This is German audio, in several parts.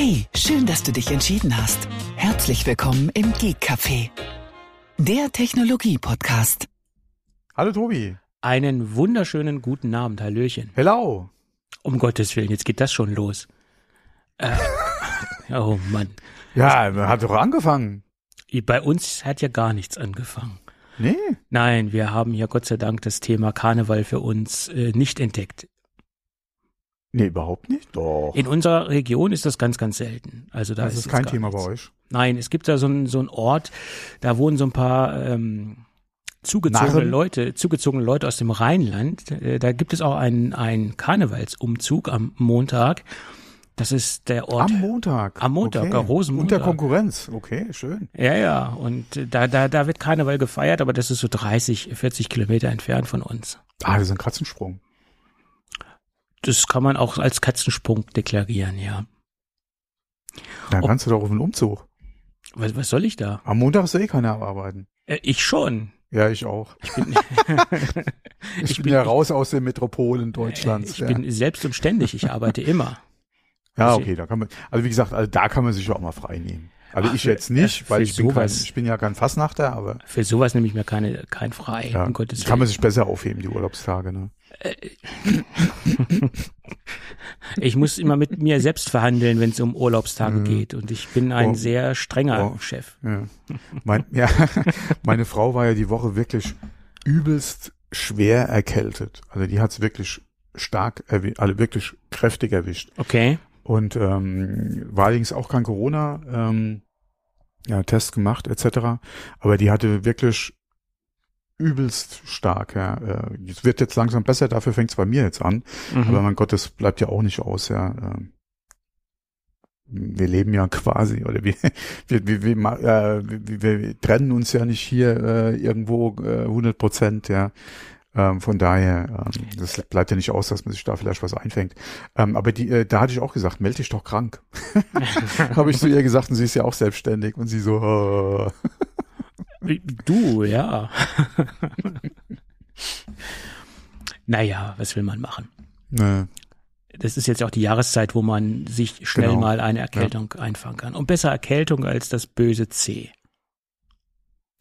Hey, schön, dass du dich entschieden hast. Herzlich willkommen im Geek Café, der Technologie-Podcast. Hallo Tobi. Einen wunderschönen guten Abend, Hallöchen. Hello. Um Gottes Willen, jetzt geht das schon los. Äh, oh Mann. Ja, hat doch angefangen. Bei uns hat ja gar nichts angefangen. Nee. Nein, wir haben ja Gott sei Dank das Thema Karneval für uns äh, nicht entdeckt. Nee, überhaupt nicht. Doch. In unserer Region ist das ganz, ganz selten. Also da das ist, ist kein Thema nichts. bei euch. Nein, es gibt da so einen so einen Ort, da wohnen so ein paar ähm, zugezogene Narren? Leute, zugezogene Leute aus dem Rheinland. Äh, da gibt es auch einen einen Karnevalsumzug am Montag. Das ist der Ort. Am Montag. Am Montag, okay. Rosenmontag. Unter Konkurrenz. Okay, schön. Ja, ja, und äh, da, da, da wird Karneval gefeiert, aber das ist so 30, 40 Kilometer entfernt von uns. Ah, das ist ein Katzensprung. Das kann man auch als Katzensprung deklarieren, ja. Dann Ob- kannst du doch auf den Umzug. Was, was soll ich da? Am Montag ist eh keiner am Arbeiten. Äh, ich schon. Ja, ich auch. Ich bin, Ich, Ich bin bin- ja raus aus den Metropolen Deutschlands. ich ja. bin selbst und ständig, ich arbeite immer. ja, also- okay, da kann man, also wie gesagt, also da kann man sich ja auch mal frei nehmen. Also Ach, ich jetzt nicht, äh, weil für ich bin, kein, ich bin ja kein Fassnachter, aber Für sowas nehme ich mir keine, kein frei, ja, um Gottes kann man sich besser aufheben, die Urlaubstage, ne? Ich muss immer mit mir selbst verhandeln, wenn es um Urlaubstage Mhm. geht. Und ich bin ein Oh. sehr strenger Oh. Chef. Ja. Mein, ja, meine Frau war ja die Woche wirklich übelst schwer erkältet. Also die hat es wirklich stark, erwi- also wirklich kräftig erwischt. Okay. Und ähm, war allerdings auch kein Corona, ähm, ja, Test gemacht etc. Aber die hatte wirklich übelst stark. Ja. Äh, Es wird jetzt langsam besser, dafür fängt es bei mir jetzt an. Mhm. Aber mein Gott, das bleibt ja auch nicht aus, ja. Ähm, Wir leben ja quasi, oder wir, wir, wir, wir, äh, wir, wir trennen uns ja nicht hier äh, irgendwo äh, 100 Prozent, ja. Ähm, von daher, ähm, das bleibt ja nicht aus, dass man sich da vielleicht was einfängt. Ähm, aber die, äh, da hatte ich auch gesagt, melde dich doch krank. Habe ich zu ihr gesagt und sie ist ja auch selbstständig und sie so, äh, Du, ja. naja, was will man machen? ne. Das ist jetzt auch die Jahreszeit, wo man sich schnell Genau. mal eine Erkältung einfangen kann. Und besser Erkältung als das böse C.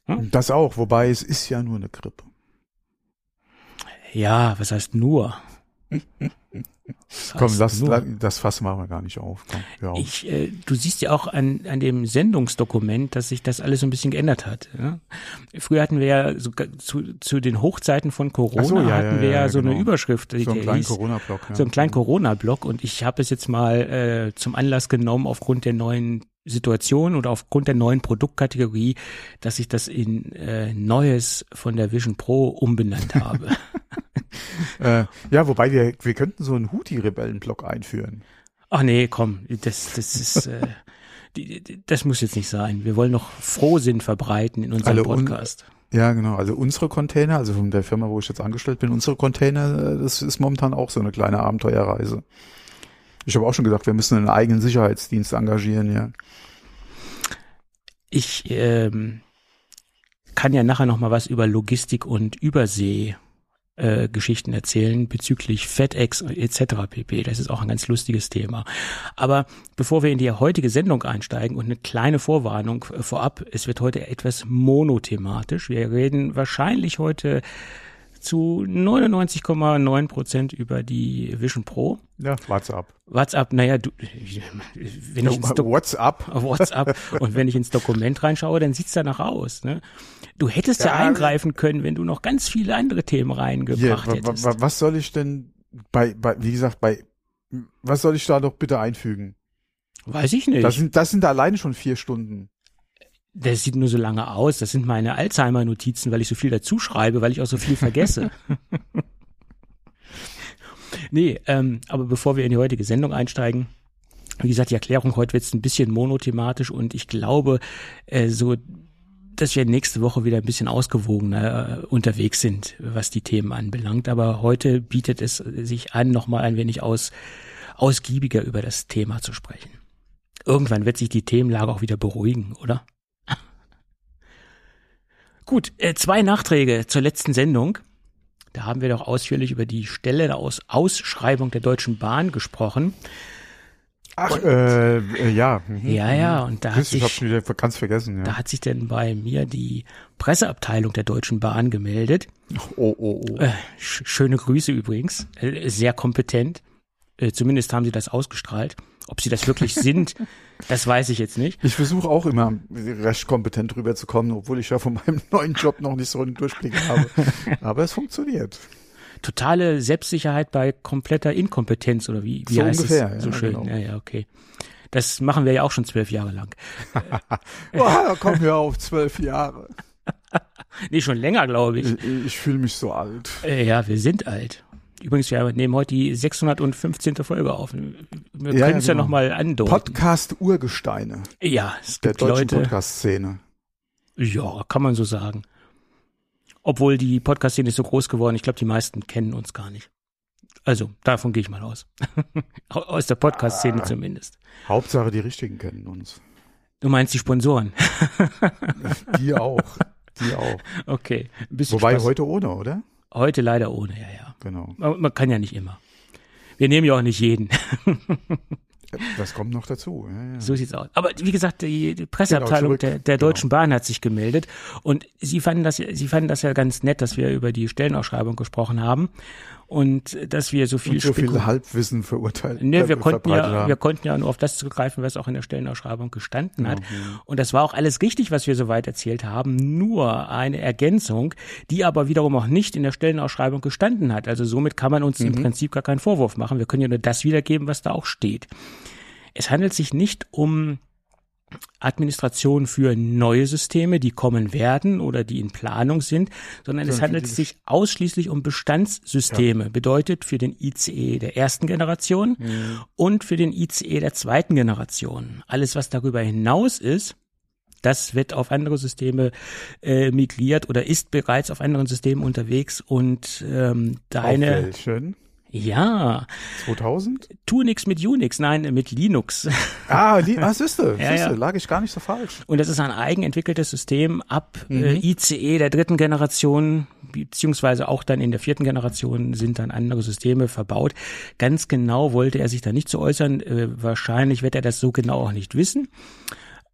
das auch, wobei es ist ja nur eine Grippe. Ja, was heißt nur? Komm, lass, nur? das fassen wir mal gar nicht auf. Komm, auf. Ich, äh, du siehst ja auch an, an dem Sendungsdokument, dass sich das alles so ein bisschen geändert hat. Ja? Früher hatten wir ja so, zu, zu den Hochzeiten von Corona so, ja, hatten ja, wir ja, so eine genau. Überschrift, die so einen kleinen Corona-Block. So einen kleinen Corona-Block und ich habe es jetzt mal äh, zum Anlass genommen aufgrund der neuen Situation oder aufgrund der neuen Produktkategorie, dass ich das in äh, Neues von der Vision Pro umbenannt habe. Äh, ja, wobei wir, wir könnten so einen Houthi-Rebellen-Block einführen. Ach nee, komm, das, das ist, äh, die, die, das muss jetzt nicht sein. Wir wollen noch Frohsinn verbreiten in unserem un- Podcast. Ja, genau. Also unsere Container, also von der Firma, wo ich jetzt angestellt bin, unsere Container, äh, das ist momentan auch so eine kleine Abenteuerreise. Ich habe auch schon gesagt, wir müssen einen eigenen Sicherheitsdienst engagieren, ja. Ich ähm, kann ja nachher noch mal was über Logistik und Übersee äh, Geschichten erzählen bezüglich FedEx etc. pp. Das ist auch ein ganz lustiges Thema. Aber bevor wir in die heutige Sendung einsteigen und eine kleine Vorwarnung äh, vorab, es wird heute etwas monothematisch. Wir reden wahrscheinlich heute zu 99,9 Prozent über die Vision Pro. Ja, WhatsApp. WhatsApp, naja, du, wenn ich ins WhatsApp. WhatsApp und wenn ich ins Dokument reinschaue, dann sieht's danach aus. Ne? Du hättest ja, Ja, eingreifen können, wenn du noch ganz viele andere Themen reingebracht wa, hättest. wa, was soll ich denn bei, bei, wie gesagt, bei, was soll ich da doch bitte einfügen? Weiß ich nicht. Das Das, sind, das sind alleine schon vier Stunden. Sieht nur so lange aus. Das sind meine Alzheimer-Notizen, weil ich so viel dazu schreibe, weil ich auch so viel vergesse. nee, ähm, aber bevor wir in die heutige Sendung einsteigen, wie gesagt, die Erklärung heute wird ein bisschen monothematisch und ich glaube, äh, so dass wir nächste Woche wieder ein bisschen ausgewogener äh, unterwegs sind, was die Themen anbelangt. Aber heute bietet es sich an, nochmal ein wenig aus, ausgiebiger über das Thema zu sprechen. Irgendwann wird sich die Themenlage auch wieder beruhigen, oder? Gut, äh, zwei Nachträge zur letzten Sendung. Da haben wir doch ausführlich über die Stelle aus Ausschreibung der Deutschen Bahn gesprochen. Ach, äh, äh, ja. Mhm. Ja, ja, und da hat Grüß, ich hab's sich, wieder ganz vergessen, ja. da hat sich denn bei mir die Presseabteilung der Deutschen Bahn gemeldet. Oh, oh, oh. Äh, sch schöne Grüße übrigens, äh, sehr kompetent. Äh, zumindest haben sie das ausgestrahlt. Ob sie das wirklich sind, das weiß ich jetzt nicht. Ich versuche auch immer recht kompetent rüberzukommen, obwohl ich ja von meinem neuen Job noch nicht so einen Durchblick habe. Aber es funktioniert. Totale Selbstsicherheit bei kompletter Inkompetenz oder wie, wie So heißt ungefähr, es so ja, schön? genau. Ja, ja, okay. Das machen wir ja auch schon zwölf Jahre lang. Da kommen wir auf zwölf Jahre. Nee, schon länger, glaube ich. Ich, ich fühle mich so alt. Äh, ja, wir sind alt. Übrigens, wir nehmen heute die 615. Folge auf. Wir Ja, können es ja, ja genau. nochmal andeuten. Podcast Urgesteine ja, es der gibt deutschen Leute, Podcast-Szene. ja, kann man so sagen. Obwohl die Podcast-Szene ist so groß geworden, ich glaube, die meisten kennen uns gar nicht. Also, davon gehe ich mal aus. Au- Aus der Podcast-Szene Ah. zumindest. Hauptsache die Richtigen kennen uns. Du meinst die Sponsoren? Die auch. Die auch. Okay. Wobei Spaß. heute ohne, oder? Heute leider ohne, ja, ja. Genau. Man, man kann ja nicht immer. Wir nehmen ja auch nicht jeden. Das kommt noch dazu. Ja, ja. So sieht's aus. Aber wie gesagt, die, die Presseabteilung Genau, der, der Genau. Deutschen Bahn hat sich gemeldet und sie fanden das, sie fanden das ja ganz nett, dass wir über die Stellenausschreibung gesprochen haben und dass wir so viel, Und so viel Halbwissen verurteilt. Nee, wir äh, konnten ja, haben. wir konnten ja nur auf das zurückgreifen, was auch in der Stellenausschreibung gestanden hat. Mhm. Und das war auch alles richtig, was wir soweit erzählt haben, nur eine Ergänzung, die aber wiederum auch nicht in der Stellenausschreibung gestanden hat. Also somit kann man uns Mhm. im Prinzip gar keinen Vorwurf machen. Wir können ja nur das wiedergeben, was da auch steht. Es handelt sich nicht um Administration für neue Systeme, die kommen werden oder die in Planung sind, sondern es handelt sich ausschließlich um Bestandssysteme. Bedeutet für den ICE der ersten Generation Mhm. und für den ICE der zweiten Generation. Alles, was darüber hinaus ist, das wird auf andere Systeme äh, migriert oder ist bereits auf anderen Systemen unterwegs und ähm, Auf deine, welchen? Ja, 2000? tu nix mit Unix, nein, mit Linux. Ah, die, ah siehste, Ja, siehste, ja. lag ich gar nicht so falsch. Und das ist ein eigenentwickeltes System ab Mhm. äh, ICE der dritten Generation, beziehungsweise auch dann in der vierten Generation sind dann andere Systeme verbaut. Ganz genau wollte er sich da nicht zu äußern. Äh, wahrscheinlich wird er das so genau auch nicht wissen.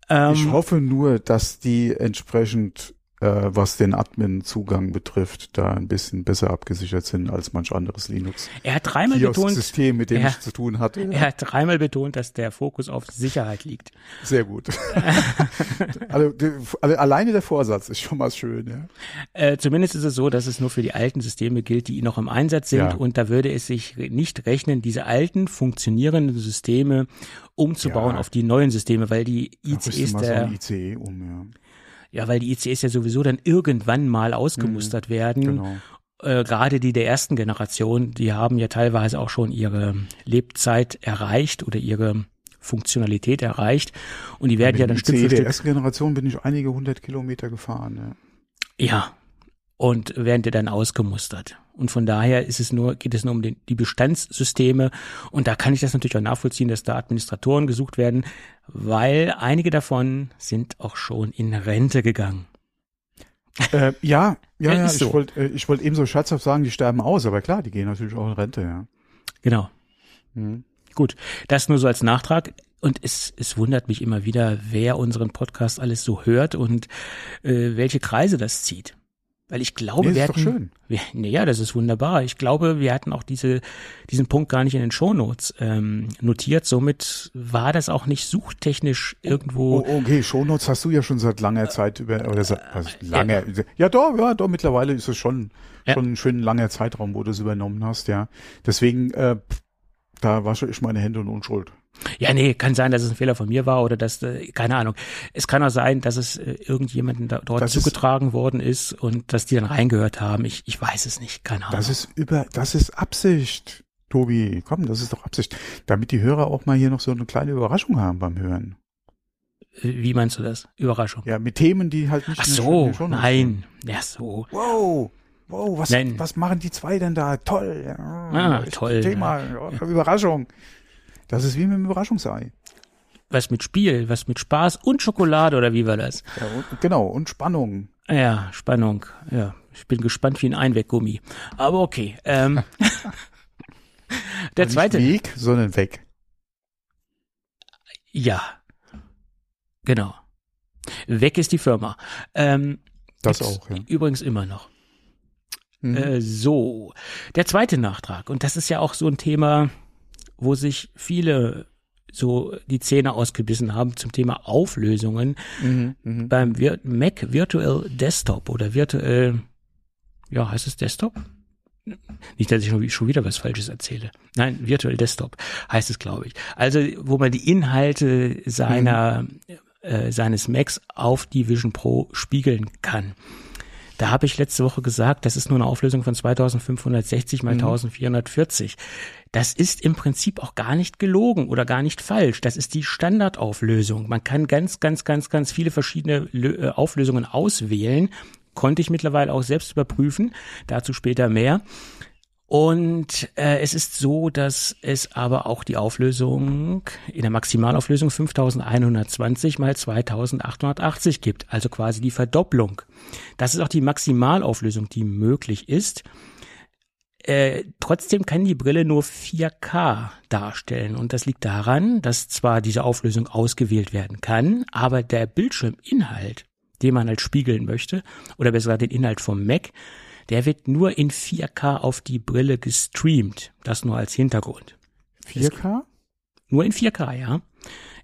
Ähm, Ich hoffe nur, dass die entsprechend, was den Admin-Zugang betrifft, da ein bisschen besser abgesichert sind als manch anderes Linux. er hat dreimal betont, Kiosk-System, mit dem Ja. ich zu tun hatte. er hat dreimal betont, dass der Fokus auf Sicherheit liegt. Sehr gut. also, alle, alleine der Vorsatz ist schon mal schön, ja. Äh, zumindest ist es so, dass es nur für die alten Systeme gilt, die noch im Einsatz sind. Ja. Und da würde es sich nicht rechnen, diese alten funktionierenden Systeme umzubauen Ja. auf die neuen Systeme, weil die ICEs so der, ein ICE um, ja. Ja, weil die ICEs ja sowieso dann irgendwann mal ausgemustert werden. Genau. Äh, gerade die der ersten Generation, die haben ja teilweise auch schon ihre Lebzeit erreicht oder ihre Funktionalität erreicht. Und die werden ja dem dann Stück für der Stück ersten Generation bin ich einige hundert Kilometer gefahren, ja. Ja. Und werden dir dann ausgemustert. Und von daher ist es nur, geht es nur um den, die Bestandssysteme. Und da kann ich das natürlich auch nachvollziehen, dass da Administratoren gesucht werden, weil einige davon sind auch schon in Rente gegangen. Äh, ja, ja, Ja, ich so. wollte äh, ich wollte eben so scherzhaft sagen, die sterben aus, aber klar, die gehen natürlich auch in Rente, ja. Genau. Mhm. Gut. Das nur so als Nachtrag. Und es, es wundert mich immer wieder, wer unseren Podcast alles so hört und äh, welche Kreise das zieht. Weil ich glaube, Nee, wir ist doch hatten, schön. Wir, naja, das ist wunderbar. Ich glaube, wir hatten auch diese, diesen Punkt gar nicht in den Shownotes ähm, notiert. Somit war das auch nicht suchtechnisch irgendwo. Oh, okay, Shownotes hast du ja schon seit langer Zeit über, oder seit, also lange, ja, doch, ja, doch, mittlerweile ist es schon, Ja. schon ein schön langer Zeitraum, wo du es übernommen hast, ja. Deswegen, äh, da wasche ich meine Hände in Unschuld. Ja, nee, kann sein, dass es ein Fehler von mir war oder dass, äh, keine Ahnung. Es kann auch sein, dass es äh, irgendjemanden da, dort Das ist- zugetragen worden ist und dass die dann reingehört haben. Ich, ich weiß es nicht, keine Ahnung. Das ist über, das ist Absicht, Tobi. Komm, das ist doch Absicht. Damit die Hörer auch mal hier noch so eine kleine Überraschung haben beim Hören. Wie meinst du das? Überraschung. Ja, mit Themen, die halt nicht Ach so, Shownotes nein. Ja, so. Wow. Wow, was, Nein. was machen die zwei denn da? Toll. Ja, Ah, toll. Thema, ja, Überraschung. Das ist wie mit dem Überraschungsei. Was mit Spiel, was mit Spaß und Schokolade oder wie war das? Ja, und, genau, und Spannung. Ja, Spannung. Ja, ich bin gespannt wie ein Einweggummi. Aber okay. Ähm, der Nicht zweite. Weg, sondern weg. Ja. Genau. Weg ist die Firma. Ähm, Das auch, ja. Übrigens immer noch. Mhm. Äh, so, der zweite Nachtrag. Und das ist ja auch so ein Thema, wo sich viele so die Zähne ausgebissen haben zum Thema Auflösungen Mhm. Mhm. beim Vir Mac Virtual Desktop oder virtuell, ja, heißt es Desktop? Nicht, dass ich schon, wieder was Falsches erzähle. Nein, Virtual Desktop heißt es, glaube ich. Also, wo man die Inhalte seiner, äh, seines Macs auf die Vision Pro spiegeln kann. Da habe ich letzte Woche gesagt, das ist nur eine Auflösung von 2560 mal 1440. Das ist im Prinzip auch gar nicht gelogen oder gar nicht falsch. Das ist die Standardauflösung. Man kann ganz, ganz, ganz, ganz viele verschiedene Lö- äh, Auflösungen auswählen. Konnte ich mittlerweile auch selbst überprüfen. Dazu später mehr. Und äh, es ist so, dass es aber auch die Auflösung in der Maximalauflösung 5120 mal 2880 gibt, also quasi die Verdopplung. Das ist auch die Maximalauflösung, die möglich ist. Äh, trotzdem kann die Brille nur 4K darstellen und das liegt daran, dass zwar diese Auflösung ausgewählt werden kann, aber der Bildschirminhalt, den man halt spiegeln möchte, oder besser den Inhalt vom Mac, der wird nur in 4K auf die Brille gestreamt. Das nur als Hintergrund. 4K? Nur in 4K, ja.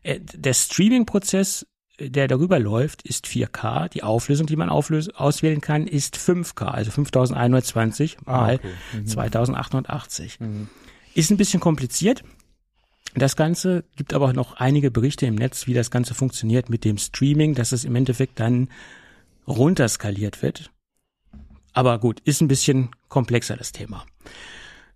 Äh, Der Streaming-Prozess, äh, der darüber läuft, ist 4K. Die Auflösung, die man auflös auswählen kann, ist 5K, also 5120 mal okay. Mhm. 2880. Ist ein bisschen kompliziert. Das Ganze gibt aber auch noch einige Berichte im Netz, wie das Ganze funktioniert mit dem Streaming, dass es im Endeffekt dann runterskaliert wird. Aber gut, ist ein bisschen komplexer das Thema.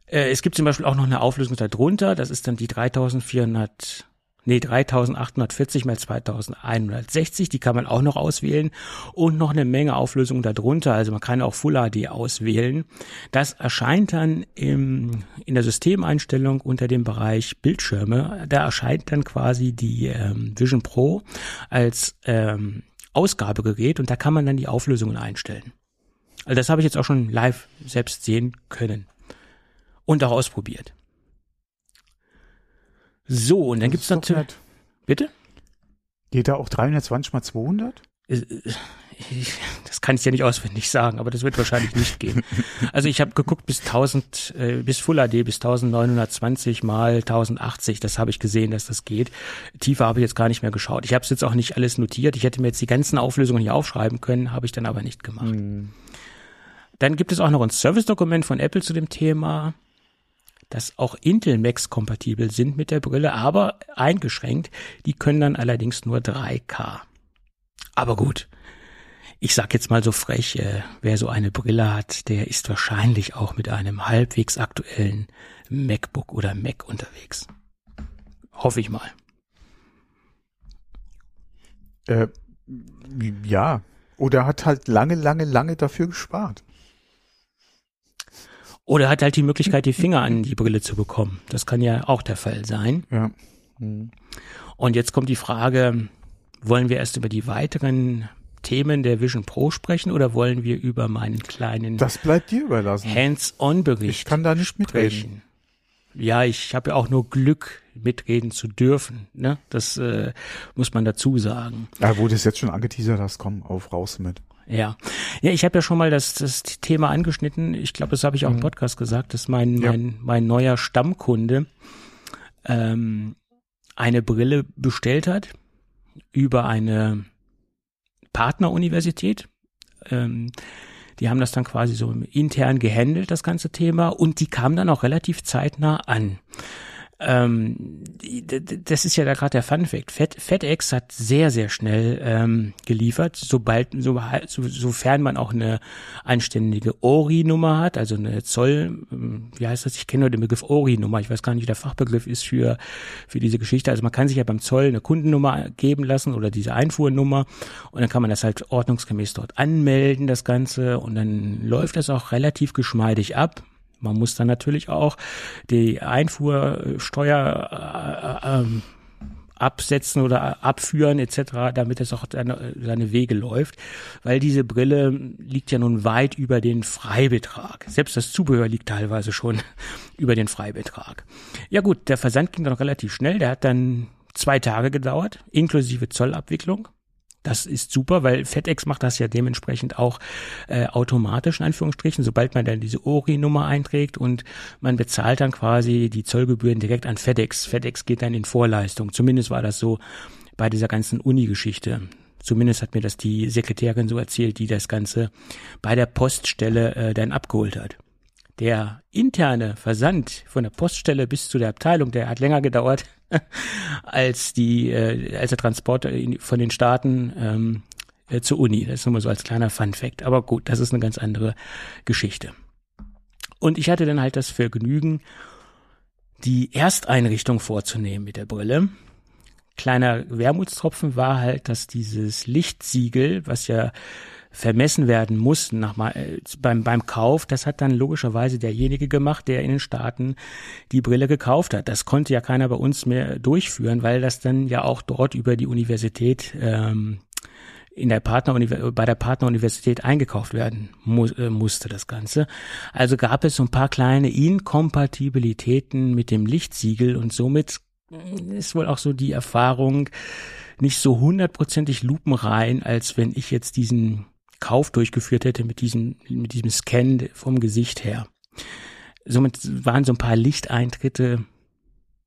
Äh, es gibt zum Beispiel auch noch eine Auflösung darunter, das ist dann die 3400, nee, 3840 mal 2160, die kann man auch noch auswählen und noch eine Menge Auflösungen darunter, also man kann auch Full HD auswählen. Das erscheint dann im, in der Systemeinstellung unter dem Bereich Bildschirme, da erscheint dann quasi die ähm, Vision Pro als ähm, Ausgabegerät und da kann man dann die Auflösungen einstellen. Also das habe ich jetzt auch schon live selbst sehen können und auch ausprobiert. So, und dann ist doch natürlich. Bitte? Geht da auch 320 mal 200? Äh, Ich, das kann ich ja nicht auswendig sagen, aber das wird wahrscheinlich nicht gehen. Also ich habe geguckt bis 1000, äh, bis Full HD, bis 1920 mal 1080, das habe ich gesehen, dass das geht. Tiefer habe ich jetzt gar nicht mehr geschaut. Ich habe es jetzt auch nicht alles notiert. Ich hätte mir jetzt die ganzen Auflösungen hier aufschreiben können, habe ich dann aber nicht gemacht. Dann gibt es auch noch ein Service-Dokument von Apple zu dem Thema, dass auch Intel Macs kompatibel sind mit der Brille, aber eingeschränkt. Die können dann allerdings nur 3K. Aber gut, ich sag jetzt mal so frech, äh, wer so eine Brille hat, der ist wahrscheinlich auch mit einem halbwegs aktuellen MacBook oder Mac unterwegs. Hoffe ich mal. Äh, ja. Oder hat halt lange, lange, lange dafür gespart. Oder hat halt die Möglichkeit, die Finger an die Brille zu bekommen. Das kann ja auch der Fall sein. Ja. Und jetzt kommt die Frage, wollen wir erst über die weiteren Themen der Vision Pro sprechen oder wollen wir über meinen kleinen Das bleibt dir überlassen. Hands-on-Bericht Ich kann da nicht mitreden. sprechen? Ja, ich habe ja auch nur Glück, mitreden zu dürfen. Ne? Das äh, muss man dazu sagen. Ja, wo du es jetzt schon angeteasert hast, komm, auf, raus mit. Ja, ja, ich habe ja schon mal das, das Thema angeschnitten. Ich glaube, das habe ich auch im Podcast gesagt, dass mein Ja. mein mein neuer Stammkunde ähm, eine Brille bestellt hat über eine Partneruniversität. Ähm, die haben das dann quasi so intern gehandelt, das ganze Thema, und die kam dann auch relativ zeitnah an. Ähm, das ist ja da gerade der Fun Fact. Fed, FedEx hat sehr, sehr schnell ähm, geliefert, sobald, so, so, sofern man auch eine anständige ORI-Nummer hat, also eine Zoll, ähm, wie heißt das? Ich kenne nur den Begriff ORI-Nummer. Ich weiß gar nicht, wie der Fachbegriff ist für, für diese Geschichte. Also man kann sich ja beim Zoll eine Kundennummer geben lassen oder diese Einfuhrnummer und dann kann man das halt ordnungsgemäß dort anmelden, das Ganze, und dann läuft das auch relativ geschmeidig ab. Man muss dann natürlich auch die Einfuhrsteuer äh, ähm, absetzen oder abführen etc., damit es auch seine, seine Wege läuft, weil diese Brille liegt ja nun weit über den Freibetrag. Selbst das Zubehör liegt teilweise schon über den Freibetrag. Ja gut, der Versand ging dann relativ schnell. Der hat dann zwei Tage gedauert, inklusive Zollabwicklung. Das ist super, weil FedEx macht das ja dementsprechend auch äh, automatisch in Anführungsstrichen, sobald man dann diese ORI-Nummer einträgt und man bezahlt dann quasi die Zollgebühren direkt an FedEx. FedEx geht dann in Vorleistung. Zumindest war das so bei dieser ganzen Uni-Geschichte. Zumindest hat mir das die Sekretärin so erzählt, die das Ganze bei der Poststelle äh, dann abgeholt hat. Der interne Versand von der Poststelle bis zu der Abteilung, der hat länger gedauert als die äh, als der Transport von den Staaten ähm, äh, zur Uni. Das ist nur mal so als kleiner Fun Fact. Aber gut, das ist eine ganz andere Geschichte. Und ich hatte dann halt das Vergnügen, die Ersteinrichtung vorzunehmen mit der Brille. Kleiner Wermutstropfen war halt, dass dieses Lichtsiegel, was ja vermessen werden muss nach, äh, beim, beim Kauf, das hat dann logischerweise derjenige gemacht, der in den Staaten die Brille gekauft hat. Das konnte ja keiner bei uns mehr durchführen, weil das dann ja auch dort über die Universität ähm, in der Partner bei der Partneruniversität eingekauft werden mu äh, musste das Ganze. Also gab es so ein paar kleine Inkompatibilitäten mit dem Lichtsiegel und somit ist wohl auch so die Erfahrung nicht so hundertprozentig lupenrein, als wenn ich jetzt diesen Kauf durchgeführt hätte mit diesem, mit diesem Scan vom Gesicht her. Somit waren so ein paar Lichteintritte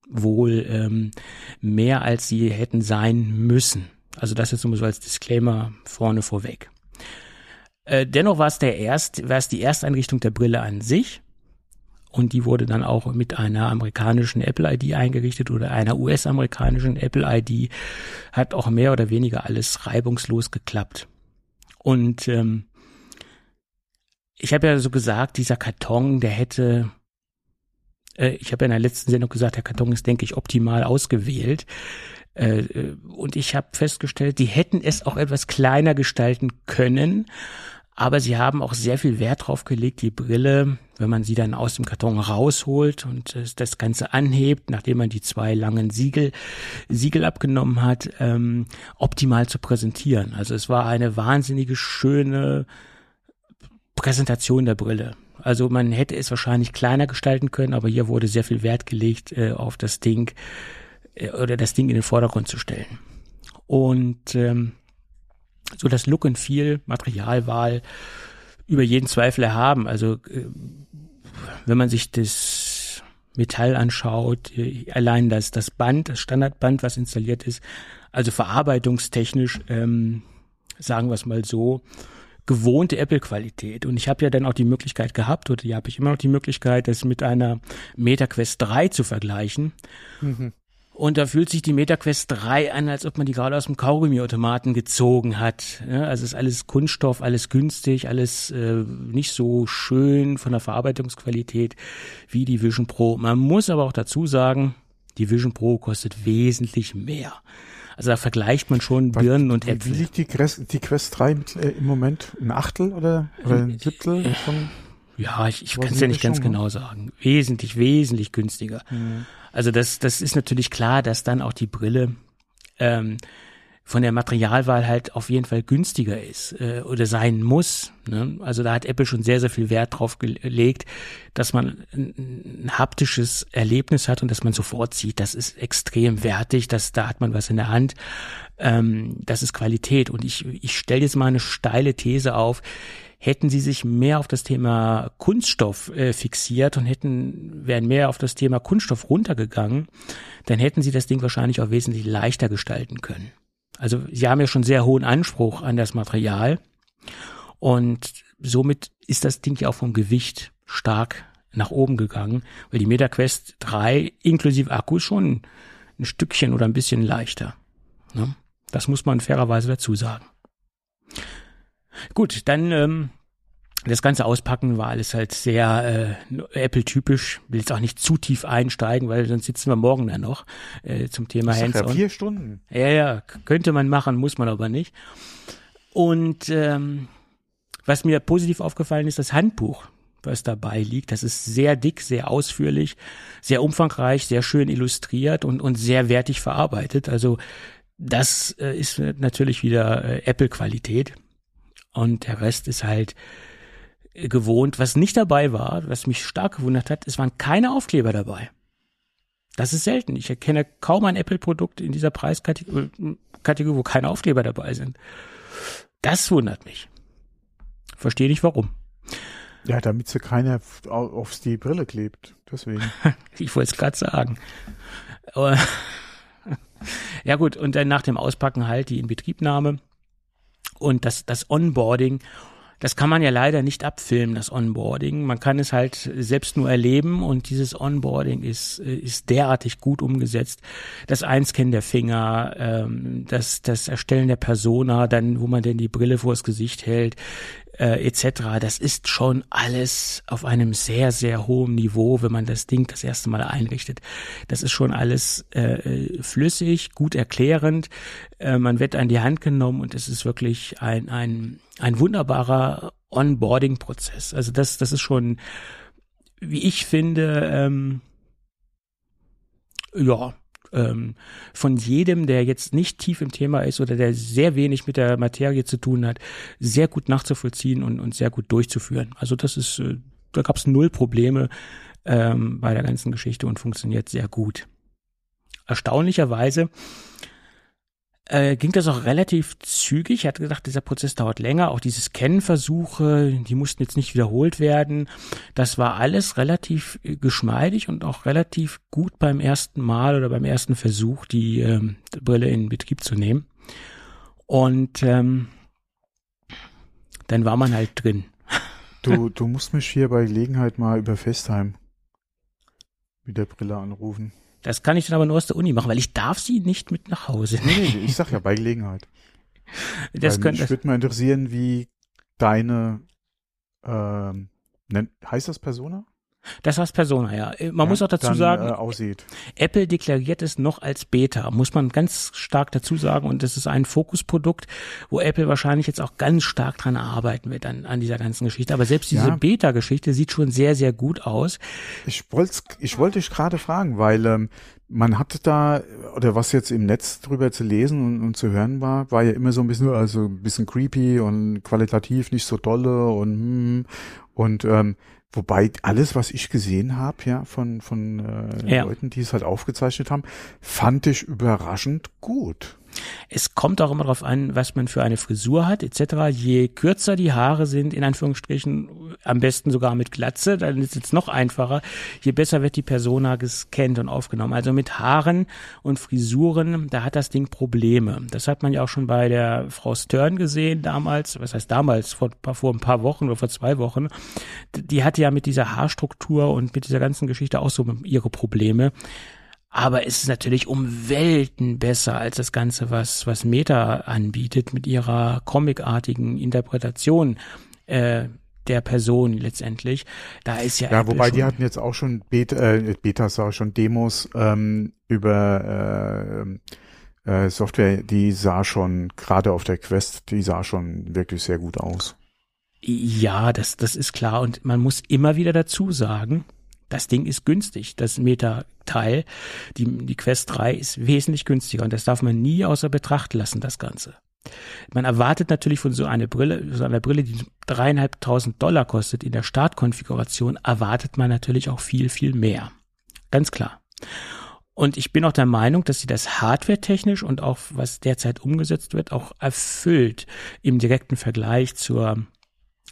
wohl ähm, mehr, als sie hätten sein müssen. Also das ist so als Disclaimer vorne vorweg. Äh, dennoch war es der erst, war es die Ersteinrichtung der Brille an sich und die wurde dann auch mit einer amerikanischen Apple ID eingerichtet oder einer US-amerikanischen Apple ID. Hat auch mehr oder weniger alles reibungslos geklappt. Und ähm, ich habe ja so gesagt, dieser Karton, der hätte, äh, ich habe ja in der letzten Sendung gesagt, der Karton ist, denke ich, optimal ausgewählt. Äh, äh und ich habe festgestellt, die hätten es auch etwas kleiner gestalten können, aber sie haben auch sehr viel Wert drauf gelegt, die Brille, wenn man sie dann aus dem Karton rausholt und das Ganze anhebt, nachdem man die zwei langen Siegel, Siegel abgenommen hat, ähm, optimal zu präsentieren. Also es war eine wahnsinnige schöne Präsentation der Brille. Also man hätte es wahrscheinlich kleiner gestalten können, aber hier wurde sehr viel Wert gelegt äh, auf das Ding äh, oder das Ding in den Vordergrund zu stellen. Und ähm, so das Look and Feel, Materialwahl über jeden Zweifel erhaben. Also äh, wenn man sich das Metall anschaut, äh, allein das, das Band, das Standardband, was installiert ist, also verarbeitungstechnisch, ähm, sagen wir es mal so, gewohnte Apple-Qualität. Und ich habe ja dann auch die Möglichkeit gehabt, oder die habe ich immer noch die Möglichkeit, das mit einer MetaQuest 3 zu vergleichen. Mhm. Und da fühlt sich die MetaQuest 3 an, als ob man die gerade aus dem Kaugummiautomaten gezogen hat. Ja, also ist alles Kunststoff, alles günstig, alles äh, nicht so schön von der Verarbeitungsqualität wie die Vision Pro. Man muss aber auch dazu sagen, die Vision Pro kostet wesentlich mehr. Also da vergleicht man schon Birnen und Äpfel. Wie liegt die, Quest, die Quest 3 mit, äh, im Moment? Ein Achtel oder, oder ein Siebtel äh, von? Ja, ich, ich kann es ja nicht ganz genau sagen. Wesentlich, wesentlich günstiger. Mhm. Also das, das ist natürlich klar, dass dann auch die Brille ähm, von der Materialwahl halt auf jeden Fall günstiger ist äh, oder sein muss. Ne? Also da hat Apple schon sehr, sehr viel Wert drauf gelegt, dass man ein, ein haptisches Erlebnis hat und dass man sofort sieht, das ist extrem wertig, dass da hat man was in der Hand. Ähm, das ist Qualität. Und ich, ich stelle jetzt mal eine steile These auf hätten sie sich mehr auf das Thema Kunststoff äh, fixiert und hätten, wären mehr auf das Thema Kunststoff runtergegangen, dann hätten sie das Ding wahrscheinlich auch wesentlich leichter gestalten können. Also sie haben ja schon sehr hohen Anspruch an das Material und somit ist das Ding ja auch vom Gewicht stark nach oben gegangen, weil die MetaQuest 3 inklusive Akku schon ein Stückchen oder ein bisschen leichter. Ne? Das muss man fairerweise dazu sagen. Gut, dann ähm, das ganze Auspacken war alles halt sehr äh, Apple-typisch. Will jetzt auch nicht zu tief einsteigen, weil sonst sitzen wir morgen dann noch äh, zum Thema Hands-on. Ja vier Stunden. Ja, ja, könnte man machen, muss man aber nicht. Und ähm, was mir positiv aufgefallen ist, das Handbuch, was dabei liegt. Das ist sehr dick, sehr ausführlich, sehr umfangreich, sehr schön illustriert und, und sehr wertig verarbeitet. Also das äh, ist natürlich wieder äh, Apple-Qualität. Und der Rest ist halt gewohnt. Was nicht dabei war, was mich stark gewundert hat, es waren keine Aufkleber dabei. Das ist selten. Ich erkenne kaum ein Apple-Produkt in dieser Preiskategorie, wo keine Aufkleber dabei sind. Das wundert mich. Verstehe nicht warum. Ja, damit sie keiner aufs die Brille klebt. Deswegen. ich wollte es gerade sagen. ja gut, und dann nach dem Auspacken halt die Inbetriebnahme und das, das Onboarding. Das kann man ja leider nicht abfilmen, das Onboarding. Man kann es halt selbst nur erleben und dieses Onboarding ist, ist derartig gut umgesetzt. Das Einscannen der Finger, ähm, das, das Erstellen der Persona, dann, wo man denn die Brille vors Gesicht hält, äh, etc. Das ist schon alles auf einem sehr, sehr hohen Niveau, wenn man das Ding das erste Mal einrichtet. Das ist schon alles äh, flüssig, gut erklärend. Äh, man wird an die Hand genommen und es ist wirklich ein, ein, ein wunderbarer Onboarding-Prozess. Also das, das ist schon, wie ich finde, ähm, ja, ähm, von jedem, der jetzt nicht tief im Thema ist oder der sehr wenig mit der Materie zu tun hat, sehr gut nachzuvollziehen und, und sehr gut durchzuführen. Also das ist, äh, da gab es null Probleme ähm, bei der ganzen Geschichte und funktioniert sehr gut. Erstaunlicherweise äh, ging das auch relativ zügig. Ich hatte gedacht, dieser Prozess dauert länger. Auch diese Scan-Versuche, die mussten jetzt nicht wiederholt werden. Das war alles relativ äh, geschmeidig und auch relativ gut beim ersten Mal oder beim ersten Versuch, die äh, Brille in Betrieb zu nehmen. Und ähm, dann war man halt drin. Du, du musst mich hier bei Gelegenheit mal über Festheim mit der Brille anrufen. Das kann ich dann aber nur aus der Uni machen, weil ich darf sie nicht mit nach Hause nehmen. Nee, nee, ich sag ja bei Gelegenheit. Das könnte. Mich würde mal interessieren, wie deine, ähm, nennt, heißt das Persona? Das heißt Persona, ja. Äh, man ja, muss auch dazu dann, sagen, äh, aussieht. Apple deklariert es noch als Beta, muss man ganz stark dazu sagen. Und das ist ein Fokusprodukt, wo Apple wahrscheinlich jetzt auch ganz stark dran arbeiten wird an, an dieser ganzen Geschichte. Aber selbst diese ja. Beta-Geschichte sieht schon sehr, sehr gut aus. Ich wollte ich wollte dich gerade fragen, weil ähm, man hatte da, oder was jetzt im Netz drüber zu lesen und, und, zu hören war, war ja immer so ein bisschen, also ein bisschen creepy und qualitativ nicht so dolle und hm, und ähm, Wobei alles, was ich gesehen habe, ja, von, von äh, ja. Leuten, die es halt aufgezeichnet haben, fand ich überraschend gut. Es kommt auch immer darauf an, was man für eine Frisur hat, etc. Je kürzer die Haare sind, in Anführungsstrichen, am besten sogar mit Glatze, dann ist es noch einfacher. Je besser wird die Persona gescannt und aufgenommen. Also mit Haaren und Frisuren, da hat das Ding Probleme. Das hat man ja auch schon bei der Frau Stern gesehen damals, was heißt damals, vor, vor ein paar Wochen oder vor zwei Wochen. Die hatte ja mit dieser Haarstruktur und mit dieser ganzen Geschichte auch so ihre Probleme. Aber es ist natürlich um Welten besser als das Ganze, was, was Meta anbietet mit ihrer comicartigen Interpretation äh, der Person letztendlich. Da ist ja. Ja, Apple wobei die hatten jetzt auch schon Beta, äh, Betas, auch schon Demos ähm, über äh, äh, Software, die sah schon, gerade auf der Quest, die sah schon wirklich sehr gut aus. Ja, das, das ist klar. Und man muss immer wieder dazu sagen, das Ding ist günstig. Das Meta-Teil, die, die Quest 3 ist wesentlich günstiger und das darf man nie außer Betracht lassen, das Ganze. Man erwartet natürlich von so einer Brille, so einer Brille, die dreieinhalbtausend Dollar kostet in der Startkonfiguration, erwartet man natürlich auch viel, viel mehr. Ganz klar. Und ich bin auch der Meinung, dass sie das hardware-technisch und auch was derzeit umgesetzt wird, auch erfüllt im direkten Vergleich zur,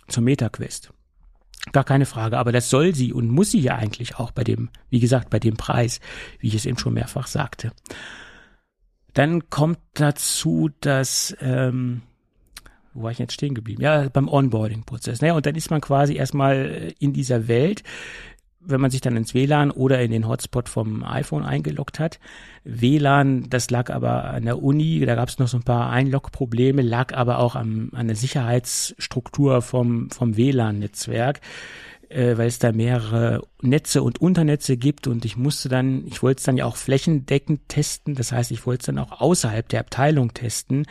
zur MetaQuest. Gar keine Frage, aber das soll sie und muss sie ja eigentlich auch bei dem, wie gesagt, bei dem Preis, wie ich es eben schon mehrfach sagte. Dann kommt dazu, dass, ähm, wo war ich jetzt stehen geblieben? Ja, beim Onboarding-Prozess. Naja, und dann ist man quasi erstmal in dieser Welt, wenn man sich dann ins WLAN oder in den Hotspot vom iPhone eingeloggt hat. WLAN, das lag aber an der Uni, da gab es noch so ein paar Einlog-Probleme, lag aber auch am, an der Sicherheitsstruktur vom, vom WLAN-Netzwerk, äh, weil es da mehrere Netze und Unternetze gibt und ich musste dann, ich wollte es dann ja auch flächendeckend testen, das heißt, ich wollte es dann auch außerhalb der Abteilung testen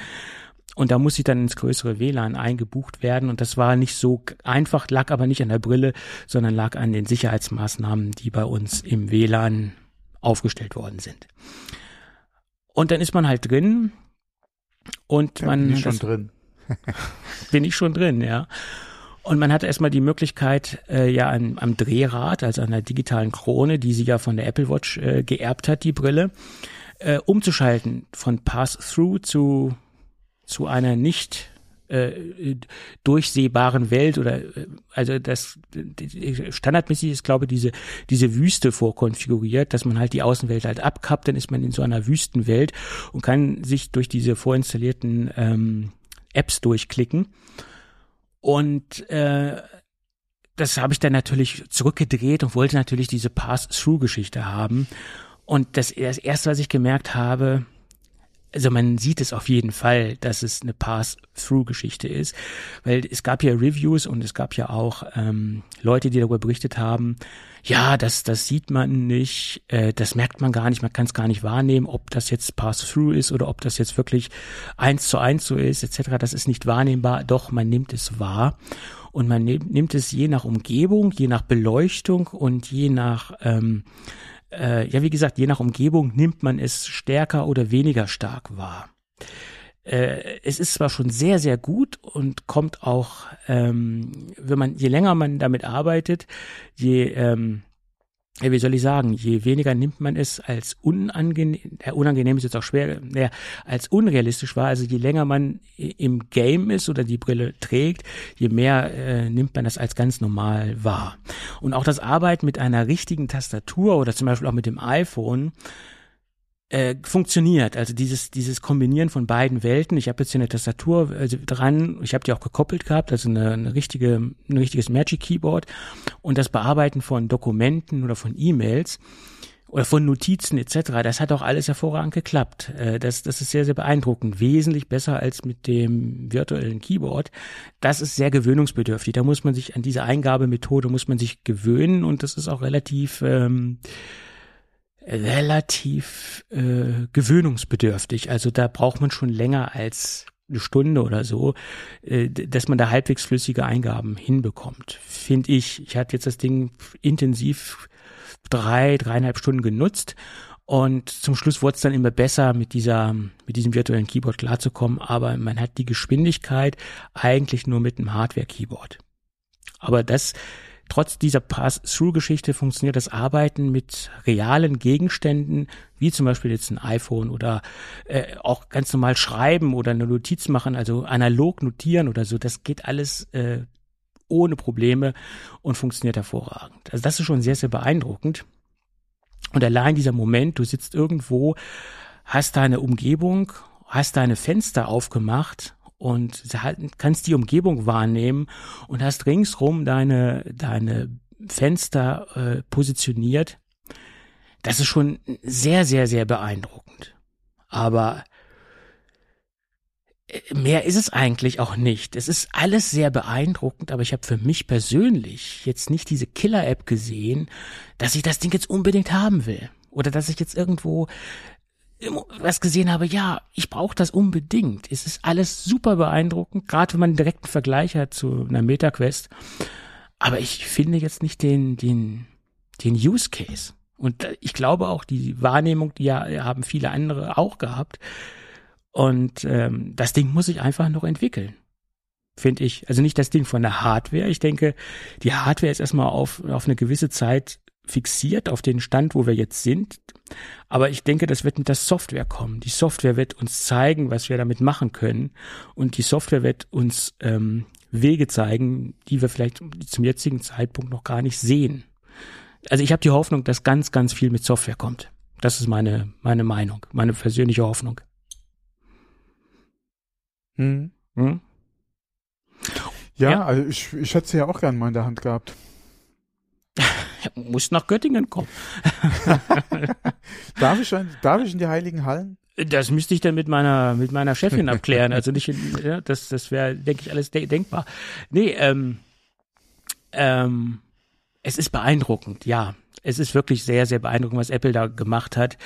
und da muss ich dann ins größere WLAN eingebucht werden. Und das war nicht so einfach, lag aber nicht an der Brille, sondern lag an den Sicherheitsmaßnahmen, die bei uns im WLAN aufgestellt worden sind. Und dann ist man halt drin und ja, man. Bin ich schon drin. bin ich schon drin, ja. Und man hatte erstmal die Möglichkeit, äh, ja an, am Drehrad, also an der digitalen Krone, die sie ja von der Apple Watch äh, geerbt hat, die Brille, äh, umzuschalten von Pass-Through zu, zu einer nicht äh, durchsehbaren Welt oder äh, also das standardmäßig ist glaube ich diese diese Wüste vorkonfiguriert, dass man halt die Außenwelt halt abkappt, dann ist man in so einer Wüstenwelt und kann sich durch diese vorinstallierten ähm, Apps durchklicken und äh, das habe ich dann natürlich zurückgedreht und wollte natürlich diese Pass-Through-Geschichte haben. Und das, das erste, was ich gemerkt habe, also man sieht es auf jeden Fall, dass es eine Pass-Through-Geschichte ist, weil es gab ja Reviews und es gab ja auch ähm, Leute, die darüber berichtet haben, ja, das, das sieht man nicht, äh, das merkt man gar nicht, man kann es gar nicht wahrnehmen, ob das jetzt Pass-Through ist oder ob das jetzt wirklich eins zu eins so ist, etc. Das ist nicht wahrnehmbar, doch man nimmt es wahr und man nimmt es je nach Umgebung, je nach Beleuchtung und je nach ähm, äh, ja, wie gesagt, je nach Umgebung nimmt man es stärker oder weniger stark wahr. Äh, es ist zwar schon sehr, sehr gut und kommt auch, ähm, wenn man, je länger man damit arbeitet, je ähm, ja, wie soll ich sagen, je weniger nimmt man es als unangenehm, äh, unangenehm ist jetzt auch schwer, naja, als unrealistisch wahr. Also je länger man im Game ist oder die Brille trägt, je mehr äh, nimmt man das als ganz normal wahr. Und auch das Arbeiten mit einer richtigen Tastatur oder zum Beispiel auch mit dem iPhone äh, funktioniert. Also dieses dieses Kombinieren von beiden Welten. Ich habe jetzt hier eine Tastatur also dran. Ich habe die auch gekoppelt gehabt, also eine, eine richtige ein richtiges Magic Keyboard und das Bearbeiten von Dokumenten oder von E-Mails oder von Notizen etc. Das hat auch alles hervorragend geklappt. Äh, das, das ist sehr, sehr beeindruckend. Wesentlich besser als mit dem virtuellen Keyboard. Das ist sehr gewöhnungsbedürftig. Da muss man sich an diese Eingabemethode muss man sich gewöhnen und das ist auch relativ ähm, relativ äh, gewöhnungsbedürftig. Also da braucht man schon länger als eine Stunde oder so, äh, dass man da halbwegs flüssige Eingaben hinbekommt. Finde ich. Ich hatte jetzt das Ding intensiv drei, dreieinhalb Stunden genutzt und zum Schluss wurde es dann immer besser, mit dieser, mit diesem virtuellen Keyboard klarzukommen, aber man hat die Geschwindigkeit eigentlich nur mit einem Hardware-Keyboard. Aber das Trotz dieser Pass-Through-Geschichte funktioniert das Arbeiten mit realen Gegenständen, wie zum Beispiel jetzt ein iPhone oder äh, auch ganz normal schreiben oder eine Notiz machen, also analog notieren oder so. Das geht alles äh, ohne Probleme und funktioniert hervorragend. Also das ist schon sehr, sehr beeindruckend. Und allein dieser Moment, du sitzt irgendwo, hast deine Umgebung, hast deine Fenster aufgemacht und kannst die Umgebung wahrnehmen und hast ringsrum deine, deine Fenster äh, positioniert. Das ist schon sehr, sehr, sehr beeindruckend. Aber äh, mehr ist es eigentlich auch nicht. Es ist alles sehr beeindruckend, aber ich habe für mich persönlich jetzt nicht diese Killer-App gesehen, dass ich das Ding jetzt unbedingt haben will. Oder dass ich jetzt irgendwo was gesehen habe, ja, ich brauche das unbedingt. Es ist alles super beeindruckend, gerade wenn man einen direkten Vergleich hat zu einer MetaQuest. Aber ich finde jetzt nicht den, den, den Use Case. Und ich glaube auch, die Wahrnehmung, die ja haben viele andere auch gehabt. Und ähm, das Ding muss sich einfach noch entwickeln, finde ich. Also nicht das Ding von der Hardware. Ich denke, die Hardware ist erstmal auf, auf eine gewisse Zeit fixiert auf den Stand, wo wir jetzt sind. Aber ich denke, das wird mit der Software kommen. Die Software wird uns zeigen, was wir damit machen können. Und die Software wird uns ähm, Wege zeigen, die wir vielleicht zum jetzigen Zeitpunkt noch gar nicht sehen. Also ich habe die Hoffnung, dass ganz, ganz viel mit Software kommt. Das ist meine, meine Meinung, meine persönliche Hoffnung. Hm. Hm? Ja, ja, also ich, ich hätte sie ja auch gern mal in der Hand gehabt. muss nach Göttingen kommen. darf, ich, darf ich in die Heiligen Hallen? Das müsste ich dann mit meiner mit meiner Chefin abklären. Also nicht, in, ja, das das wäre, denke ich, alles de denkbar. Nee, ähm, ähm, es ist beeindruckend, ja. Es ist wirklich sehr, sehr beeindruckend, was Apple da gemacht hat.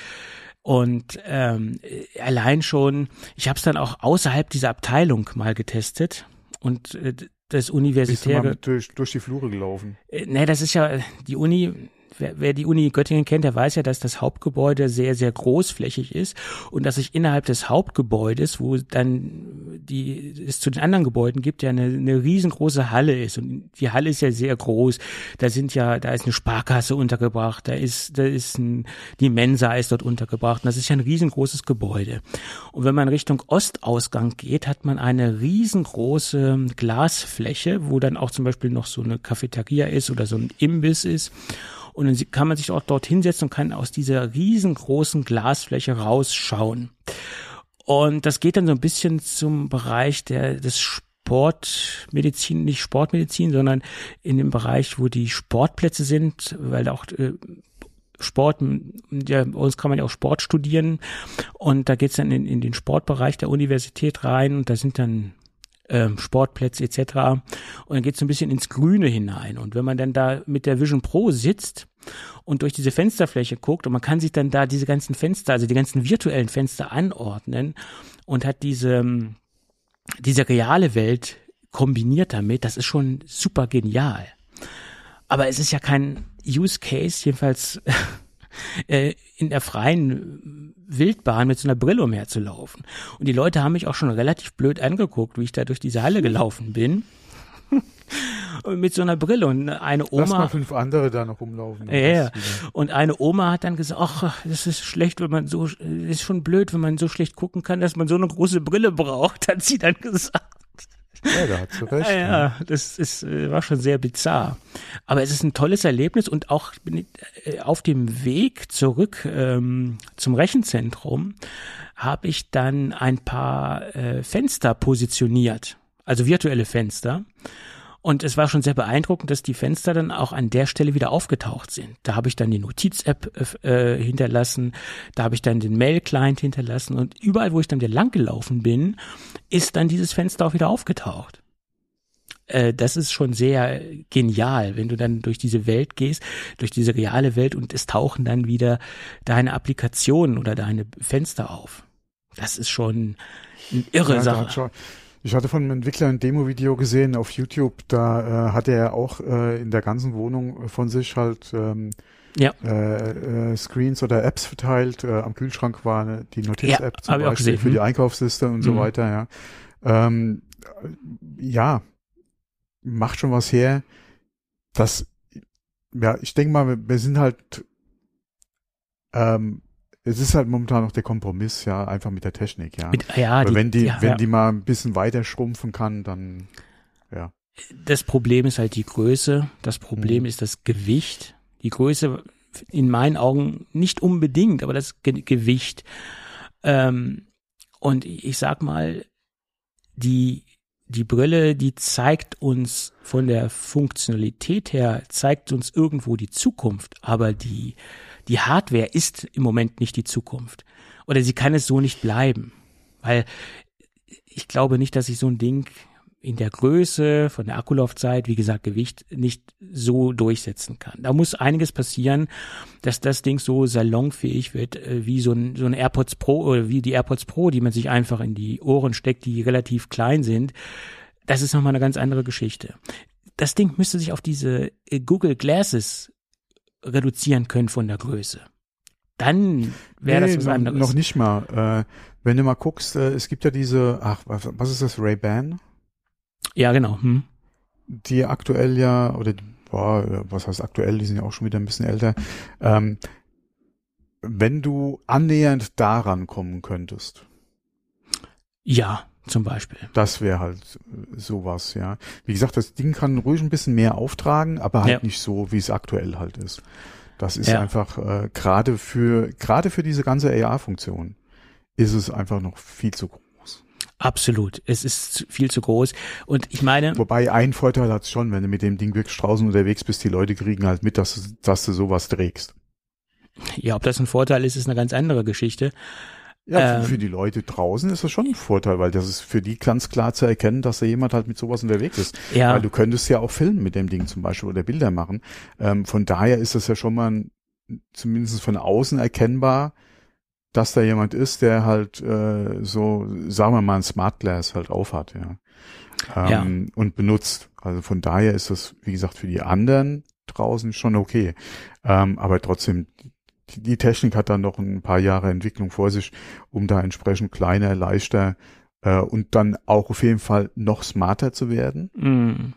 Und ähm, allein schon, ich habe es dann auch außerhalb dieser Abteilung mal getestet. Und äh, das universitäre. Bist du mal durch, durch die Flure gelaufen? Äh, nee, das ist ja, die Uni wer, wer die Uni Göttingen kennt, der weiß ja, dass das Hauptgebäude sehr, sehr großflächig ist und dass sich innerhalb des Hauptgebäudes, wo dann die es zu den anderen Gebäuden gibt, ja eine, eine riesengroße Halle ist. Und die Halle ist ja sehr groß. Da sind ja, da ist eine Sparkasse untergebracht, da ist, da ist ein, die Mensa ist dort untergebracht. Und das ist ja ein riesengroßes Gebäude. Und wenn man Richtung Ostausgang geht, hat man eine riesengroße Glasfläche, wo dann auch zum Beispiel noch so eine Cafeteria ist oder so ein Imbiss ist. Und dann kann man sich auch dort hinsetzen und kann aus dieser riesengroßen Glasfläche rausschauen. Und das geht dann so ein bisschen zum Bereich der, des Sportmedizin, nicht Sportmedizin, sondern in dem Bereich, wo die Sportplätze sind, weil auch äh, Sport, ja, bei uns kann man ja auch Sport studieren und da geht's dann in, in den Sportbereich der Universität rein und da sind dann ähm, Sportplätze etc. Und dann geht's so ein bisschen ins Grüne hinein. Und wenn man dann da mit der Vision Pro sitzt und durch diese Fensterfläche guckt und man kann sich dann da diese ganzen Fenster, also die ganzen virtuellen Fenster anordnen und hat diese, diese reale Welt kombiniert damit, das ist schon super genial. Aber es ist ja kein Use Case, jedenfalls äh, in der freien Wildbahn mit so einer Brille umherzulaufen. Und die Leute haben mich auch schon relativ blöd angeguckt, wie ich da durch diese Halle gelaufen bin. mit so einer Brille und eine Oma. Lass mal fünf andere da noch rumlaufen. Ja, ja. Und eine Oma hat dann gesagt, ach, das ist schlecht, wenn man so, ist schon blöd, wenn man so schlecht gucken kann, dass man so eine große Brille braucht, hat sie dann gesagt. Ja, da hat sie recht. Ja, ja, das ist, äh, war schon sehr bizarr. Aber es ist ein tolles Erlebnis und auch äh, auf dem Weg zurück ähm, zum Rechenzentrum habe ich dann ein paar äh, Fenster positioniert, also virtuelle Fenster. Und es war schon sehr beeindruckend, dass die Fenster dann auch an der Stelle wieder aufgetaucht sind. Da habe ich dann die Notiz-App äh, hinterlassen, da habe ich dann den Mail-Client hinterlassen und überall, wo ich dann wieder langgelaufen bin, ist dann dieses Fenster auch wieder aufgetaucht äh, das ist schon sehr genial, wenn du dann durch diese Welt gehst, durch diese reale Welt und es tauchen dann wieder deine Applikationen oder deine Fenster auf. Das ist schon eine irre ja, Sache. Ich hatte von einem Entwickler ein Demo-Video gesehen auf YouTube, da äh, hatte er auch äh, in der ganzen Wohnung von sich halt ähm, ja. äh, äh, Screens oder Apps verteilt. Äh, am Kühlschrank war eine, die Notiz-App ja, zum Beispiel für die Einkaufsliste und mhm. so weiter, ja. Ähm, ja, macht schon was her. Das, ja, ich denke mal, wir, wir sind halt ähm, es ist halt momentan noch der Kompromiss, ja, einfach mit der Technik, ja. Mit, ja, die, wenn die, ja, wenn ja. die mal ein bisschen weiter schrumpfen kann, dann, ja. Das Problem ist halt die Größe. Das Problem mhm. ist das Gewicht. Die Größe in meinen Augen nicht unbedingt, aber das Ge Gewicht. Ähm, und ich sag mal, die, die Brille, die zeigt uns von der Funktionalität her, zeigt uns irgendwo die Zukunft, aber die, die Hardware ist im Moment nicht die Zukunft. Oder sie kann es so nicht bleiben. Weil ich glaube nicht, dass ich so ein Ding in der Größe, von der Akkulaufzeit, wie gesagt, Gewicht nicht so durchsetzen kann. Da muss einiges passieren, dass das Ding so salonfähig wird, äh, wie so ein, so ein AirPods Pro oder wie die AirPods Pro, die man sich einfach in die Ohren steckt, die relativ klein sind. Das ist nochmal eine ganz andere Geschichte. Das Ding müsste sich auf diese äh, Google Glasses reduzieren können von der Größe. Dann wäre nee, das was anderes. Noch nicht mal. Äh, wenn du mal guckst, äh, es gibt ja diese, ach, was, was ist das, Ray-Ban? Ja, genau. Hm. Die aktuell ja, oder boah, was heißt aktuell, die sind ja auch schon wieder ein bisschen älter. Ähm, wenn du annähernd daran kommen könntest. Ja, zum Beispiel. Das wäre halt sowas, ja. Wie gesagt, das Ding kann ruhig ein bisschen mehr auftragen, aber halt ja. nicht so, wie es aktuell halt ist. Das ist ja. einfach äh, gerade für gerade für diese ganze AR-Funktion ist es einfach noch viel zu groß. Absolut, es ist viel zu groß. Und ich meine. Wobei ein Vorteil hat schon, wenn du mit dem Ding wirklich draußen unterwegs bist, die Leute kriegen halt mit, dass, dass du sowas trägst. Ja, ob das ein Vorteil ist, ist eine ganz andere Geschichte. Ja, ähm, für die Leute draußen ist das schon ein Vorteil, weil das ist für die ganz klar zu erkennen, dass da jemand halt mit sowas unterwegs ist. Ja. Weil du könntest ja auch filmen mit dem Ding zum Beispiel oder Bilder machen. Ähm, von daher ist das ja schon mal ein, zumindest von außen erkennbar, dass da jemand ist, der halt äh, so, sagen wir mal, ein Smart Glass halt aufhat, ja. Ähm, ja. Und benutzt. Also von daher ist das, wie gesagt, für die anderen draußen, schon okay. Ähm, aber trotzdem, die, Technik hat dann noch ein paar Jahre Entwicklung vor sich, um da entsprechend kleiner, leichter äh, und dann auch auf jeden Fall noch smarter zu werden. Mm.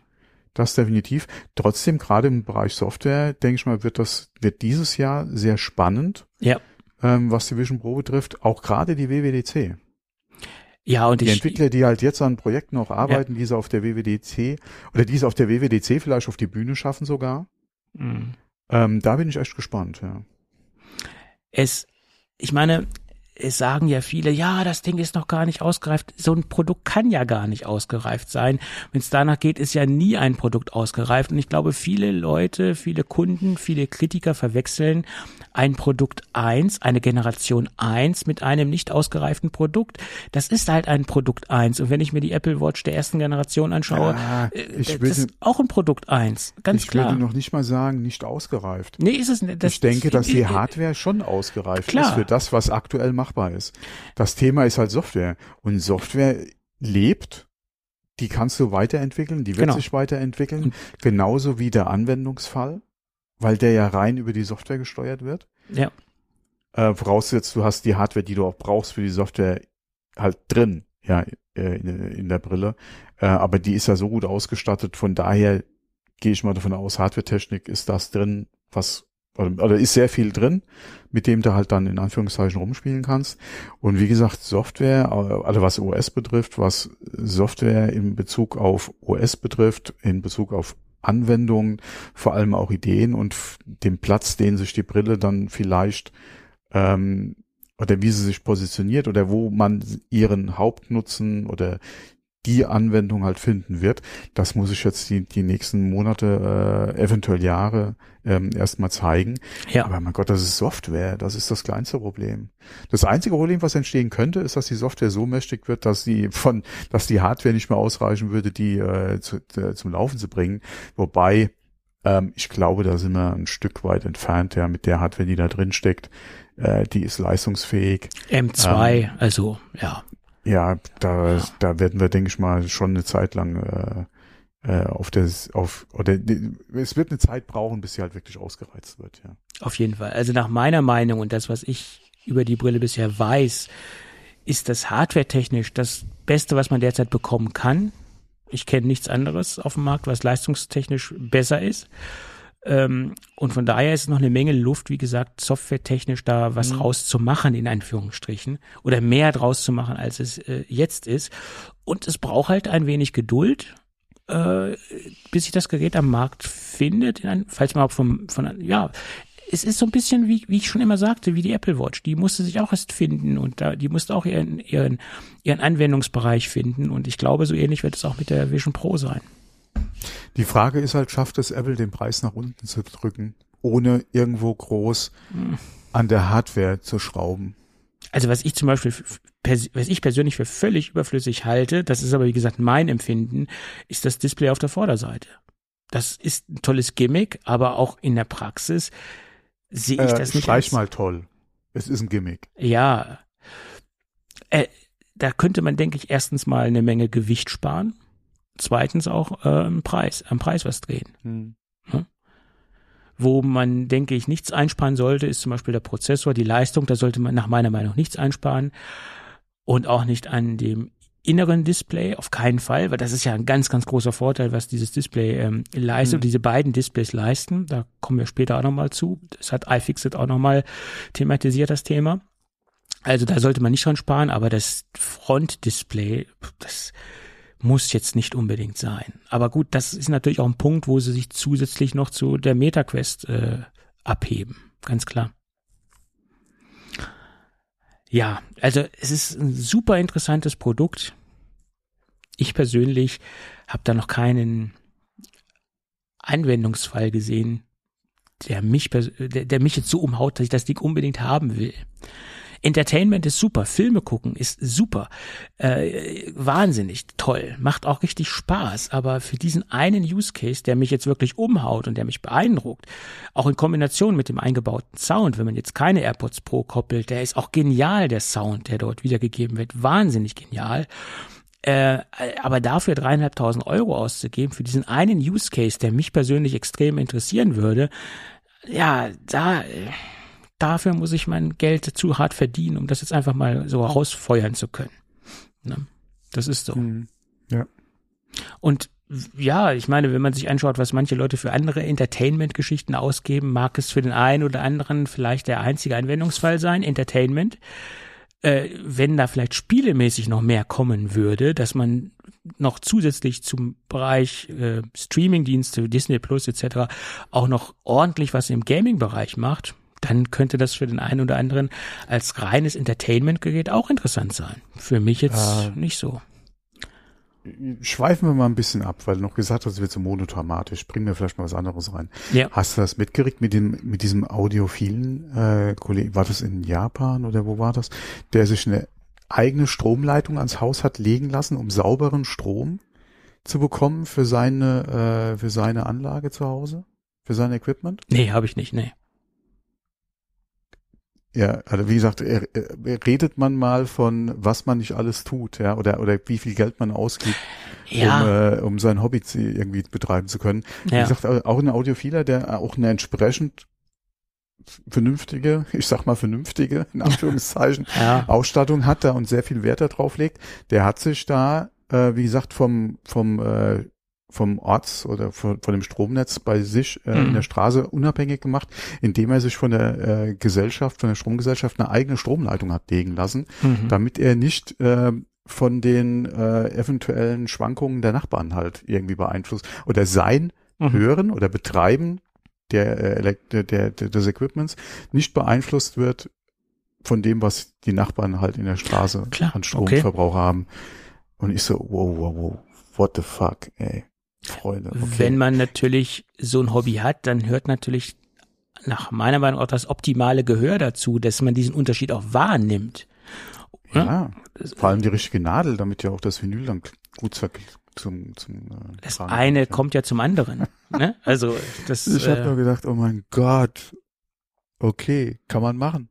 Das definitiv. Trotzdem, gerade im Bereich Software, denke ich mal, wird das, wird dieses Jahr sehr spannend, Ja. ähm, was die Vision Pro betrifft. Auch gerade die WWDC. Ja, und Die ich, Entwickler, die halt jetzt an Projekten auch arbeiten, diese auf der WWDC oder diese auf der WWDC vielleicht auf die Bühne schaffen sogar. Mm. Ähm, da bin ich echt gespannt, ja. Es, ich meine, es sagen ja viele, ja, das Ding ist noch gar nicht ausgereift. So ein Produkt kann ja gar nicht ausgereift sein. Wenn es danach geht, ist ja nie ein Produkt ausgereift. Und ich glaube, viele Leute, viele Kunden, viele Kritiker verwechseln ein Produkt 1, eine Generation 1 mit einem nicht ausgereiften Produkt. Das ist halt ein Produkt 1. Und wenn ich mir die Apple Watch der ersten Generation anschaue, Ja, äh, ich das würde- ist auch ein Produkt 1. Ganz ich klar. würde noch nicht mal sagen, nicht ausgereift. nee, ist es nicht. Ich denke, dass die Hardware schon ausgereift Klar. ist für das, was aktuell machbar ist. Das Thema ist halt Software. Und Software lebt, die kannst du weiterentwickeln, die wird Genau. sich weiterentwickeln, genauso wie der Anwendungsfall, weil der ja rein über die Software gesteuert wird. Ja. Äh, vorausgesetzt, du hast die Hardware, die du auch brauchst für die Software halt drin, ja, äh, in, in der Brille. Äh, aber die ist ja so gut ausgestattet, von daher gehe ich mal davon aus, Hardware-Technik ist das drin, was oder, oder ist sehr viel drin, mit dem du halt dann in Anführungszeichen rumspielen kannst. Und wie gesagt, Software, äh, also was OS betrifft, was Software in Bezug auf OS betrifft, in Bezug auf Anwendungen, vor allem auch Ideen und den Platz, den sich die Brille dann vielleicht ähm, oder wie sie sich positioniert oder wo man ihren Hauptnutzen oder die Anwendung halt finden wird. Das muss ich jetzt die, die nächsten Monate, äh, eventuell Jahre ähm, erstmal zeigen. Ja. Aber mein Gott, das ist Software, das ist das kleinste Problem. Das einzige Problem, was entstehen könnte, ist, dass die Software so mächtig wird, dass sie von, dass die Hardware nicht mehr ausreichen würde, die äh, zu, äh, zum Laufen zu bringen. Wobei ähm, ich glaube, da sind wir ein Stück weit entfernt, ja, mit der Hardware, die da drin steckt. Äh, die ist leistungsfähig. M2, also ja. Ja, da, da werden wir, denke ich mal, schon eine Zeit lang äh, äh, auf das, auf, oder es wird eine Zeit brauchen, bis sie halt wirklich ausgereizt wird, ja. Auf jeden Fall. Also nach meiner Meinung und das, was ich über die Brille bisher weiß, ist das hardwaretechnisch das Beste, was man derzeit bekommen kann. Ich kenne nichts anderes auf dem Markt, was leistungstechnisch besser ist. Ähm, und von daher ist noch eine Menge Luft, wie gesagt, softwaretechnisch da was rauszumachen, in Anführungsstrichen. Oder mehr draus zu machen, als es äh, jetzt ist. Und es braucht halt ein wenig Geduld, äh, bis sich das Gerät am Markt findet, in ein, falls man auch vom, von, ja, es ist so ein bisschen, wie, wie ich schon immer sagte, wie die Apple Watch. Die musste sich auch erst finden und da, die musste auch ihren, ihren, ihren Anwendungsbereich finden. Und ich glaube, so ähnlich wird es auch mit der Vision Pro sein. Die Frage ist halt, schafft es Apple, den Preis nach unten zu drücken, ohne irgendwo groß an der Hardware zu schrauben? Also was ich zum Beispiel, was ich persönlich für völlig überflüssig halte, das ist aber wie gesagt mein Empfinden, ist das Display auf der Vorderseite. Das ist ein tolles Gimmick, aber auch in der Praxis sehe ich Äh, das nicht. streich als- mal toll. Es ist ein Gimmick. Ja. Äh, da könnte man, denke ich, erstens mal eine Menge Gewicht sparen. Zweitens auch äh, am Preis, am Preis was drehen. Wo man, denke ich, nichts einsparen sollte, ist zum Beispiel der Prozessor, die Leistung, da sollte man nach meiner Meinung nichts einsparen. Und auch nicht an dem inneren Display, auf keinen Fall, weil das ist ja ein ganz, ganz großer Vorteil, was dieses Display ähm, leistet, Mhm. diese beiden Displays leisten. Da kommen wir später auch nochmal zu. Das hat iFixit auch nochmal thematisiert, das Thema. Also da sollte man nicht dran sparen, aber das Frontdisplay, das muss jetzt nicht unbedingt sein. Aber gut, das ist natürlich auch ein Punkt, wo sie sich zusätzlich noch zu der MetaQuest äh, abheben. Ganz klar. Ja, also es ist ein super interessantes Produkt. Ich persönlich habe da noch keinen Anwendungsfall gesehen, der mich, der, der mich jetzt so umhaut, dass ich das Ding unbedingt haben will. Entertainment ist super, Filme gucken ist super, äh, wahnsinnig toll, macht auch richtig Spaß, aber für diesen einen Use Case, der mich jetzt wirklich umhaut und der mich beeindruckt, auch in Kombination mit dem eingebauten Sound, wenn man jetzt keine AirPods Pro koppelt, der ist auch genial, der Sound, der dort wiedergegeben wird, wahnsinnig genial. Äh, aber dafür dreieinhalbtausend Euro auszugeben für diesen einen Use Case, der mich persönlich extrem interessieren würde, ja, da, dafür muss ich mein Geld zu hart verdienen, um das jetzt einfach mal so rausfeuern zu können. Ne? Das ist so. Mhm. Ja. Und ja, ich meine, wenn man sich anschaut, was manche Leute für andere Entertainment-Geschichten ausgeben, mag es für den einen oder anderen vielleicht der einzige Anwendungsfall sein, Entertainment äh, wenn da vielleicht spielemäßig noch mehr kommen würde, dass man noch zusätzlich zum Bereich äh, Streamingdienste, Disney Plus etc. auch noch ordentlich was im Gaming-Bereich macht, dann könnte das für den einen oder anderen als reines Entertainment-Gerät auch interessant sein. Für mich jetzt äh, nicht so schweifen wir mal ein bisschen ab, weil du noch gesagt hast, es wird so monodramatisch. Bringen wir vielleicht mal was anderes rein. Ja. Hast du das mitgekriegt mit dem, mit diesem audiophilen äh, Kollegen? War das in Japan oder wo war das? Der sich eine eigene Stromleitung ans Haus hat legen lassen, um sauberen Strom zu bekommen für seine, äh, für seine Anlage zu Hause? Für sein Equipment? Nee, habe ich nicht, nee. Ja, also wie gesagt, er, er, redet man mal von, was man nicht alles tut, ja, oder oder wie viel Geld man ausgibt, ja. um, äh, um sein Hobby irgendwie betreiben zu können. Ja. Wie gesagt, auch ein Audiophiler, der auch eine entsprechend vernünftige, ich sag mal vernünftige, in Anführungszeichen, ja. Ausstattung hat da und sehr viel Wert darauf legt, der hat sich da, äh, wie gesagt, vom, vom äh, vom Orts oder von, von dem Stromnetz bei sich äh, mhm. in der Straße unabhängig gemacht, indem er sich von der äh, Gesellschaft, von der Stromgesellschaft eine eigene Stromleitung hat legen lassen, mhm. damit er nicht äh, von den äh, eventuellen Schwankungen der Nachbarn halt irgendwie beeinflusst oder sein mhm. Hören oder Betreiben der, äh, der, der, des Equipments nicht beeinflusst wird von dem, was die Nachbarn halt in der Straße Klar, an Stromverbrauch okay. haben. Und ich so, wow, wow, wow, what the fuck, ey. Freunde. Okay. Wenn man natürlich so ein Hobby hat, dann hört natürlich nach meiner Meinung auch das optimale Gehör dazu, dass man diesen Unterschied auch wahrnimmt. Ja, ja vor allem die richtige Nadel, damit ja auch das Vinyl dann gut zum, zum äh, Das eine kann. kommt ja zum anderen. ne? Also das. Ich habe äh, nur gedacht, oh mein Gott, okay, kann man machen.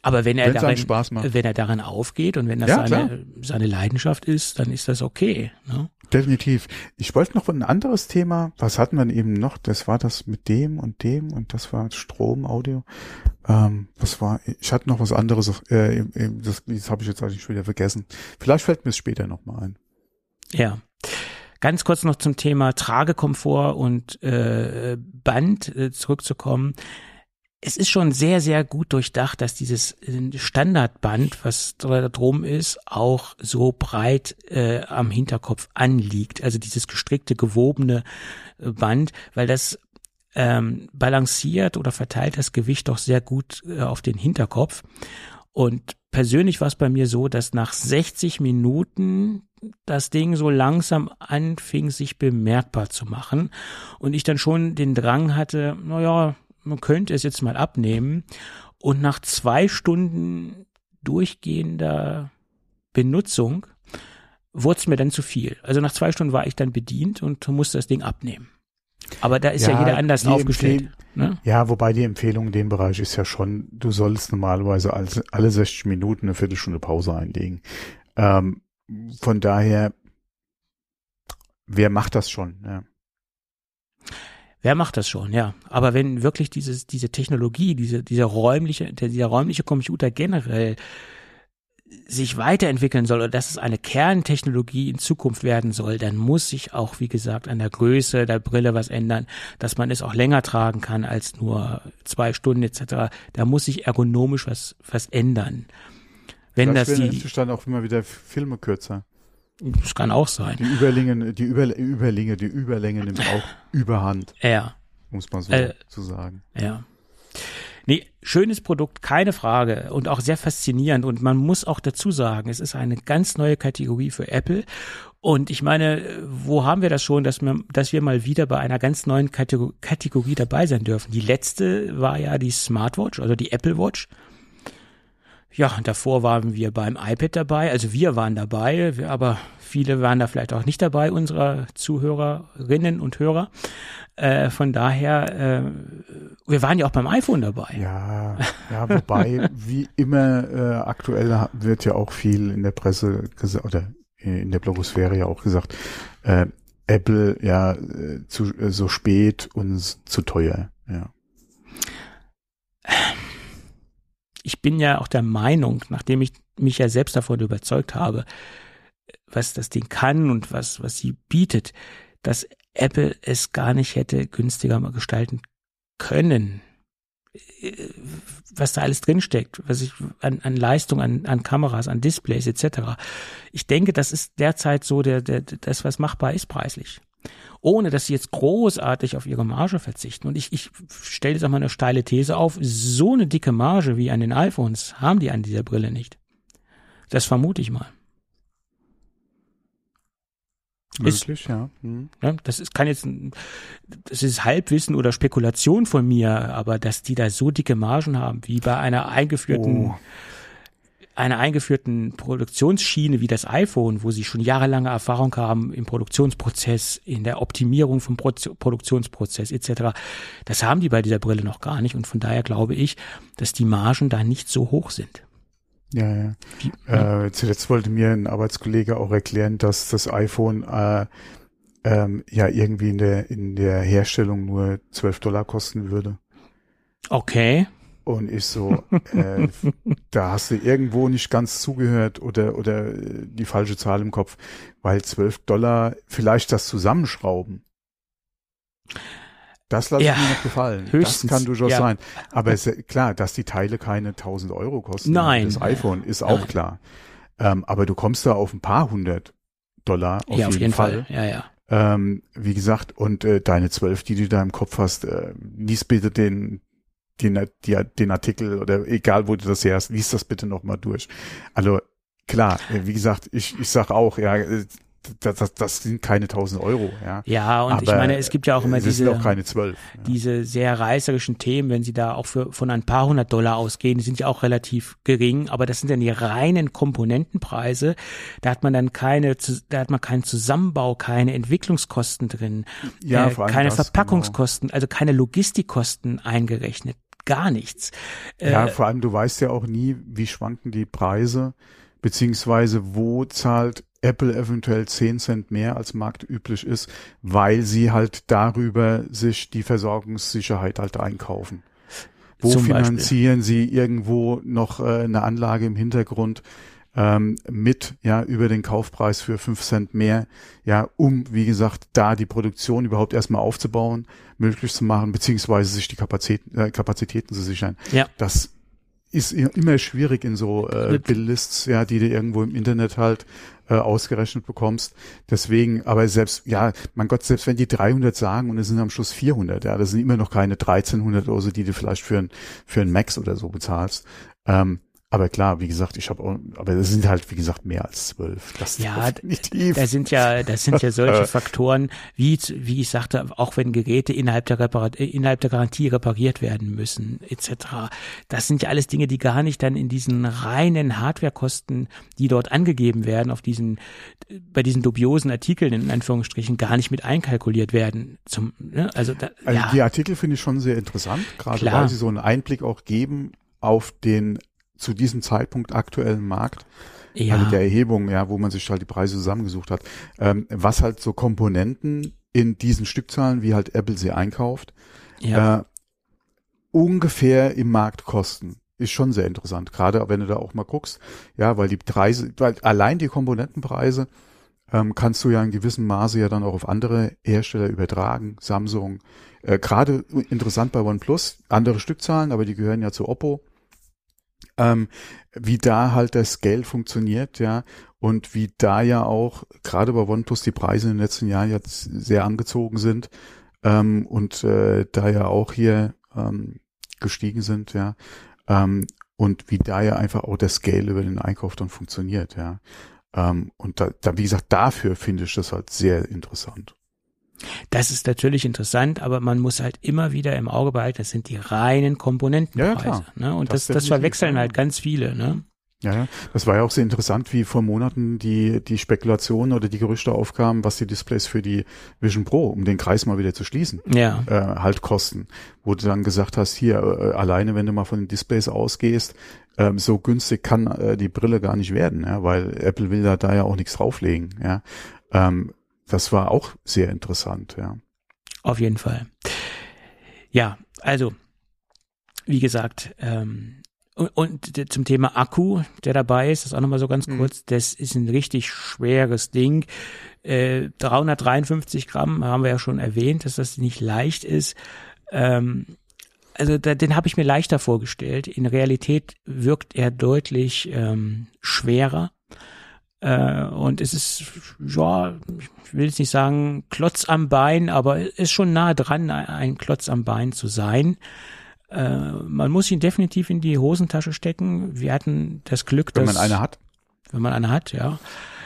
Aber wenn er darin, Spaß macht. wenn er darin aufgeht und wenn das ja, seine, seine Leidenschaft ist, dann ist das okay. Ne? Definitiv. Ich wollte noch ein anderes Thema. Was hatten wir eben noch? Das war das mit dem und dem und das war Strom, Audio. Ähm, was war? Ich hatte noch was anderes. Äh, das das habe ich jetzt eigentlich schon wieder vergessen. Vielleicht fällt mir es später noch mal ein. Ja. Ganz kurz noch zum Thema Tragekomfort und äh, Band äh, zurückzukommen es ist schon sehr, sehr gut durchdacht, dass dieses äh, Standardband, was da drum ist, auch so breit äh, am Hinterkopf anliegt. Also dieses gestrickte, gewobene äh, Band, weil das ähm, balanciert oder verteilt das Gewicht doch sehr gut äh, auf den Hinterkopf. Und persönlich war es bei mir so, dass nach 60 Minuten das Ding so langsam anfing, sich bemerkbar zu machen. Und ich dann schon den Drang hatte, naja, man könnte es jetzt mal abnehmen und nach zwei Stunden durchgehender Benutzung wurde es mir dann zu viel. Also nach zwei Stunden war ich dann bedient und musste das Ding abnehmen. Aber da ist ja, ja jeder anders aufgestellt. Ne? Ja, wobei die Empfehlung in dem Bereich ist ja schon, du sollst normalerweise alle, alle 60 Minuten eine Viertelstunde Pause einlegen. Ähm, von daher, wer macht das schon? Ja. Wer macht das schon, ja. Aber wenn wirklich dieses, diese Technologie, diese, dieser räumliche, dieser räumliche Computer generell sich weiterentwickeln soll oder dass es eine Kerntechnologie in Zukunft werden soll, dann muss sich auch, wie gesagt, an der Größe der Brille was ändern, dass man es auch länger tragen kann als nur zwei Stunden etc. Da muss sich ergonomisch was, was ändern. Wenn Vielleicht das die, dann auch immer wieder Filme kürzer. Das kann auch sein. Die Überlänge, die Über, Überlänge, die Überlänge nimmt auch Überhand. Ja. Muss man so äh, zu sagen. Ja. Nee, schönes Produkt, keine Frage und auch sehr faszinierend und man muss auch dazu sagen, es ist eine ganz neue Kategorie für Apple und ich meine, wo haben wir das schon, dass wir, dass wir mal wieder bei einer ganz neuen Kategorie dabei sein dürfen? Die letzte war ja die Smartwatch, also die Apple Watch. Ja, davor waren wir beim iPad dabei, also wir waren dabei, aber viele waren da vielleicht auch nicht dabei, unserer Zuhörerinnen und Hörer. Äh, von daher, äh, wir waren ja auch beim iPhone dabei. Ja, ja, wobei, wie immer, äh, aktuell wird ja auch viel in der Presse gesagt, oder in der Blogosphäre ja auch gesagt, äh, Apple ja äh, zu, äh, so spät und zu teuer, ja. Ich bin ja auch der Meinung, nachdem ich mich ja selbst davon überzeugt habe, was das Ding kann und was, was sie bietet, dass Apple es gar nicht hätte günstiger mal gestalten können. Was da alles drinsteckt, was ich an, an Leistung, an, an Kameras, an Displays etc. Ich denke, das ist derzeit so der, der, das, was machbar ist preislich. Ohne dass sie jetzt großartig auf ihre Marge verzichten. Und ich, ich stelle jetzt auch mal eine steile These auf. So eine dicke Marge wie an den iPhones haben die an dieser Brille nicht. Das vermute ich mal. Möglich, ist, ja. Hm. ja. Das ist, kann jetzt, das ist Halbwissen oder Spekulation von mir, aber dass die da so dicke Margen haben, wie bei einer eingeführten, oh. Einer eingeführten Produktionsschiene wie das iPhone, wo sie schon jahrelange Erfahrung haben im Produktionsprozess, in der Optimierung vom Pro Produktionsprozess etc. Das haben die bei dieser Brille noch gar nicht und von daher glaube ich, dass die Margen da nicht so hoch sind. Ja, ja. Äh, zuletzt wollte mir ein Arbeitskollege auch erklären, dass das iPhone äh, ähm, ja irgendwie in der in der Herstellung nur 12 Dollar kosten würde. Okay. Und ich so, äh, da hast du irgendwo nicht ganz zugehört oder oder die falsche Zahl im Kopf, weil 12 Dollar vielleicht das Zusammenschrauben das lasse ja, ich mir noch gefallen. Höchstens, das kann durchaus ja. sein. Aber es klar, dass die Teile keine 1000 Euro kosten. Nein. Das iPhone ist auch Nein. klar. Ähm, aber du kommst da auf ein paar hundert Dollar auf, ja, jeden, auf jeden Fall. Fall. Ja, ja. Ähm, wie gesagt, und äh, deine zwölf, die du da im Kopf hast, äh, lies bitte den, den, die, den Artikel oder egal, wo du das her hast, lies das bitte nochmal durch. Also klar, äh, wie gesagt, ich, ich sag auch, ja, äh, das, das, das sind keine 1000 Euro, ja. Ja, und Aber ich meine, es gibt ja auch immer diese, auch keine 12, ja. diese sehr reißerischen Themen, wenn sie da auch für, von ein paar hundert Dollar ausgehen, die sind ja auch relativ gering, aber das sind dann die reinen Komponentenpreise. Da hat man dann keine, da hat man keinen Zusammenbau, keine Entwicklungskosten drin, ja, äh, keine das, Verpackungskosten, genau. also keine Logistikkosten eingerechnet, gar nichts. Ja, äh, vor allem, du weißt ja auch nie, wie schwanken die Preise, beziehungsweise wo zahlt Apple eventuell 10 Cent mehr als marktüblich ist, weil sie halt darüber sich die Versorgungssicherheit halt einkaufen. Wo Zum finanzieren Beispiel. sie irgendwo noch äh, eine Anlage im Hintergrund ähm, mit, ja, über den Kaufpreis für 5 Cent mehr, ja, um, wie gesagt, da die Produktion überhaupt erstmal aufzubauen, möglich zu machen, beziehungsweise sich die Kapazitäten, äh, Kapazitäten zu sichern. Ja. Das ist immer schwierig in so äh, Bildlists, ja, die du irgendwo im Internet halt äh, ausgerechnet bekommst. Deswegen, aber selbst, ja, mein Gott, selbst wenn die 300 sagen und es sind am Schluss 400, ja, das sind immer noch keine 1300 oder so, die du vielleicht für ein, für ein Max oder so bezahlst. Ähm, aber klar, wie gesagt, ich habe, aber es sind halt wie gesagt mehr als zwölf. Das ja, definitiv. da sind ja, das sind ja solche Faktoren, wie wie ich sagte, auch wenn Geräte innerhalb der Reparat innerhalb der Garantie repariert werden müssen etc. Das sind ja alles Dinge, die gar nicht dann in diesen reinen Hardwarekosten, die dort angegeben werden, auf diesen bei diesen dubiosen Artikeln in Anführungsstrichen gar nicht mit einkalkuliert werden. Zum, ne? also, da, also ja. die Artikel finde ich schon sehr interessant, gerade Klar. weil sie so einen Einblick auch geben auf den zu diesem Zeitpunkt aktuellen Markt, ja. also der Erhebung, ja, wo man sich halt die Preise zusammengesucht hat, ähm, was halt so Komponenten in diesen Stückzahlen, wie halt Apple sie einkauft, ja. äh, ungefähr im Markt kosten. Ist schon sehr interessant, gerade wenn du da auch mal guckst, ja, weil die Preise, weil allein die Komponentenpreise ähm, kannst du ja in gewissem Maße ja dann auch auf andere Hersteller übertragen, Samsung, äh, gerade interessant bei OnePlus, andere Stückzahlen, aber die gehören ja zu Oppo ähm, wie da halt das Scale funktioniert, ja, und wie da ja auch gerade bei OnePlus die Preise in den letzten Jahren jetzt sehr angezogen sind ähm, und äh, da ja auch hier ähm, gestiegen sind, ja, ähm, und wie da ja einfach auch der Scale über den Einkauf dann funktioniert, ja. Ähm, und da, da, wie gesagt, dafür finde ich das halt sehr interessant. Das ist natürlich interessant, aber man muss halt immer wieder im Auge behalten, das sind die reinen Komponentenpreise. Ja, klar. Ne? Und das, das, das verwechseln halt ganz viele. Ne? Ja, ja, das war ja auch sehr interessant, wie vor Monaten die, die Spekulation oder die Gerüchte aufkamen, was die Displays für die Vision Pro, um den Kreis mal wieder zu schließen, Ja. äh, halt kosten. Wo du dann gesagt hast, hier, äh, alleine wenn du mal von den Displays ausgehst, ähm, so günstig kann äh, die Brille gar nicht werden, ja, weil Apple will da, da ja auch nichts drauflegen, ja. Ähm, das war auch sehr interessant, ja. Auf jeden Fall. Ja, also, wie gesagt, ähm, und, und zum Thema Akku, der dabei ist, das auch nochmal so ganz Mhm. kurz, das ist ein richtig schweres Ding. Äh, 353 Gramm haben wir ja schon erwähnt, dass das nicht leicht ist. Ähm, also da, den habe ich mir leichter vorgestellt. In Realität wirkt er deutlich ähm, schwerer. Äh, und es ist, ja, ich will jetzt nicht sagen Klotz am Bein, aber ist schon nah dran, ein Klotz am Bein zu sein. Äh, man muss ihn definitiv in die Hosentasche stecken. Wir hatten das Glück, Wenn dass man eine hat. wenn man eine hat, ja.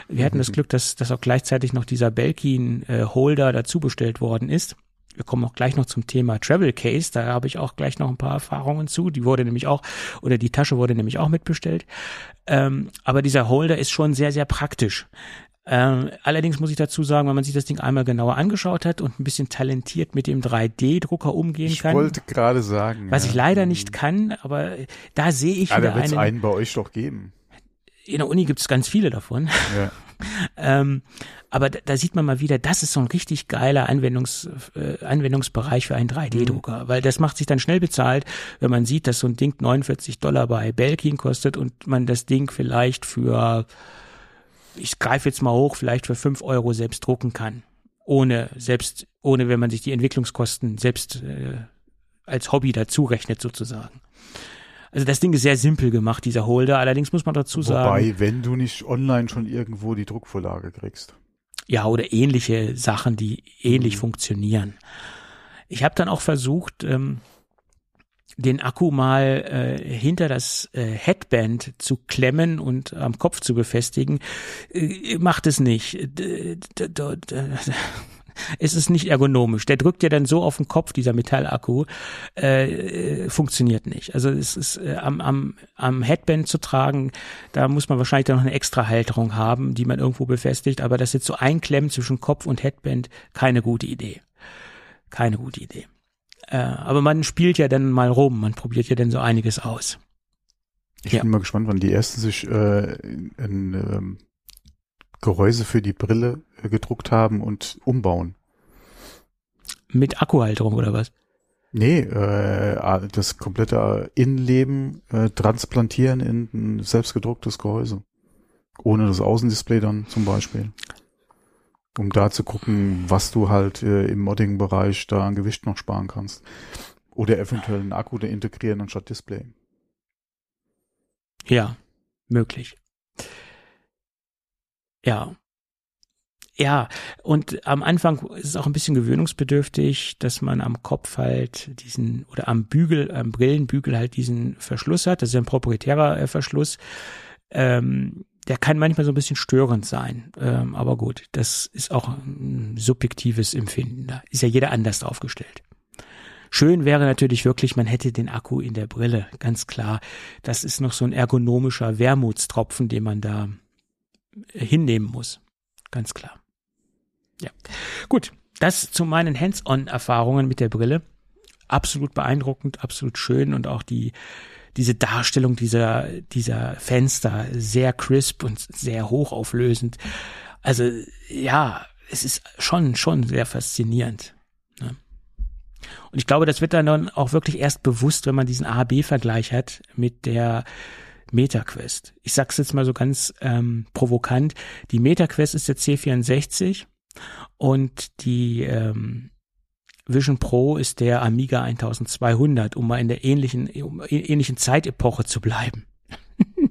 Wir hatten das Glück, dass, dass auch gleichzeitig noch dieser Belkin-Holder dazu bestellt worden ist. Wir kommen auch gleich noch zum Thema Travel Case. Da habe ich auch gleich noch ein paar Erfahrungen zu. Die wurde nämlich auch, oder die Tasche wurde nämlich auch mitbestellt. Ähm, aber dieser Holder ist schon sehr, sehr praktisch. Ähm, allerdings muss ich dazu sagen, wenn man sich das Ding einmal genauer angeschaut hat und ein bisschen talentiert mit dem 3D-Drucker umgehen Ich kann, wollte gerade sagen. was ja. ich leider nicht kann, aber da sehe ich Ja, wieder da wird es einen, einen bei euch doch geben. in der Uni gibt es ganz viele davon. Ja. Ähm, aber da, da sieht man mal wieder, das ist so ein richtig geiler Anwendungs, äh, Anwendungsbereich für einen 3D-Drucker, weil das macht sich dann schnell bezahlt, wenn man sieht, dass so ein Ding 49 Dollar bei Belkin kostet und man das Ding vielleicht für, ich greife jetzt mal hoch, vielleicht für 5 Euro selbst drucken kann. Ohne, selbst, ohne wenn man sich die Entwicklungskosten selbst äh, als Hobby dazu rechnet sozusagen. Also das Ding ist sehr simpel gemacht, dieser Holder. Allerdings muss man dazu sagen. Wobei, wenn du nicht online schon irgendwo die Druckvorlage kriegst. Ja, oder ähnliche Sachen, die ähnlich Mhm. funktionieren. Ich habe dann auch versucht, ähm, den Akku mal äh, hinter das äh, Headband zu klemmen und am Kopf zu befestigen. Äh, macht es nicht. D- Es ist nicht ergonomisch. Der drückt ja dann so auf den Kopf, dieser Metallakku. Äh, äh, funktioniert nicht. Also es ist äh, am, am, am Headband zu tragen, da muss man wahrscheinlich dann noch eine extra Halterung haben, die man irgendwo befestigt. Aber das jetzt so einklemmen zwischen Kopf und Headband, keine gute Idee. Keine gute Idee. Äh, aber man spielt ja dann mal rum, man probiert ja dann so einiges aus. Ich Ja. bin mal gespannt, wann die ersten sich äh, ein ähm, Gehäuse für die Brille äh, gedruckt haben und umbauen. Mit Akkuhalterung oder was? Nee, äh, das komplette Innenleben äh, transplantieren in ein selbstgedrucktes Gehäuse. Ohne das Außendisplay dann zum Beispiel. Um da zu gucken, was du halt äh, im Modding-Bereich da an Gewicht noch sparen kannst. Oder eventuell einen Akku da integrieren anstatt Display. Ja, möglich. Ja. Ja, und am Anfang ist es auch ein bisschen gewöhnungsbedürftig, dass man am Kopf halt diesen, oder am Bügel, am Brillenbügel halt diesen Verschluss hat. Das ist ein proprietärer äh, Verschluss. Ähm, der kann manchmal so ein bisschen störend sein. Ähm, aber gut, das ist auch ein subjektives Empfinden. Da ist ja jeder anders aufgestellt. Schön wäre natürlich wirklich, man hätte den Akku in der Brille, ganz klar. Das ist noch so ein ergonomischer Wermutstropfen, den man da hinnehmen muss. Ganz klar. Ja. Gut, das zu meinen Hands-on-Erfahrungen mit der Brille. Absolut beeindruckend, absolut schön und auch die, diese Darstellung dieser, dieser Fenster sehr crisp und sehr hochauflösend. Also, ja, es ist schon, schon sehr faszinierend. Ne? Und ich glaube, das wird dann auch wirklich erst bewusst, wenn man diesen A-B-Vergleich hat mit der MetaQuest. Ich sag's jetzt mal so ganz ähm, provokant. Die MetaQuest ist der C64 und die ähm, Vision Pro ist der Amiga 1200, um mal in der ähnlichen, um in ähnlichen Zeitepoche zu bleiben.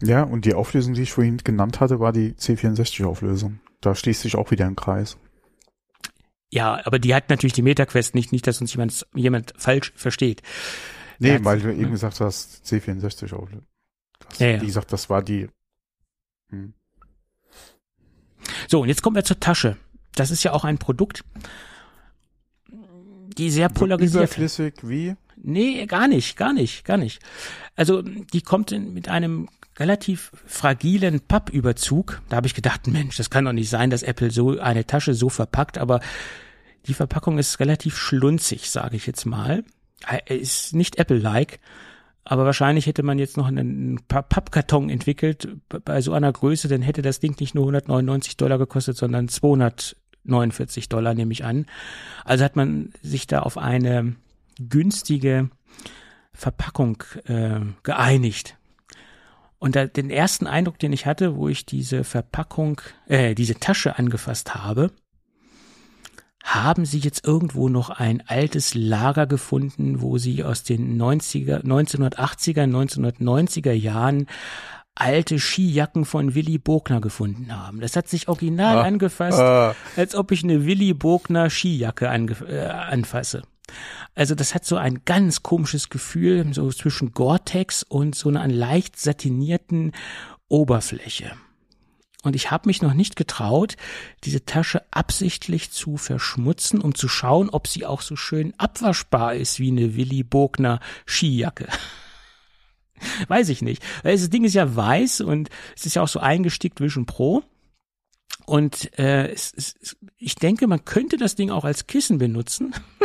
Ja, und die Auflösung, die ich vorhin genannt hatte, war die C64-Auflösung. Da schließt sich auch wieder ein Kreis. Ja, aber die hat natürlich die MetaQuest nicht, nicht, dass uns jemand, jemand falsch versteht. Nee, Ja, weil du ne? eben gesagt hast, C64-Auflösung. Ja, ja. Wie gesagt, das war die. Hm. So, und jetzt kommen wir zur Tasche. Das ist ja auch ein Produkt, die sehr polarisiert. Überflüssig wie? Nee, gar nicht, gar nicht, gar nicht. Also die kommt in, mit einem relativ fragilen Pappüberzug. Da habe ich gedacht, Mensch, das kann doch nicht sein, dass Apple so eine Tasche so verpackt, aber die Verpackung ist relativ schlunzig, sage ich jetzt mal. Er ist nicht Apple-like, aber wahrscheinlich hätte man jetzt noch einen Pappkarton entwickelt bei so einer Größe, dann hätte das Ding nicht nur 199 Dollar gekostet, sondern 249 Dollar nehme ich an. Also hat man sich da auf eine günstige Verpackung äh, geeinigt. Und da, den ersten Eindruck, den ich hatte, wo ich diese Verpackung, äh, diese Tasche angefasst habe, haben Sie jetzt irgendwo noch ein altes Lager gefunden, wo Sie aus den 90er, 1980er, 1990er Jahren alte Skijacken von Willy Bogner gefunden haben. Das hat sich original ah, angefasst, ah. als ob ich eine Willy Bogner Skijacke äh, anfasse. Also das hat so ein ganz komisches Gefühl, so zwischen Gore-Tex und so einer leicht satinierten Oberfläche. Und ich habe mich noch nicht getraut, diese Tasche absichtlich zu verschmutzen, um zu schauen, ob sie auch so schön abwaschbar ist wie eine Willy Bogner Skijacke. Weiß ich nicht. Weil das Ding ist ja weiß und es ist ja auch so eingestickt Vision Pro. Und äh, es, es, ich denke, man könnte das Ding auch als Kissen benutzen.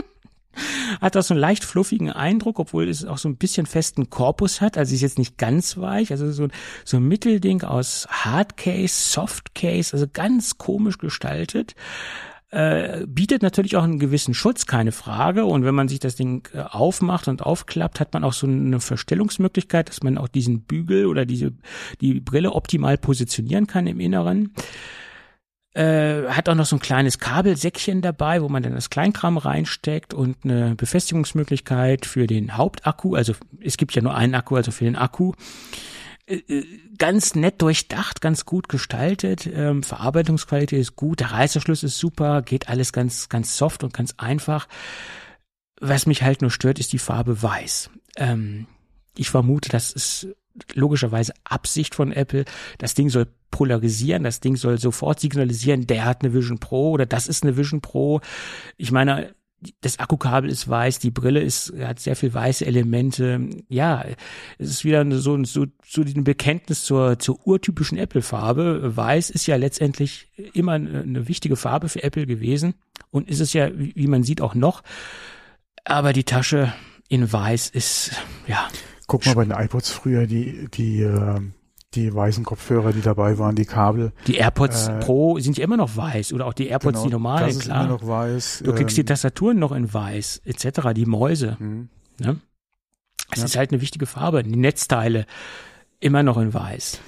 hat auch so einen leicht fluffigen Eindruck, obwohl es auch so ein bisschen festen Korpus hat. Also ist jetzt nicht ganz weich, also so, so ein Mittelding aus Hardcase, Softcase, also ganz komisch gestaltet. Äh, bietet natürlich auch einen gewissen Schutz, keine Frage. Und wenn man sich das Ding äh, aufmacht und aufklappt, hat man auch so eine Verstellungsmöglichkeit, dass man auch diesen Bügel oder diese die Brille optimal positionieren kann im Inneren. Äh, hat auch noch so ein kleines Kabelsäckchen dabei, wo man dann das Kleinkram reinsteckt und eine Befestigungsmöglichkeit für den Hauptakku. Also es gibt ja nur einen Akku, also für den Akku. Äh, äh, ganz nett durchdacht, ganz gut gestaltet. Ähm, Verarbeitungsqualität ist gut, der Reißverschluss ist super, geht alles ganz, ganz soft und ganz einfach. Was mich halt nur stört, ist die Farbe weiß. Ähm, ich vermute, das ist logischerweise Absicht von Apple. Das Ding soll polarisieren, das Ding soll sofort signalisieren, der hat eine Vision Pro oder das ist eine Vision Pro. Ich meine, das Akkukabel ist weiß, die Brille ist, hat sehr viel weiße Elemente. Ja, es ist wieder so, so, so ein Bekenntnis zur, zur urtypischen Apple-Farbe. Weiß ist ja letztendlich immer eine wichtige Farbe für Apple gewesen und ist es ja, wie man sieht, auch noch. Aber die Tasche in weiß ist, ja, Guck mal bei den iPods früher, die, die, äh, die weißen Kopfhörer, die dabei waren, die Kabel. Die AirPods äh, Pro sind ja immer noch weiß oder auch die AirPods, genau, die normalen, das ist klar. Immer noch weiß. Du kriegst ähm, die Tastaturen noch in weiß, etc., die Mäuse. Mhm. Ne? Es ja. ist halt eine wichtige Farbe. Die Netzteile immer noch in weiß.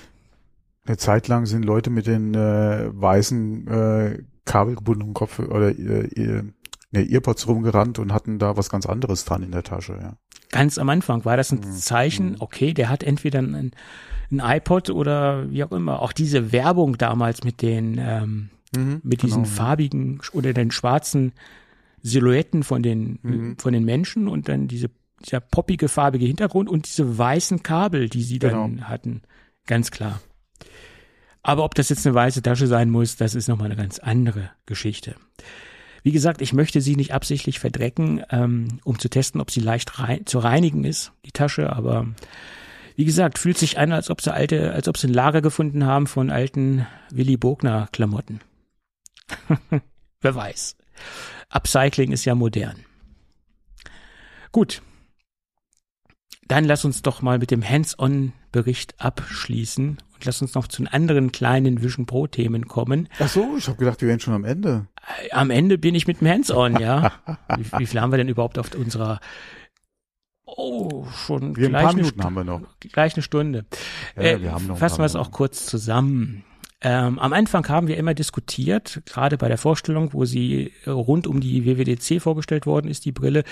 Eine Zeit lang sind Leute mit den äh, weißen äh, kabelgebundenen Kopf oder äh, ne, Earpods rumgerannt und hatten da was ganz anderes dran in der Tasche, ja. Ganz am Anfang war das ein mhm. Zeichen, mhm. okay, der hat entweder ein, ein iPod oder wie auch immer. Auch diese Werbung damals mit den, ähm, mhm, mit diesen genau. farbigen oder den schwarzen Silhouetten von den, mhm. von den Menschen und dann diese, dieser poppige farbige Hintergrund und diese weißen Kabel, die sie dann genau. hatten. Ganz klar. Aber ob das jetzt eine weiße Tasche sein muss, das ist nochmal eine ganz andere Geschichte. Wie gesagt, ich möchte sie nicht absichtlich verdrecken, ähm, um zu testen, ob sie leicht rein, zu reinigen ist, die Tasche, aber wie gesagt, fühlt sich an, als ob sie alte, als ob sie ein Lager gefunden haben von alten Willy Bogner Klamotten. Wer weiß. Upcycling ist ja modern. Gut. Dann lass uns doch mal mit dem Hands-on-Bericht abschließen und lass uns noch zu anderen kleinen Vision Pro Themen kommen. Ach so, ich habe gedacht, wir wären schon am Ende. Am Ende bin ich mit dem Hands-on, ja. wie, wie viel haben wir denn überhaupt auf unserer Oh, schon wir gleich, ein paar Minuten haben wir noch. gleich eine Stunde. Ja, äh, wir haben noch fassen wir es auch kurz zusammen. Ähm, am Anfang haben wir immer diskutiert, gerade bei der Vorstellung, wo sie rund um die WWDC vorgestellt worden ist, die Brille,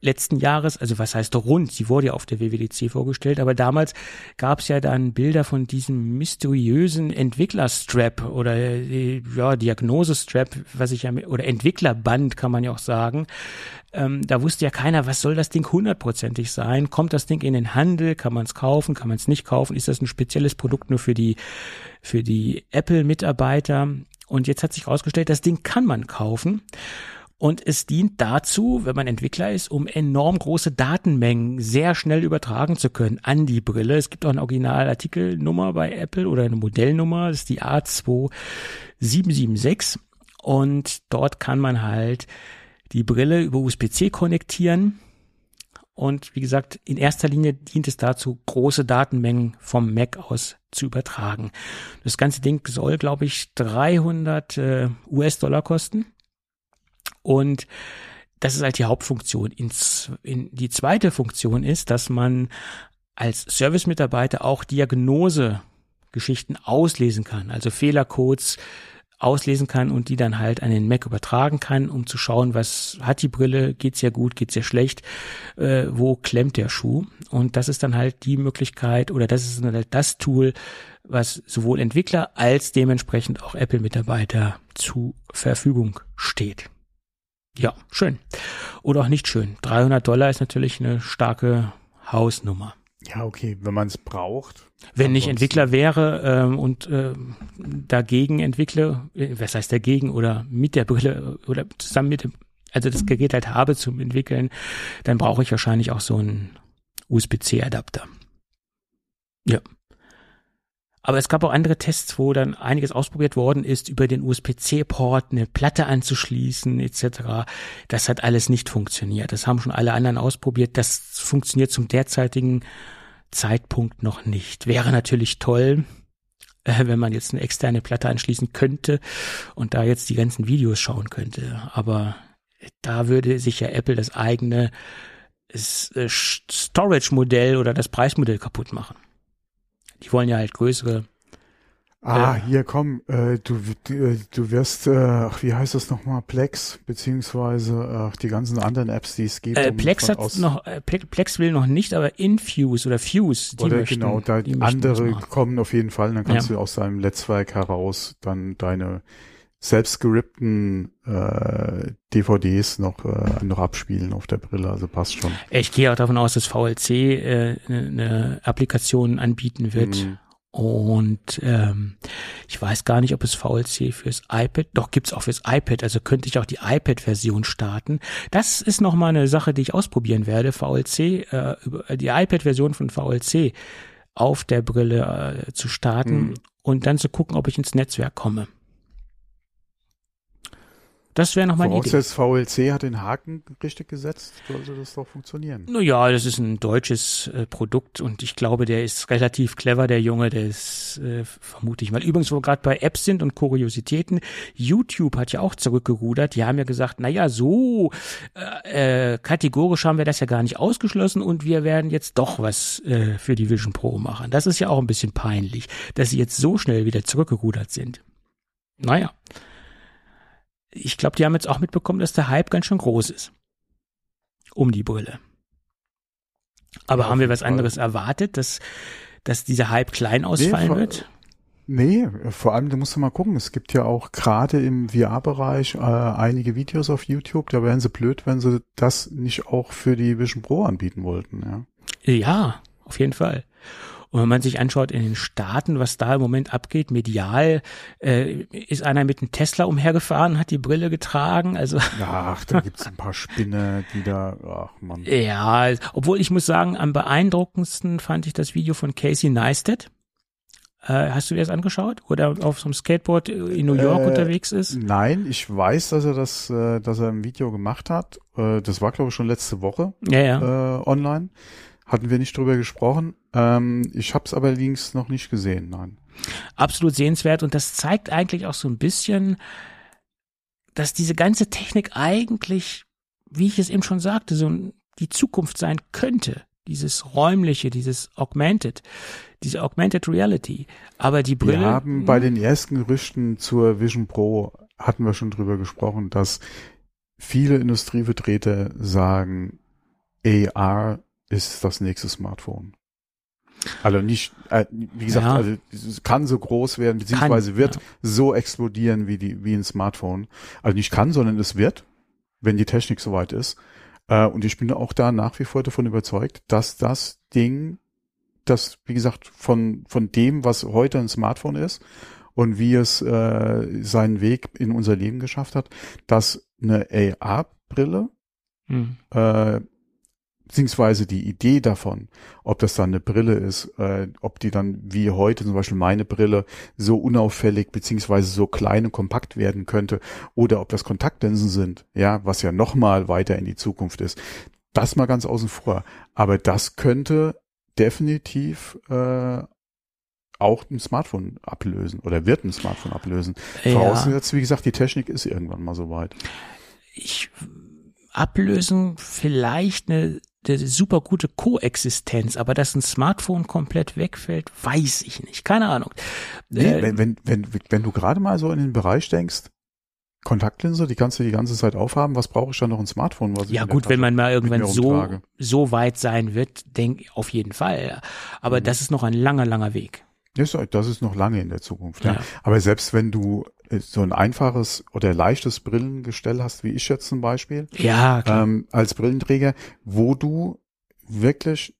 letzten Jahres, also was heißt rund, sie wurde ja auf der WWDC vorgestellt, aber damals gab es ja dann Bilder von diesem mysteriösen Entwicklerstrap oder äh, ja Diagnosestrap, was ich ja oder Entwicklerband kann man ja auch sagen. Ähm, da wusste ja keiner, was soll das Ding hundertprozentig sein? Kommt das Ding in den Handel? Kann man es kaufen? Kann man es nicht kaufen? Ist das ein spezielles Produkt nur für die für die Apple-Mitarbeiter? Und jetzt hat sich herausgestellt, das Ding kann man kaufen. Und es dient dazu, wenn man Entwickler ist, um enorm große Datenmengen sehr schnell übertragen zu können an die Brille. Es gibt auch eine Originalartikelnummer bei Apple oder eine Modellnummer, das ist die A2776. Und dort kann man halt die Brille über USB-C konnektieren. Und wie gesagt, in erster Linie dient es dazu, große Datenmengen vom Mac aus zu übertragen. Das ganze Ding soll, glaube ich, 300 äh, US-Dollar kosten. Und das ist halt die Hauptfunktion. In, in, die zweite Funktion ist, dass man als Service-Mitarbeiter auch Diagnose-Geschichten auslesen kann, also Fehlercodes auslesen kann und die dann halt an den Mac übertragen kann, um zu schauen, was hat die Brille, geht's ja gut, geht's ja schlecht, äh, wo klemmt der Schuh. Und das ist dann halt die Möglichkeit oder das ist dann halt das Tool, was sowohl Entwickler als dementsprechend auch Apple-Mitarbeiter zur Verfügung steht. Ja, schön. Oder auch nicht schön. 300 Dollar ist natürlich eine starke Hausnummer. Ja, okay, wenn man es braucht. Wenn ich Entwickler wäre ähm, und äh, dagegen entwickle, äh, was heißt dagegen oder mit der Brille oder zusammen mit dem, also das Gerät halt habe zum Entwickeln, dann brauche ich wahrscheinlich auch so einen USB-C-Adapter. Ja. Aber es gab auch andere Tests, wo dann einiges ausprobiert worden ist, über den USB-C-Port eine Platte anzuschließen etc. Das hat alles nicht funktioniert. Das haben schon alle anderen ausprobiert. Das funktioniert zum derzeitigen Zeitpunkt noch nicht. Wäre natürlich toll, äh, wenn man jetzt eine externe Platte anschließen könnte und da jetzt die ganzen Videos schauen könnte. Aber da würde sich ja Apple das eigene äh, Storage-Modell oder das Preismodell kaputt machen. Die wollen ja halt größere. Ah, äh, hier komm, äh, du, du, wirst, äh, ach, wie heißt das nochmal, Plex, beziehungsweise äh, die ganzen anderen Apps, die es gibt. Äh, Plex hat noch, äh, Plex will noch nicht, aber Infuse oder Fuse, die oder möchten, genau, da andere kommen auf jeden Fall, dann kannst ja. du aus deinem Netzwerk heraus dann deine selbst gerippten äh, DVDs noch, äh, noch abspielen auf der Brille, also passt schon. Ich gehe auch davon aus, dass VLC äh, eine, ne Applikation anbieten wird. Mhm. Und ähm, ich weiß gar nicht, ob es VLC fürs iPad, doch gibt's auch fürs iPad, also könnte ich auch die iPad-Version starten. Das ist nochmal eine Sache, die ich ausprobieren werde, VLC, äh, die iPad-Version von VLC auf der Brille äh, zu starten mhm. und dann zu gucken, ob ich ins Netzwerk komme. Das wäre nochmal eine Idee. Das VLC hat den Haken richtig gesetzt, sollte das doch funktionieren. Naja, das ist ein deutsches äh, Produkt und ich glaube, der ist relativ clever, der Junge, der ist, äh, vermute ich mal. Übrigens, wo wir gerade bei Apps sind und Kuriositäten, YouTube hat ja auch zurückgerudert. Die haben ja gesagt, naja, so äh, äh, kategorisch haben wir das ja gar nicht ausgeschlossen und wir werden jetzt doch was äh, für die Vision Pro machen. Das ist ja auch ein bisschen peinlich, dass sie jetzt so schnell wieder zurückgerudert sind. Naja ich glaube, die haben jetzt auch mitbekommen, dass der Hype ganz schön groß ist. Um die Brille. Aber ja, haben wir was anderes erwartet, dass, dass dieser Hype klein ausfallen nee, wird? Nee, vor allem, du musst du mal gucken, es gibt ja auch gerade im VR-Bereich äh, einige Videos auf YouTube, da wären sie blöd, wenn sie das nicht auch für die Vision Pro anbieten wollten, ja. Ja, auf jeden Fall. Und wenn man sich anschaut in den Staaten, was da im Moment abgeht, medial, äh, ist einer mit einem Tesla umhergefahren, hat die Brille getragen. Also ach, da gibt's ein paar Spinne, die da, ach man. Ja, obwohl ich muss sagen, am beeindruckendsten fand ich das Video von Casey Neistat. Äh, hast du dir das angeschaut? Oder auf so einem Skateboard in New York äh, unterwegs ist? Nein, ich weiß, dass er das, äh, dass er ein Video gemacht hat. Äh, das war, glaube ich, schon letzte Woche ja, ja. Online. Hatten wir nicht drüber gesprochen. Ähm, ich habe es allerdings noch nicht gesehen, nein. Absolut sehenswert und das zeigt eigentlich auch so ein bisschen, dass diese ganze Technik eigentlich, wie ich es eben schon sagte, so die Zukunft sein könnte. Dieses räumliche, dieses Augmented, diese Augmented Reality. Aber die Brille. Wir haben bei den ersten Gerüchten zur Vision Pro hatten wir schon drüber gesprochen, dass viele Industrievertreter sagen, AR ist das nächste Smartphone. Also nicht, äh, wie gesagt, ja. also es kann so groß werden, beziehungsweise kann, wird ja. so explodieren wie die, wie ein Smartphone. Also nicht kann, sondern es wird, wenn die Technik soweit ist. Äh, und ich bin auch da nach wie vor davon überzeugt, dass das Ding, das, wie gesagt, von, von dem, was heute ein Smartphone ist und wie es äh, seinen Weg in unser Leben geschafft hat, dass eine AR-Brille Hm. äh, beziehungsweise die Idee davon, ob das dann eine Brille ist, äh, ob die dann wie heute zum Beispiel meine Brille so unauffällig beziehungsweise so klein und kompakt werden könnte oder ob das Kontaktlinsen sind, ja, was ja nochmal weiter in die Zukunft ist. Das mal ganz außen vor. Aber das könnte definitiv äh, auch ein Smartphone ablösen oder wird ein Smartphone ablösen. Ja. Vorausgesetzt, wie gesagt, die Technik ist irgendwann mal so weit. ich ablösen vielleicht eine, eine super gute Koexistenz, aber dass ein Smartphone komplett wegfällt, weiß ich nicht. Keine Ahnung. Nee, Äh, wenn, wenn, wenn, wenn du gerade mal so in den Bereich denkst, Kontaktlinse, die kannst du die ganze Zeit aufhaben, was brauche ich dann noch ein Smartphone? Was ja gut, wenn man mal irgendwann so, so weit sein wird, denk auf jeden Fall. Aber Mhm. das ist noch ein langer, langer Weg. Das ist- noch lange in der Zukunft. Ja. Ja. Aber selbst wenn du so ein einfaches oder leichtes Brillengestell hast, wie ich jetzt zum Beispiel, Ja, klar. ähm, als Brillenträger, wo du wirklich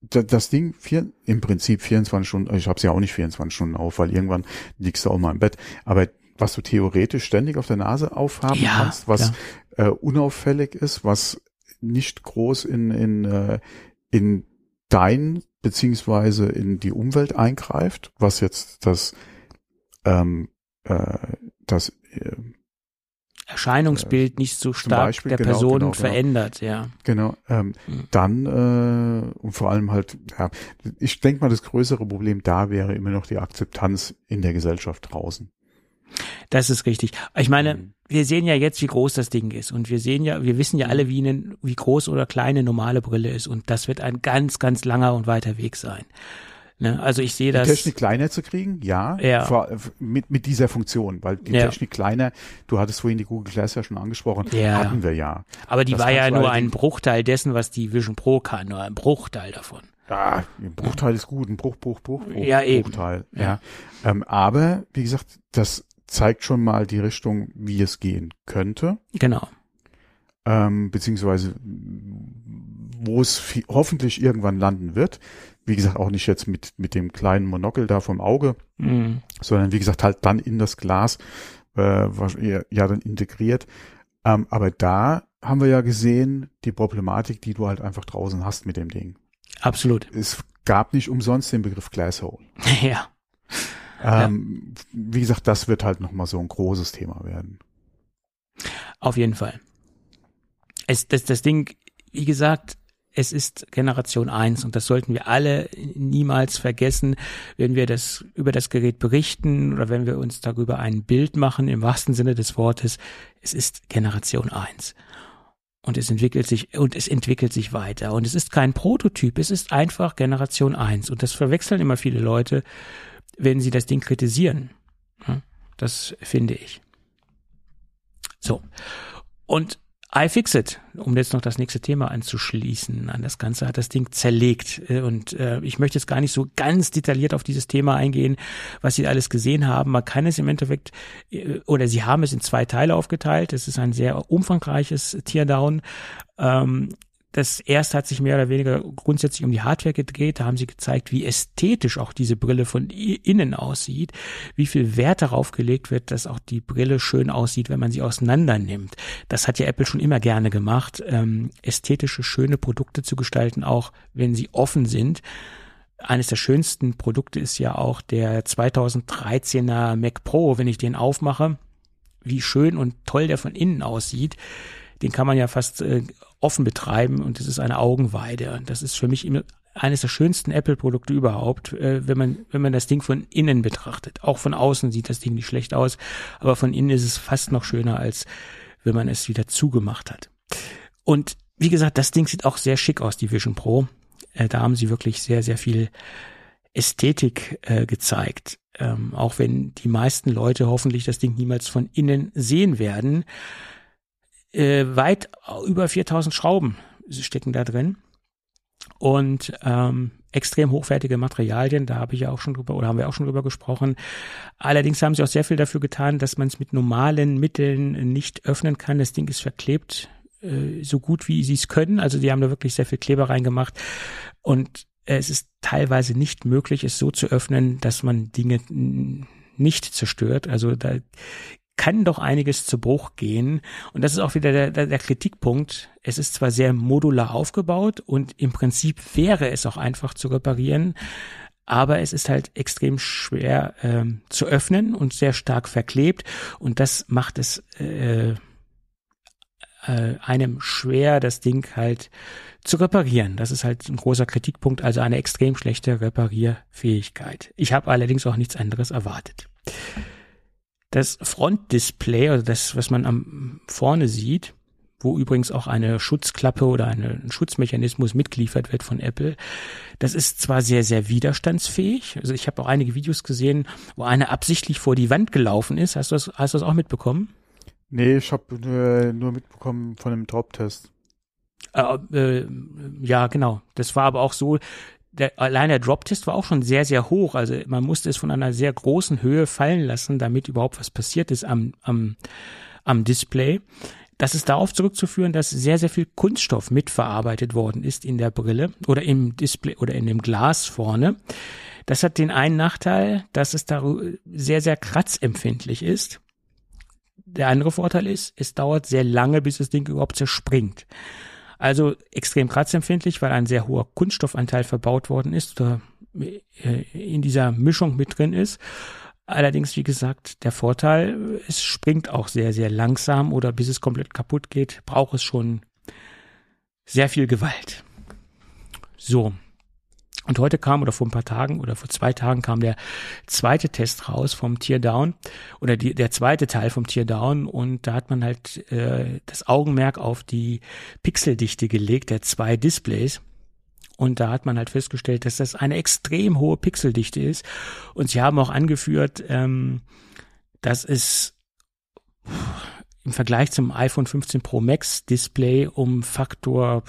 da- das Ding vier, im Prinzip 24 Stunden, ich habe es ja auch nicht 24 Stunden auf, weil irgendwann liegst du auch mal im Bett, aber was du theoretisch ständig auf der Nase aufhaben Ja, kannst, was äh, unauffällig ist, was nicht groß in, in, äh, in dein beziehungsweise in die Umwelt eingreift, was jetzt das ähm, äh, das äh, Erscheinungsbild nicht so stark Beispiel, der genau, Person genau, genau. verändert, ja. Genau, ähm, Mhm. dann äh, und vor allem halt, ja, ich denke mal, das größere Problem da wäre immer noch die Akzeptanz in der Gesellschaft draußen. Das ist richtig. Ich meine, Mhm. wir sehen ja jetzt, wie groß das Ding ist. Und wir sehen ja, wir wissen ja alle, wie, eine, wie groß oder kleine normale Brille ist. Und das wird ein ganz, ganz langer und weiter Weg sein. Ne? Also ich sehe Die das. Technik kleiner zu kriegen, ja, Ja. Vor, mit, mit dieser Funktion, weil die Ja. Technik kleiner, du hattest vorhin die Google Glass ja schon angesprochen, Ja. hatten wir ja. aber die das war ja nur ein allerdings- Bruchteil dessen, was die Vision Pro kann. Nur ein Bruchteil davon. Ja, ein Bruchteil ist gut, ein Bruch, Bruch, Bruch, Bruch Ja, eben. Bruchteil. Ja. Ja. Ähm, aber wie gesagt, das zeigt schon mal die Richtung, wie es gehen könnte. Genau. ähm, beziehungsweise wo es hoffentlich irgendwann landen wird. Wie gesagt, auch nicht jetzt mit, mit dem kleinen Monokel da vom Auge, Mhm. sondern wie gesagt halt dann in das Glas äh, was- ja, ja dann integriert. Ähm, aber da haben wir ja gesehen, die Problematik, die du halt einfach draußen hast mit dem Ding. Absolut. Es gab nicht umsonst den Begriff Glasshole. ja. Ähm, Wie gesagt, das wird halt nochmal so ein großes Thema werden. Auf jeden Fall. Es, das, das Ding, wie gesagt, es ist Generation 1 und das sollten wir alle niemals vergessen, wenn wir das über das Gerät berichten oder wenn wir uns darüber ein Bild machen, im wahrsten Sinne des Wortes. Es ist Generation 1. Und es entwickelt sich, und es entwickelt sich weiter. Und es ist kein Prototyp, es ist einfach Generation 1. Und das verwechseln immer viele Leute, wenn sie das Ding kritisieren. Das finde ich. So. Und iFixit, um jetzt noch das nächste Thema anzuschließen, an das Ganze hat das Ding zerlegt. Äh, Und äh, ich möchte jetzt gar nicht so ganz detailliert auf dieses Thema eingehen, was Sie alles gesehen haben. Man kann es im Endeffekt, äh, oder Sie haben es in zwei Teile aufgeteilt. Es ist ein sehr umfangreiches Teardown. Ähm, das erste hat sich mehr oder weniger grundsätzlich um die Hardware gedreht. Da haben sie gezeigt, wie ästhetisch auch diese Brille von innen aussieht, wie viel Wert darauf gelegt wird, dass auch die Brille schön aussieht, wenn man sie auseinander nimmt. Das hat ja Apple schon immer gerne gemacht, ähm, ästhetische, schöne Produkte zu gestalten, auch wenn sie offen sind. Eines der schönsten Produkte ist ja auch der 2013er Mac Pro, wenn ich den aufmache, wie schön und toll der von innen aussieht den kann man ja fast äh, offen betreiben und das ist eine Augenweide. Das ist für mich immer eines der schönsten Apple-Produkte überhaupt, äh, wenn man wenn man das Ding von innen betrachtet. Auch von außen sieht das Ding nicht schlecht aus, aber von innen ist es fast noch schöner als wenn man es wieder zugemacht hat. Und wie gesagt, das Ding sieht auch sehr schick aus, die Vision Pro. Äh, da haben sie wirklich sehr sehr viel Ästhetik äh, gezeigt. Ähm, auch wenn die meisten Leute hoffentlich das Ding niemals von innen sehen werden äh, weit über 4000 Schrauben stecken da drin und ähm, extrem hochwertige Materialien, da habe ich ja auch schon drüber oder haben wir auch schon drüber gesprochen. Allerdings haben sie auch sehr viel dafür getan, dass man es mit normalen Mitteln nicht öffnen kann. Das Ding ist verklebt, äh, so gut wie sie es können. Also die haben da wirklich sehr viel Kleber reingemacht und es ist teilweise nicht möglich, es so zu öffnen, dass man Dinge nicht zerstört. Also da kann doch einiges zu Bruch gehen. Und das ist auch wieder der, der, der, Kritikpunkt. Es ist zwar sehr modular aufgebaut und im Prinzip wäre es auch einfach zu reparieren, aber es ist halt extrem schwer ähm, zu öffnen und sehr stark verklebt und das macht es äh, äh, einem schwer, das Ding halt zu reparieren. Das ist halt ein großer Kritikpunkt, also eine extrem schlechte Reparierfähigkeit. Ich habe allerdings auch nichts anderes erwartet. Das Frontdisplay, also das, was man am vorne sieht, wo übrigens auch eine Schutzklappe oder eine, ein Schutzmechanismus mitgeliefert wird von Apple. Das ist zwar sehr, sehr widerstandsfähig. Also ich habe auch einige Videos gesehen, wo einer absichtlich vor die Wand gelaufen ist. Hast du das, hast du das auch mitbekommen? Nee, ich habe äh, nur mitbekommen von dem Taubtest. Äh, äh, ja, genau. Das war aber auch so, der, allein der Drop-Test war auch schon sehr, sehr hoch. Also man musste es von einer sehr großen Höhe fallen lassen, damit überhaupt was passiert ist am, am, am Display. Das ist darauf zurückzuführen, dass sehr, sehr viel Kunststoff mitverarbeitet worden ist in der Brille oder im Display oder in dem Glas vorne. Das hat den einen Nachteil, dass es da sehr, sehr kratzempfindlich ist. Der andere Vorteil ist, es dauert sehr lange, bis das Ding überhaupt zerspringt. Also extrem kratzempfindlich, weil ein sehr hoher Kunststoffanteil verbaut worden ist oder äh, in dieser Mischung mit drin ist. Allerdings, wie gesagt, der Vorteil, es springt auch sehr, sehr langsam oder bis es komplett kaputt geht, braucht es schon sehr viel Gewalt. So. Und heute kam, oder vor ein paar Tagen, oder vor zwei Tagen kam der zweite Test raus vom Teardown, oder die, der zweite Teil vom Teardown, und da hat man halt äh, das Augenmerk auf die Pixeldichte gelegt der zwei Displays. Und da hat man halt festgestellt, dass das eine extrem hohe Pixeldichte ist. Und sie haben auch angeführt, ähm, dass es im Vergleich zum iPhone 15 Pro Max Display um Faktor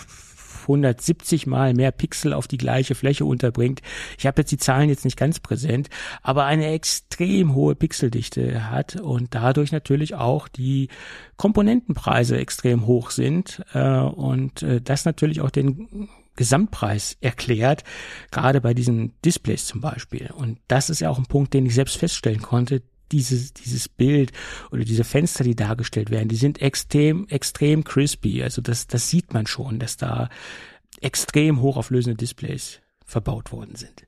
170 mal mehr Pixel auf die gleiche Fläche unterbringt. Ich habe jetzt die Zahlen jetzt nicht ganz präsent, aber eine extrem hohe Pixeldichte hat und dadurch natürlich auch die Komponentenpreise extrem hoch sind äh, und äh, das natürlich auch den Gesamtpreis erklärt, gerade bei diesen Displays zum Beispiel. Und das ist ja auch ein Punkt, den ich selbst feststellen konnte. Dieses, dieses Bild oder diese Fenster, die dargestellt werden, die sind extrem, extrem crispy. Also das, das sieht man schon, dass da extrem hochauflösende Displays verbaut worden sind.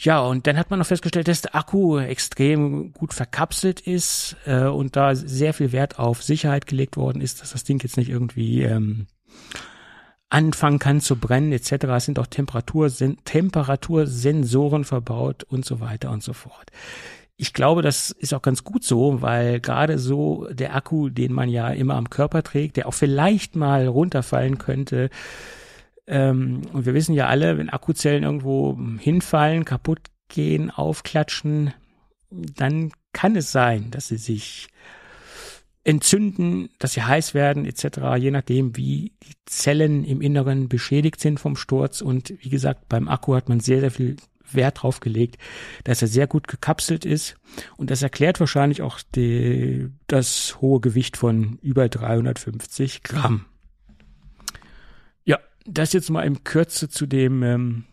Ja, und dann hat man noch festgestellt, dass der Akku extrem gut verkapselt ist äh, und da sehr viel Wert auf Sicherheit gelegt worden ist, dass das Ding jetzt nicht irgendwie ähm, anfangen kann zu brennen etc. Es sind auch Temperatur, Temperatursensoren verbaut und so weiter und so fort. Ich glaube, das ist auch ganz gut so, weil gerade so der Akku, den man ja immer am Körper trägt, der auch vielleicht mal runterfallen könnte, ähm, und wir wissen ja alle, wenn Akkuzellen irgendwo hinfallen, kaputt gehen, aufklatschen, dann kann es sein, dass sie sich entzünden, dass sie heiß werden etc., je nachdem, wie die Zellen im Inneren beschädigt sind vom Sturz. Und wie gesagt, beim Akku hat man sehr, sehr viel Wert drauf gelegt, dass er sehr gut gekapselt ist. Und das erklärt wahrscheinlich auch die, das hohe Gewicht von über 350 Gramm. Ja, das jetzt mal im Kürze zu dem ähm,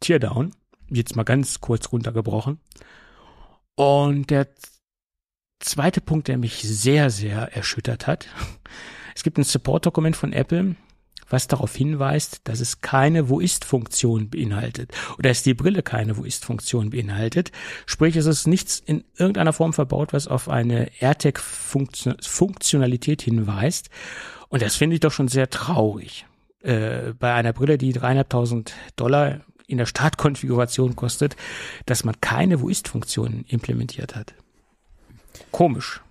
Teardown. Jetzt mal ganz kurz runtergebrochen. Und der zweite Punkt, der mich sehr, sehr erschüttert hat. Es gibt ein Support-Dokument von Apple, was darauf hinweist, dass es keine Wo ist-Funktion beinhaltet oder dass die Brille keine Wo ist-Funktion beinhaltet. Sprich, es ist nichts in irgendeiner Form verbaut, was auf eine AirTag-Funktionalität hinweist. Und das finde ich doch schon sehr traurig. Äh, bei einer Brille, die dreieinhalbtausend Dollar in der Startkonfiguration kostet, dass man keine Wo ist-Funktion implementiert hat. Komisch.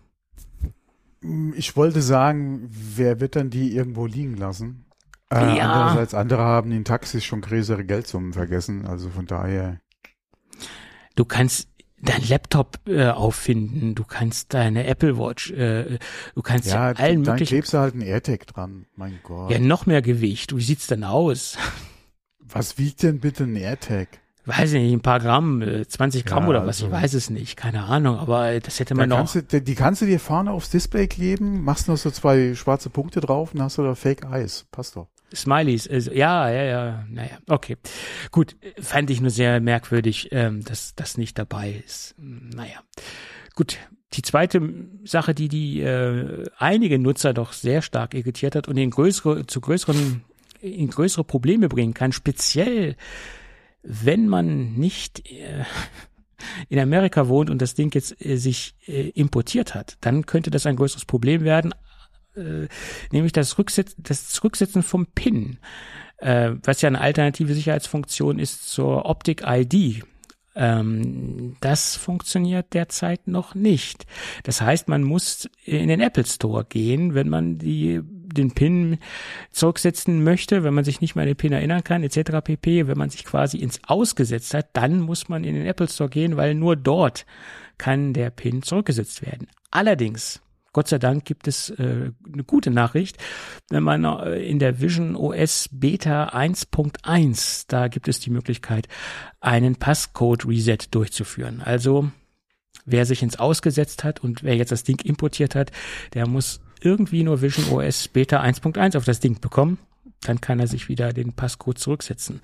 Ich wollte sagen, wer wird dann die irgendwo liegen lassen? Äh, ja. Andererseits, andere haben in Taxis schon größere Geldsummen vergessen, also von daher. Du kannst dein Laptop äh, auffinden, du kannst deine Apple Watch, äh, du kannst ja, ja allen dann möglichen. klebst du halt ein AirTag dran, mein Gott. Ja, noch mehr Gewicht. Wie sieht's denn aus? Was wiegt denn bitte ein AirTag? weiß ich nicht, ein paar Gramm, 20 äh, Gramm ja, oder was, also, ich weiß es nicht, keine Ahnung, aber das hätte man noch. Kannst du, die kannst du dir vorne aufs Display kleben, machst noch so zwei schwarze Punkte drauf und hast du da Fake Eyes, passt doch. Smileys, also, ja, ja, ja, naja, okay. Gut, fand ich nur sehr merkwürdig, ähm, dass das nicht dabei ist. Naja, gut. Die zweite Sache, die die äh, einige Nutzer doch sehr stark irritiert hat und in größere, zu größeren, in größere Probleme bringen kann, speziell wenn man nicht äh, in Amerika wohnt und das Ding jetzt äh, sich äh, importiert hat, dann könnte das ein größeres Problem werden, äh, nämlich das, Rückset das Zurücksetzen vom PIN, äh, was ja eine alternative Sicherheitsfunktion ist zur Optic-ID. Ähm, das funktioniert derzeit noch nicht. Das heißt, man muss in den Apple Store gehen, wenn man die den PIN zurücksetzen möchte, wenn man sich nicht mehr an den PIN erinnern kann, etc. pp. Wenn man sich quasi ins Ausgesetzt hat, dann muss man in den Apple Store gehen, weil nur dort kann der PIN zurückgesetzt werden. Allerdings Gott sei Dank gibt es äh, eine gute Nachricht. Wenn man äh, in der Vision OS Beta 1.1, da gibt es die Möglichkeit, einen Passcode Reset durchzuführen. Also wer sich ins Ausgesetzt hat und wer jetzt das Ding importiert hat, der muss irgendwie nur Vision OS Beta 1.1 auf das Ding bekommen. Dann kann er sich wieder den Passcode zurücksetzen.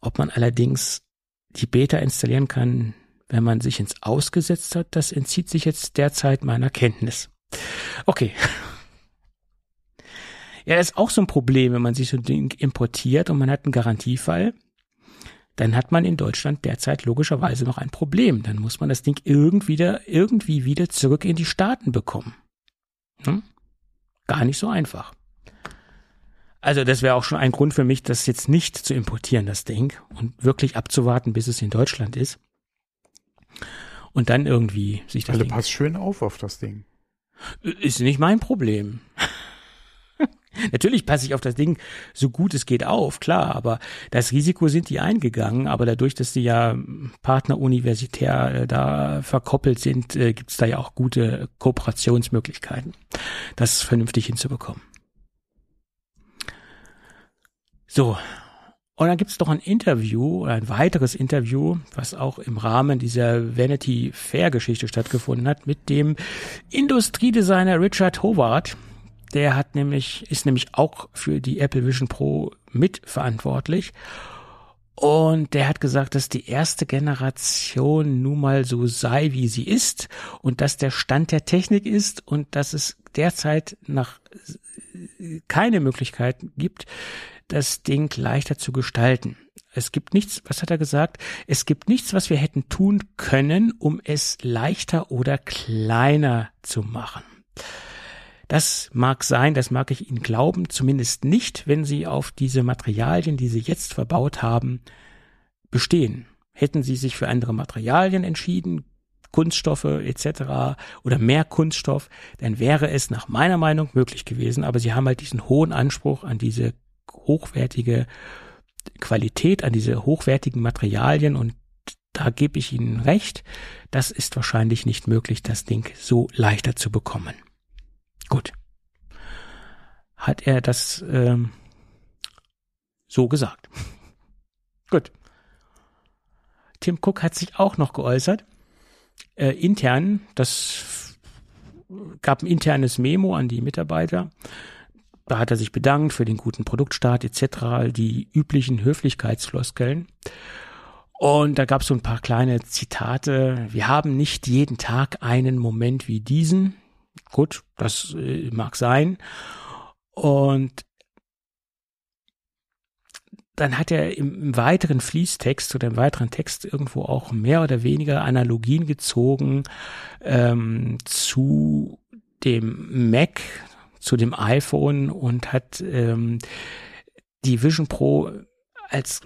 Ob man allerdings die Beta installieren kann, wenn man sich ins Ausgesetzt hat, das entzieht sich jetzt derzeit meiner Kenntnis. Okay. Ja, ist auch so ein Problem, wenn man sich so ein Ding importiert und man hat einen Garantiefall, dann hat man in Deutschland derzeit logischerweise noch ein Problem. Dann muss man das Ding irgendwie wieder, irgendwie wieder zurück in die Staaten bekommen. Hm? Gar nicht so einfach. Also das wäre auch schon ein Grund für mich, das jetzt nicht zu importieren, das Ding, und wirklich abzuwarten, bis es in Deutschland ist. Und dann irgendwie sich das. Also Ding passt schön auf auf das Ding. Ist nicht mein Problem. Natürlich passe ich auf das Ding so gut es geht auf, klar, aber das Risiko sind die eingegangen, aber dadurch, dass die ja partneruniversitär äh, da verkoppelt sind, äh, gibt es da ja auch gute Kooperationsmöglichkeiten, das vernünftig hinzubekommen. So, und dann gibt es doch ein Interview, ein weiteres Interview, was auch im Rahmen dieser Vanity Fair Geschichte stattgefunden hat, mit dem Industriedesigner Richard Howard. Der hat nämlich, ist nämlich auch für die Apple Vision Pro mitverantwortlich. Und der hat gesagt, dass die erste Generation nun mal so sei, wie sie ist und dass der Stand der Technik ist und dass es derzeit nach keine Möglichkeit gibt, das Ding leichter zu gestalten. Es gibt nichts, was hat er gesagt? Es gibt nichts, was wir hätten tun können, um es leichter oder kleiner zu machen. Das mag sein, das mag ich Ihnen glauben, zumindest nicht, wenn Sie auf diese Materialien, die Sie jetzt verbaut haben, bestehen. Hätten Sie sich für andere Materialien entschieden, Kunststoffe etc. oder mehr Kunststoff, dann wäre es nach meiner Meinung möglich gewesen. Aber Sie haben halt diesen hohen Anspruch an diese hochwertige Qualität, an diese hochwertigen Materialien und da gebe ich Ihnen recht, das ist wahrscheinlich nicht möglich, das Ding so leichter zu bekommen. Gut. Hat er das ähm, so gesagt? Gut. Tim Cook hat sich auch noch geäußert. Äh, intern, das gab ein internes Memo an die Mitarbeiter da hat er sich bedankt für den guten Produktstart etc., die üblichen Höflichkeitsfloskeln. Und da gab es so ein paar kleine Zitate. Wir haben nicht jeden Tag einen Moment wie diesen. Gut, das äh, mag sein. Und dann hat er im, im, weiteren Fließtext oder im weiteren Text irgendwo auch mehr oder weniger Analogien gezogen ähm, zu dem Mac, zu dem iPhone und hat ähm, die Vision Pro als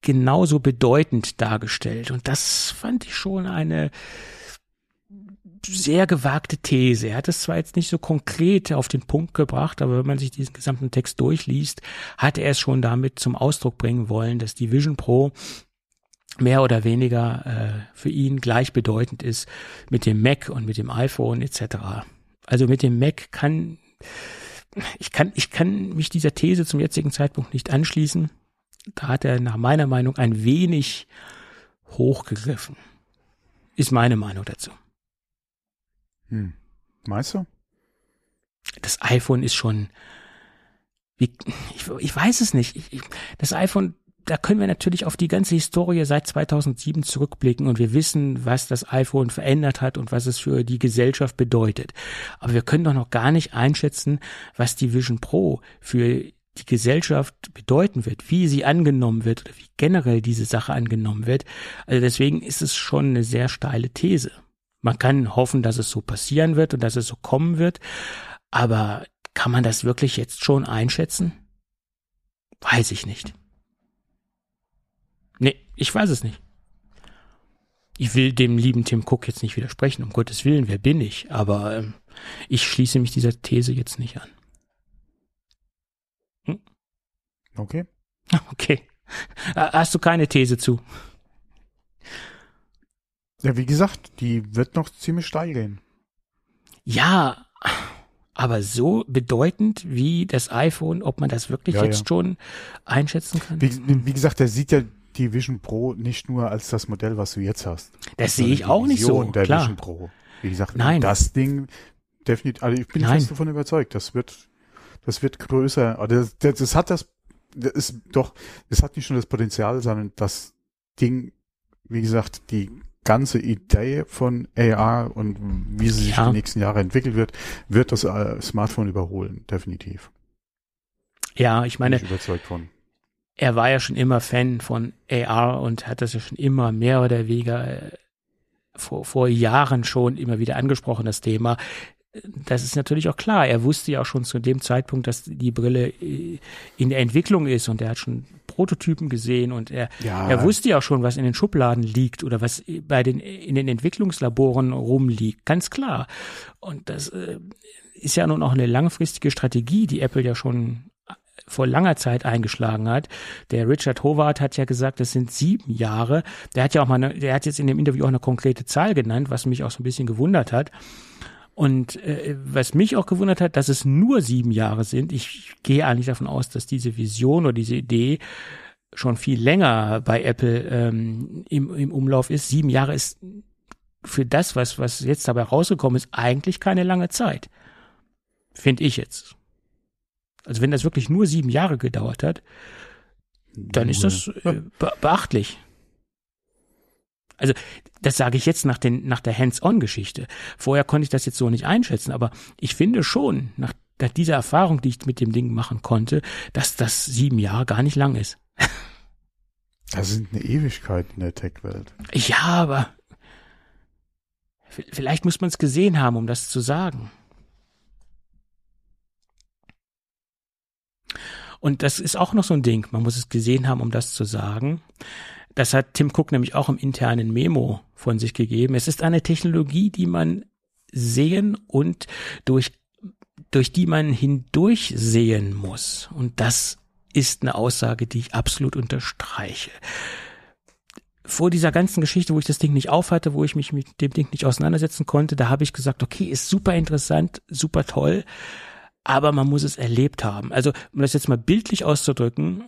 genauso bedeutend dargestellt. Und das fand ich schon eine sehr gewagte These. Er hat es zwar jetzt nicht so konkret auf den Punkt gebracht, aber wenn man sich diesen gesamten Text durchliest, hat er es schon damit zum Ausdruck bringen wollen, dass die Vision Pro mehr oder weniger äh, für ihn gleichbedeutend ist mit dem Mac und mit dem iPhone etc. Also mit dem Mac kann ich kann, ich kann mich dieser These zum jetzigen Zeitpunkt nicht anschließen. Da hat er nach meiner Meinung ein wenig hochgegriffen. Ist meine Meinung dazu. Hm. Meinst du? Das iPhone ist schon Wie, ich, ich weiß es nicht. Ich, ich, das iPhone da können wir natürlich auf die ganze Historie seit 2007 zurückblicken und wir wissen, was das iPhone verändert hat und was es für die Gesellschaft bedeutet. Aber wir können doch noch gar nicht einschätzen, was die Vision Pro für die Gesellschaft bedeuten wird, wie sie angenommen wird oder wie generell diese Sache angenommen wird. Also deswegen ist es schon eine sehr steile These. Man kann hoffen, dass es so passieren wird und dass es so kommen wird, aber kann man das wirklich jetzt schon einschätzen? Weiß ich nicht. Nee, ich weiß es nicht. Ich will dem lieben Tim Cook jetzt nicht widersprechen, um Gottes Willen, wer bin ich? Aber ähm, ich schließe mich dieser These jetzt nicht an. Hm? Okay. Okay. Hast du keine These zu? Ja, wie gesagt, die wird noch ziemlich steil gehen. Ja, aber so bedeutend wie das iPhone, ob man das wirklich ja, jetzt ja. schon einschätzen kann? Wie, wie gesagt, der sieht ja die Vision Pro nicht nur als das Modell, was du jetzt hast. Das sehe ich auch nicht so. Der klar. Vision Pro. Wie gesagt, Nein. das Ding definitiv, also ich bin Nein. fest davon überzeugt, das wird, das wird größer. Das, das, das hat das, das ist doch, das hat nicht nur das Potenzial, sondern das Ding, wie gesagt, die ganze Idee von AR und wie sie sich ja. die nächsten Jahre entwickelt wird, wird das äh, Smartphone überholen, definitiv. Ja, ich meine, Bin ich überzeugt von er war ja schon immer Fan von AR und hat das ja schon immer mehr oder weniger äh, vor, vor Jahren schon immer wieder angesprochen, das Thema. Das ist natürlich auch klar. Er wusste ja auch schon zu dem Zeitpunkt, dass die Brille äh, in der Entwicklung ist und er hat schon Prototypen gesehen und er, ja. er wusste ja auch schon, was in den Schubladen liegt oder was bei den, in den Entwicklungslaboren rumliegt. Ganz klar. Und das äh, ist ja nun auch eine langfristige Strategie, die Apple ja schon vor langer Zeit eingeschlagen hat. Der Richard Howard hat ja gesagt, das sind sieben Jahre. Der hat ja auch mal, eine, der hat jetzt in dem Interview auch eine konkrete Zahl genannt, was mich auch so ein bisschen gewundert hat. Und äh, was mich auch gewundert hat, dass es nur sieben Jahre sind. Ich gehe eigentlich davon aus, dass diese Vision oder diese Idee schon viel länger bei Apple ähm, im, im Umlauf ist. Sieben Jahre ist für das, was, was jetzt dabei rausgekommen ist, eigentlich keine lange Zeit. Finde ich jetzt. Also wenn das wirklich nur sieben Jahre gedauert hat, dann ist das äh, be beachtlich. Also das sage ich jetzt nach, den, nach der Hands-on-Geschichte. Vorher konnte ich das jetzt so nicht einschätzen, aber ich finde schon, nach, nach dieser Erfahrung, die ich mit dem Ding machen konnte, dass das sieben Jahre gar nicht lang ist. Das sind eine Ewigkeit in der Tech-Welt. Ja, aber vielleicht muss man es gesehen haben, um das zu sagen. Und das ist auch noch so ein Ding. Man muss es gesehen haben, um das zu sagen. Das hat Tim Cook nämlich auch im internen Memo von sich gegeben. Es ist eine Technologie, die man sehen und durch, durch die man hindurch sehen muss. Und das ist eine Aussage, die ich absolut unterstreiche. Vor dieser ganzen Geschichte, wo ich das Ding nicht aufhatte, wo ich mich mit dem Ding nicht auseinandersetzen konnte, da habe ich gesagt, okay, ist super interessant, super toll aber man muss es erlebt haben. Also, um das jetzt mal bildlich auszudrücken,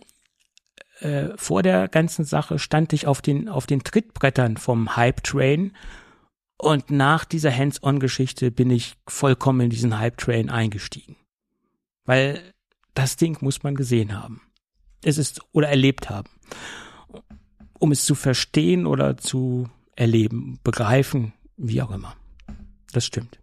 äh, vor der ganzen Sache stand ich auf den, auf den Trittbrettern vom Hype-Train und nach dieser Hands-on-Geschichte bin ich vollkommen in diesen Hype-Train eingestiegen. Weil das Ding muss man gesehen haben. Es ist, oder erlebt haben. Um es zu verstehen oder zu erleben, begreifen, wie auch immer. Das stimmt.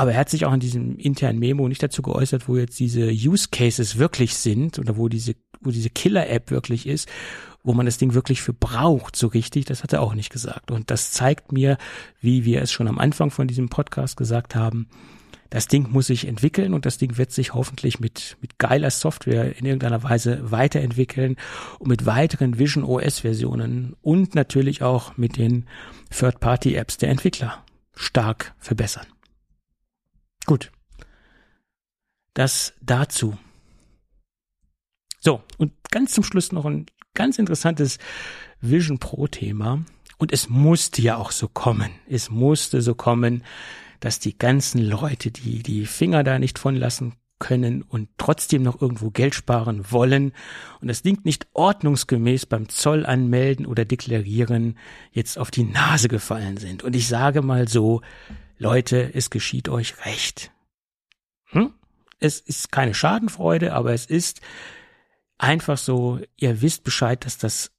Aber er hat sich auch in diesem internen Memo nicht dazu geäußert, wo jetzt diese Use Cases wirklich sind oder wo diese, wo diese Killer-App wirklich ist, wo man das Ding wirklich für braucht, so richtig, das hat er auch nicht gesagt. Und das zeigt mir, wie wir es schon am Anfang von diesem Podcast gesagt haben, das Ding muss sich entwickeln und das Ding wird sich hoffentlich mit, mit geiler Software in irgendeiner Weise weiterentwickeln und mit weiteren Vision OS Versionen und natürlich auch mit den Third-Party Apps der Entwickler stark verbessern. Gut. Das dazu. So, und ganz zum Schluss noch ein ganz interessantes Vision Pro Thema. Und es musste ja auch so kommen. Es musste so kommen, dass die ganzen Leute, die die Finger da nicht von lassen können und trotzdem noch irgendwo Geld sparen wollen und das Ding nicht ordnungsgemäß beim Zoll anmelden oder deklarieren, jetzt auf die Nase gefallen sind. Und ich sage mal so, Leute, es geschieht euch recht. Hm? Es ist keine Schadenfreude, aber es ist einfach so, ihr wisst Bescheid, dass das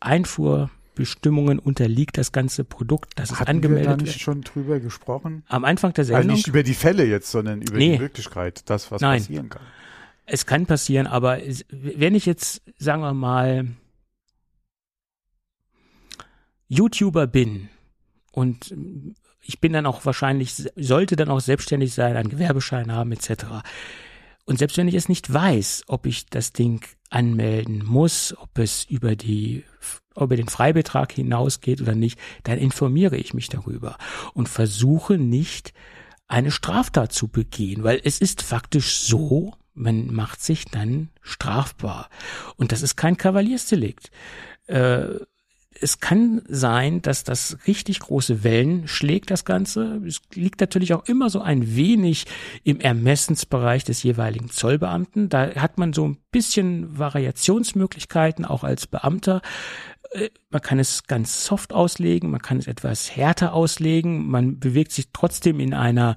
Einfuhrbestimmungen unterliegt, das ganze Produkt, das ist angemeldet wir da nicht schon drüber gesprochen? Am Anfang der Also Sendung. nicht über die Fälle jetzt, sondern über Nee. die Möglichkeit, das, was Nein. passieren kann. es kann passieren, aber wenn ich jetzt, sagen wir mal, YouTuber bin und ich bin dann auch wahrscheinlich, sollte dann auch selbstständig sein, einen Gewerbeschein haben etc. Und selbst wenn ich es nicht weiß, ob ich das Ding anmelden muss, ob es über die über den Freibetrag hinausgeht oder nicht, dann informiere ich mich darüber und versuche nicht eine Straftat zu begehen, weil es ist faktisch so, man macht sich dann strafbar. Und das ist kein Kavaliersdelikt. Äh, es kann sein, dass das richtig große Wellen schlägt, das Ganze. Es liegt natürlich auch immer so ein wenig im Ermessensbereich des jeweiligen Zollbeamten. Da hat man so ein bisschen Variationsmöglichkeiten, auch als Beamter. Äh, Man kann es ganz soft auslegen, man kann es etwas härter auslegen, man bewegt sich trotzdem in einer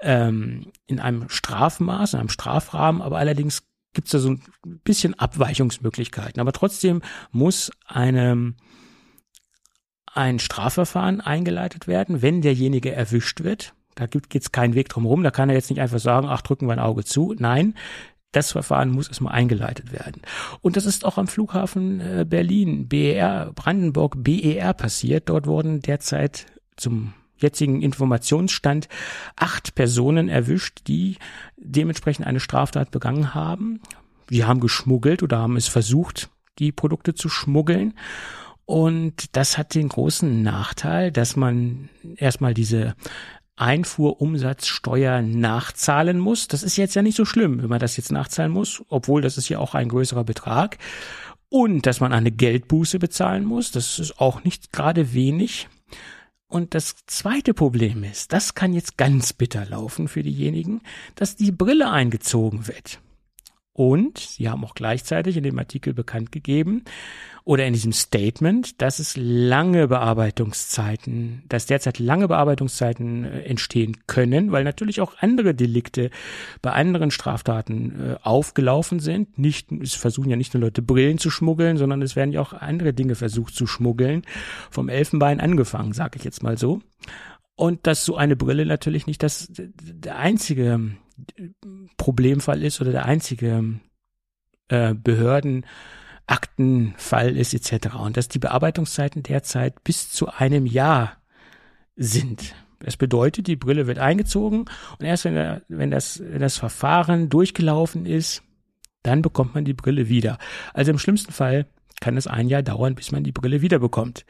ähm, in einem Strafmaß, in einem Strafrahmen, aber allerdings gibt es da so ein bisschen Abweichungsmöglichkeiten. Aber trotzdem muss eine, ein Strafverfahren eingeleitet werden, wenn derjenige erwischt wird. Da geht es keinen Weg drum rum. Da kann er jetzt nicht einfach sagen, ach, drücken wir ein Auge zu. Nein, das Verfahren muss erstmal eingeleitet werden. Und das ist auch am Flughafen äh, Berlin, BER, Brandenburg, BER passiert. Dort wurden derzeit zum jetzigen Informationsstand acht Personen erwischt, die dementsprechend eine Straftat begangen haben. Sie haben geschmuggelt oder haben es versucht, die Produkte zu schmuggeln. Und das hat den großen Nachteil, dass man erstmal diese Einfuhrumsatzsteuer nachzahlen muss. Das ist jetzt ja nicht so schlimm, wenn man das jetzt nachzahlen muss, obwohl das ist ja auch ein größerer Betrag. Und dass man eine Geldbuße bezahlen muss, das ist auch nicht gerade wenig. Und das zweite Problem ist, das kann jetzt ganz bitter laufen für diejenigen, dass die Brille eingezogen wird. Und sie haben auch gleichzeitig in dem Artikel bekannt gegeben oder in diesem Statement, dass es lange Bearbeitungszeiten, dass derzeit lange Bearbeitungszeiten äh, entstehen können, weil natürlich auch andere Delikte bei anderen Straftaten äh, aufgelaufen sind. Nicht, es versuchen ja nicht nur Leute Brillen zu schmuggeln, sondern es werden ja auch andere Dinge versucht zu schmuggeln. Vom Elfenbein angefangen, sage ich jetzt mal so. Und dass so eine Brille natürlich nicht das der einzige Problemfall ist oder der einzige äh, Behördenaktenfall ist etc. Und dass die Bearbeitungszeiten derzeit bis zu einem Jahr sind. Das bedeutet, die Brille wird eingezogen und erst wenn, wenn, das, wenn das Verfahren durchgelaufen ist, dann bekommt man die Brille wieder. Also im schlimmsten Fall kann es ein Jahr dauern, bis man die Brille wieder bekommt.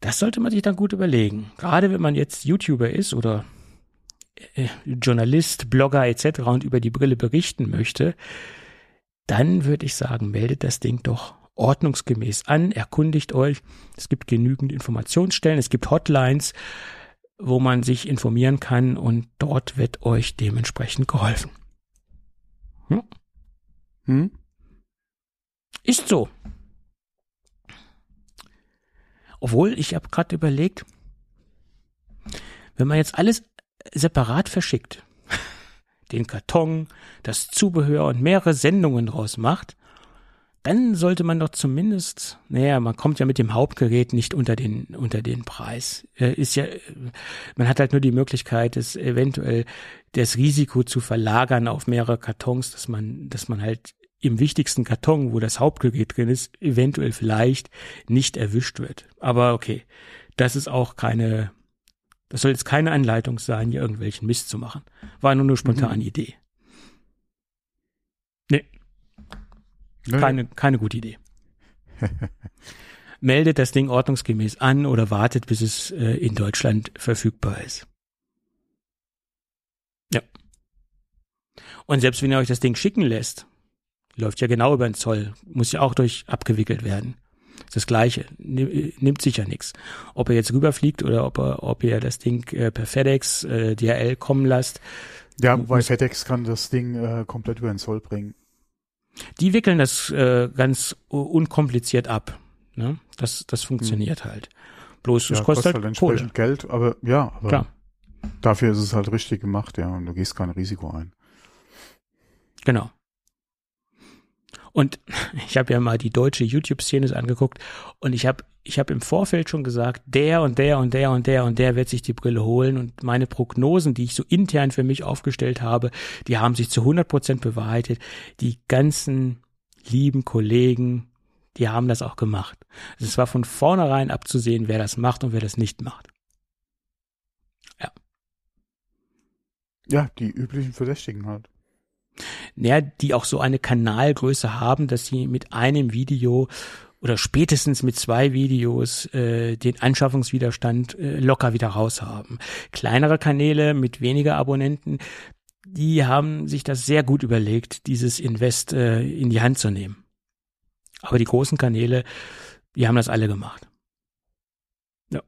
Das sollte man sich dann gut überlegen. Gerade wenn man jetzt YouTuber ist oder Journalist, Blogger etc. und über die Brille berichten möchte, dann würde ich sagen, meldet das Ding doch ordnungsgemäß an, erkundigt euch. Es gibt genügend Informationsstellen, es gibt Hotlines, wo man sich informieren kann und dort wird euch dementsprechend geholfen. Hm? Hm? Ist so. Obwohl, ich habe gerade überlegt, wenn man jetzt alles separat verschickt, den Karton, das Zubehör und mehrere Sendungen draus macht, dann sollte man doch zumindest, naja, man kommt ja mit dem Hauptgerät nicht unter den, unter den Preis. Äh, ist ja, man hat halt nur die Möglichkeit, es eventuell das Risiko zu verlagern auf mehrere Kartons, dass man, dass man halt im wichtigsten Karton, wo das Hauptgerät drin ist, eventuell vielleicht nicht erwischt wird. Aber okay, das ist auch keine, das soll jetzt keine Anleitung sein, hier irgendwelchen Mist zu machen. War nur eine spontane Mhm. Idee. Nee, Nö, keine, keine gute Idee. Meldet das Ding ordnungsgemäß an oder wartet, bis es äh, in Deutschland verfügbar ist. Ja. Und selbst wenn ihr euch das Ding schicken lässt, läuft ja genau über den Zoll, muss ja auch durch abgewickelt werden. Ist das Gleiche, Ni- nimmt sicher nichts. Ob ihr jetzt rüberfliegt oder ob, er, ob ihr das Ding äh, per FedEx, äh, DHL kommen lasst, Ja, wobei FedEx kann das Ding äh, komplett über den Zoll bringen. Die wickeln das äh, ganz unkompliziert ab. Ne? Das, das funktioniert halt. Bloß es ja, kostet, halt halt Kohle. entsprechend Geld, aber ja, aber Klar. Dafür ist es halt richtig gemacht, ja, und du gehst kein Risiko ein. Genau. Und ich habe ja mal die deutsche YouTube-Szene angeguckt und ich habe ich hab im Vorfeld schon gesagt, der und der und der und der und der wird sich die Brille holen und meine Prognosen, die ich so intern für mich aufgestellt habe, die haben sich zu 100 Prozent bewahrheitet. Die ganzen lieben Kollegen, die haben das auch gemacht. Also es war von vornherein abzusehen, wer das macht und wer das nicht macht. Ja. Ja, die üblichen Verdächtigen halt naja, die auch so eine Kanalgröße haben, dass sie mit einem Video oder spätestens mit zwei Videos äh, den Anschaffungswiderstand äh, locker wieder raus haben. Kleinere Kanäle mit weniger Abonnenten, die haben sich das sehr gut überlegt, dieses Invest äh, in die Hand zu nehmen. Aber die großen Kanäle, die haben das alle gemacht. Ja.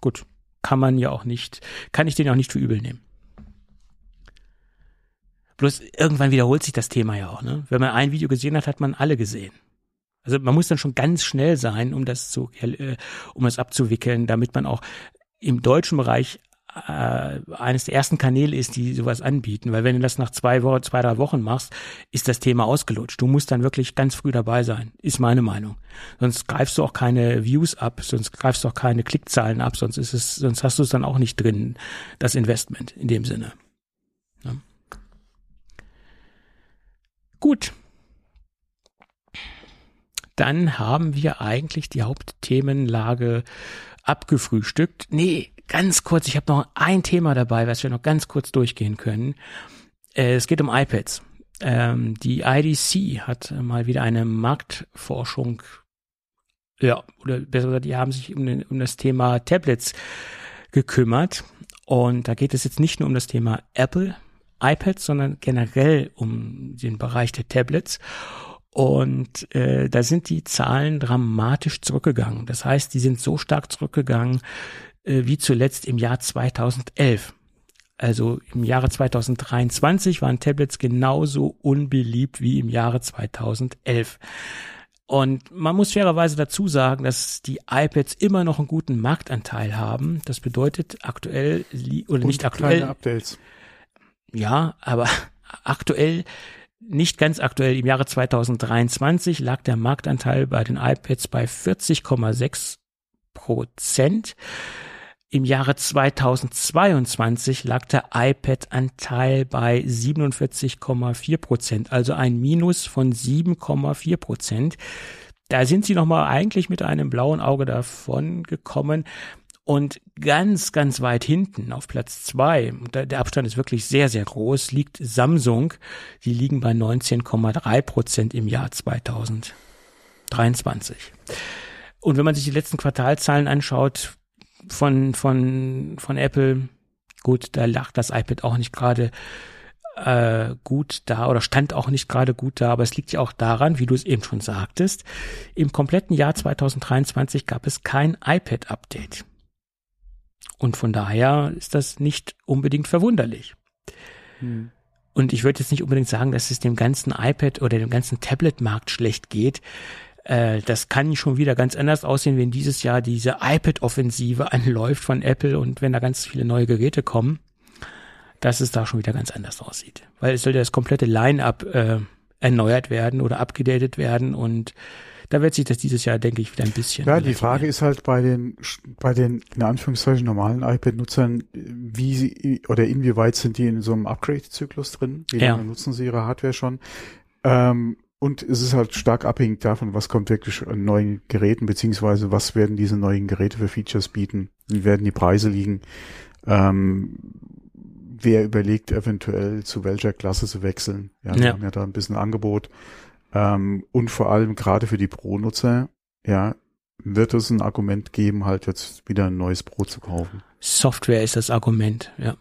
Gut. Kann man ja auch nicht, kann ich den auch nicht für übel nehmen. Bloß irgendwann wiederholt sich das Thema ja auch. Ne? Wenn man ein Video gesehen hat, hat man alle gesehen. Also man muss dann schon ganz schnell sein, um das zu, äh, um das abzuwickeln, damit man auch im deutschen Bereich äh, eines der ersten Kanäle ist, die sowas anbieten. Weil wenn du das nach zwei Wochen, zwei, drei Wochen machst, ist das Thema ausgelutscht. Du musst dann wirklich ganz früh dabei sein, ist meine Meinung. Sonst greifst du auch keine Views ab, sonst greifst du auch keine Klickzahlen ab, sonst ist es, sonst hast du es dann auch nicht drin, das Investment in dem Sinne. Ja. Gut. Dann haben wir eigentlich die Hauptthemenlage abgefrühstückt. Nee, ganz kurz, ich habe noch ein Thema dabei, was wir noch ganz kurz durchgehen können. Äh, es geht um iPads. Ähm, die IDC hat mal wieder eine Marktforschung, ja, oder besser gesagt, die haben sich um, um das Thema Tablets gekümmert. Und da geht es jetzt nicht nur um das Thema Apple, iPads, sondern generell um den Bereich der Tablets. Und äh, da sind die Zahlen dramatisch zurückgegangen. Das heißt, die sind so stark zurückgegangen äh, wie zuletzt im Jahr 2011. Also im Jahre 2023 waren Tablets genauso unbeliebt wie im Jahre 2011. Und man muss fairerweise dazu sagen, dass die iPads immer noch einen guten Marktanteil haben. Das bedeutet aktuell oder Und nicht aktuell. Updates. Ja, aber aktuell, nicht ganz aktuell, im Jahre 2023 lag der Marktanteil bei den iPads bei 40,6 Prozent. Im Jahre 2022 lag der iPad-Anteil bei 47,4 Prozent, also ein Minus von 7,4 Prozent. Da sind sie nochmal eigentlich mit einem blauen Auge davon gekommen. Und ganz, ganz weit hinten auf Platz zwei, der Abstand ist wirklich sehr, sehr groß, liegt Samsung. Die liegen bei 19,3 Prozent im Jahr 2023. Und wenn man sich die letzten Quartalzahlen anschaut von, von, von Apple, gut, da lag das iPad auch nicht gerade äh, gut da oder stand auch nicht gerade gut da, aber es liegt ja auch daran, wie du es eben schon sagtest, im kompletten Jahr 2023 gab es kein iPad-Update. Und von daher ist das nicht unbedingt verwunderlich. Hm. Und ich würde jetzt nicht unbedingt sagen, dass es dem ganzen iPad oder dem ganzen Tablet-Markt schlecht geht. Äh, das kann schon wieder ganz anders aussehen, wenn dieses Jahr diese iPad-Offensive anläuft von Apple und wenn da ganz viele neue Geräte kommen, dass es da schon wieder ganz anders aussieht. Weil es soll ja das komplette Line-up äh, erneuert werden oder abgedatet werden und da wird sich das dieses Jahr, denke ich, wieder ein bisschen. Ja, die Frage ist halt bei den, bei den, in Anführungszeichen, normalen iPad-Nutzern, wie sie, oder inwieweit sind die in so einem Upgrade-Zyklus drin? Wie lange ja. nutzen sie ihre Hardware schon? Ähm, und es ist halt stark abhängig davon, was kommt wirklich an neuen Geräten, beziehungsweise was werden diese neuen Geräte für Features bieten? Wie werden die Preise liegen? Ähm, wer überlegt eventuell zu welcher Klasse zu wechseln? Ja, wir ja. haben ja da ein bisschen Angebot. Ähm, und vor allem gerade für die Pro-Nutzer, ja, wird es ein Argument geben, halt jetzt wieder ein neues Pro zu kaufen. Software ist das Argument, ja,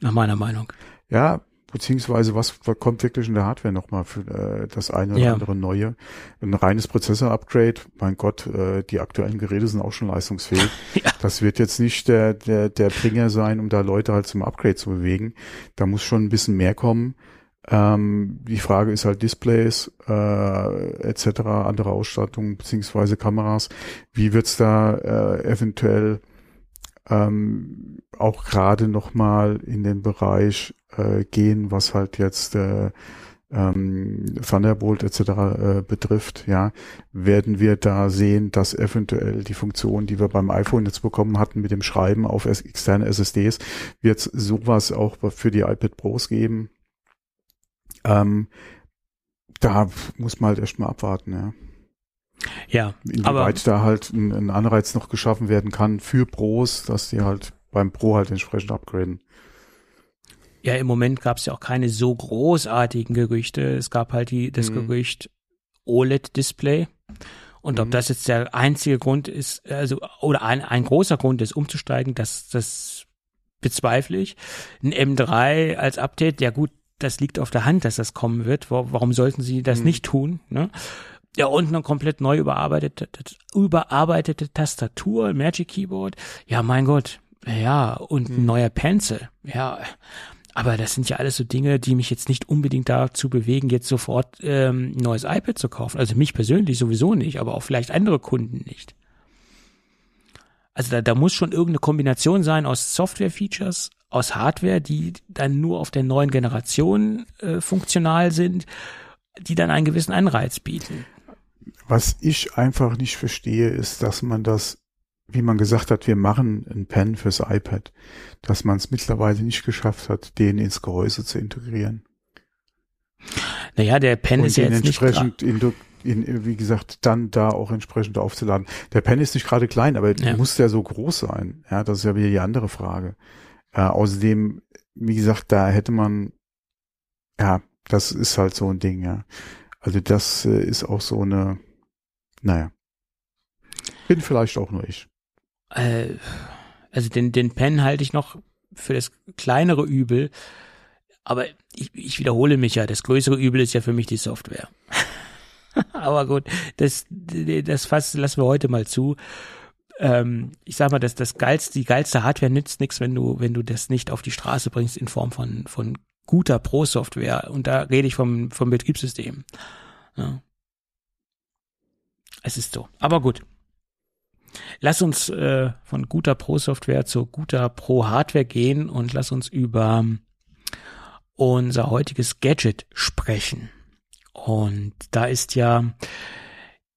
nach meiner Meinung. Ja, beziehungsweise was kommt wirklich in der Hardware nochmal für äh, das eine oder ja. andere neue? Ein reines Prozessor-Upgrade, mein Gott, äh, die aktuellen Geräte sind auch schon leistungsfähig. ja. Das wird jetzt nicht der, der, der Bringer sein, um da Leute halt zum Upgrade zu bewegen. Da muss schon ein bisschen mehr kommen. Ähm, die Frage ist halt Displays äh, etc., andere Ausstattung beziehungsweise Kameras. Wie wird's da äh, eventuell ähm, auch gerade nochmal in den Bereich äh, gehen, was halt jetzt äh, ähm, Thunderbolt etc. Äh, betrifft, ja, werden wir da sehen, dass eventuell die Funktion, die wir beim iPhone jetzt bekommen hatten mit dem Schreiben auf externe SSDs, wird sowas auch für die iPad Pros geben. Ähm, da muss man halt echt mal abwarten, ja. Ja, Inwieweit aber, da halt ein, ein Anreiz noch geschaffen werden kann für Pros, dass die halt beim Pro halt entsprechend upgraden. Ja, im Moment gab es ja auch keine so großartigen Gerüchte. Es gab halt die, das mhm. Gerücht OLED-Display. Und ob mhm. das jetzt der einzige Grund ist, also, oder ein, ein großer Grund ist, umzusteigen, das, das bezweifle ich. Ein M3 als Update, ja gut, das liegt auf der Hand, dass das kommen wird. Warum sollten sie das mhm. nicht tun? Ne? Ja, und eine komplett neu überarbeitete, überarbeitete Tastatur, Magic Keyboard. Ja, mein Gott. Ja, und ein mhm. neuer Pencil. Ja, aber das sind ja alles so Dinge, die mich jetzt nicht unbedingt dazu bewegen, jetzt sofort ähm, ein neues iPad zu kaufen. Also mich persönlich sowieso nicht, aber auch vielleicht andere Kunden nicht. Also da, da muss schon irgendeine Kombination sein aus Software-Features, aus Hardware, die dann nur auf der neuen Generation äh, funktional sind, die dann einen gewissen Anreiz bieten. Was ich einfach nicht verstehe, ist, dass man das, wie man gesagt hat, wir machen ein Pen fürs iPad, dass man es mittlerweile nicht geschafft hat, den ins Gehäuse zu integrieren. Naja, der Pen Und ist ja jetzt entsprechend nicht in, wie gesagt, dann da auch entsprechend aufzuladen. Der Pen ist nicht gerade klein, aber ja. muss der so groß sein? Ja, das ist ja wieder die andere Frage. Äh, außerdem, wie gesagt, da hätte man, ja, das ist halt so ein Ding, ja. Also das äh, ist auch so eine, naja. Bin vielleicht auch nur ich. Äh, also den, den Pen halte ich noch für das kleinere Übel. Aber ich, ich wiederhole mich ja, das größere Übel ist ja für mich die Software. aber gut, das, das fast lassen wir heute mal zu. Ähm, ich sag mal, das, das geilste, die geilste Hardware nützt nichts, wenn du, wenn du das nicht auf die Straße bringst in Form von, von guter Pro-Software. Und da rede ich vom, vom Betriebssystem. Ja. Es ist so. Aber gut. Lass uns äh, von guter Pro-Software zu guter Pro-Hardware gehen und lass uns über unser heutiges Gadget sprechen. Und da ist ja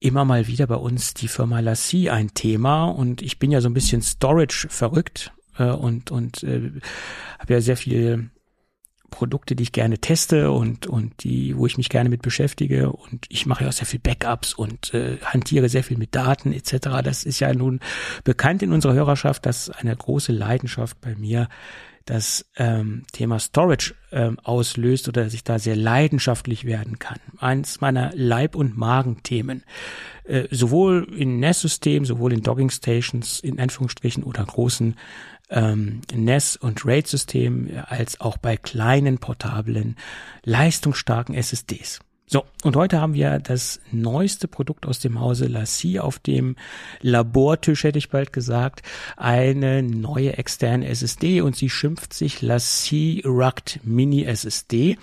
immer mal wieder bei uns die Firma Lassie ein Thema und ich bin ja so ein bisschen Storage verrückt äh, und und äh, habe ja sehr viel Produkte, die ich gerne teste und, und die, wo ich mich gerne mit beschäftige. Und ich mache ja auch sehr viel Backups und äh, hantiere sehr viel mit Daten etc. Das ist ja nun bekannt in unserer Hörerschaft, dass eine große Leidenschaft bei mir das ähm, Thema Storage ähm, auslöst oder dass ich da sehr leidenschaftlich werden kann. Eins meiner Leib- und Magenthemen. Äh, sowohl in NAS-Systemen, sowohl in Dogging Stations, in Anführungsstrichen oder großen ähm, NES- und RAID-System als auch bei kleinen, portablen, leistungsstarken SSDs. So, und heute haben wir das neueste Produkt aus dem Hause Lassie auf dem Labortisch, hätte ich bald gesagt, eine neue externe SSD und sie schimpft sich Lassie Rugged Mini SSD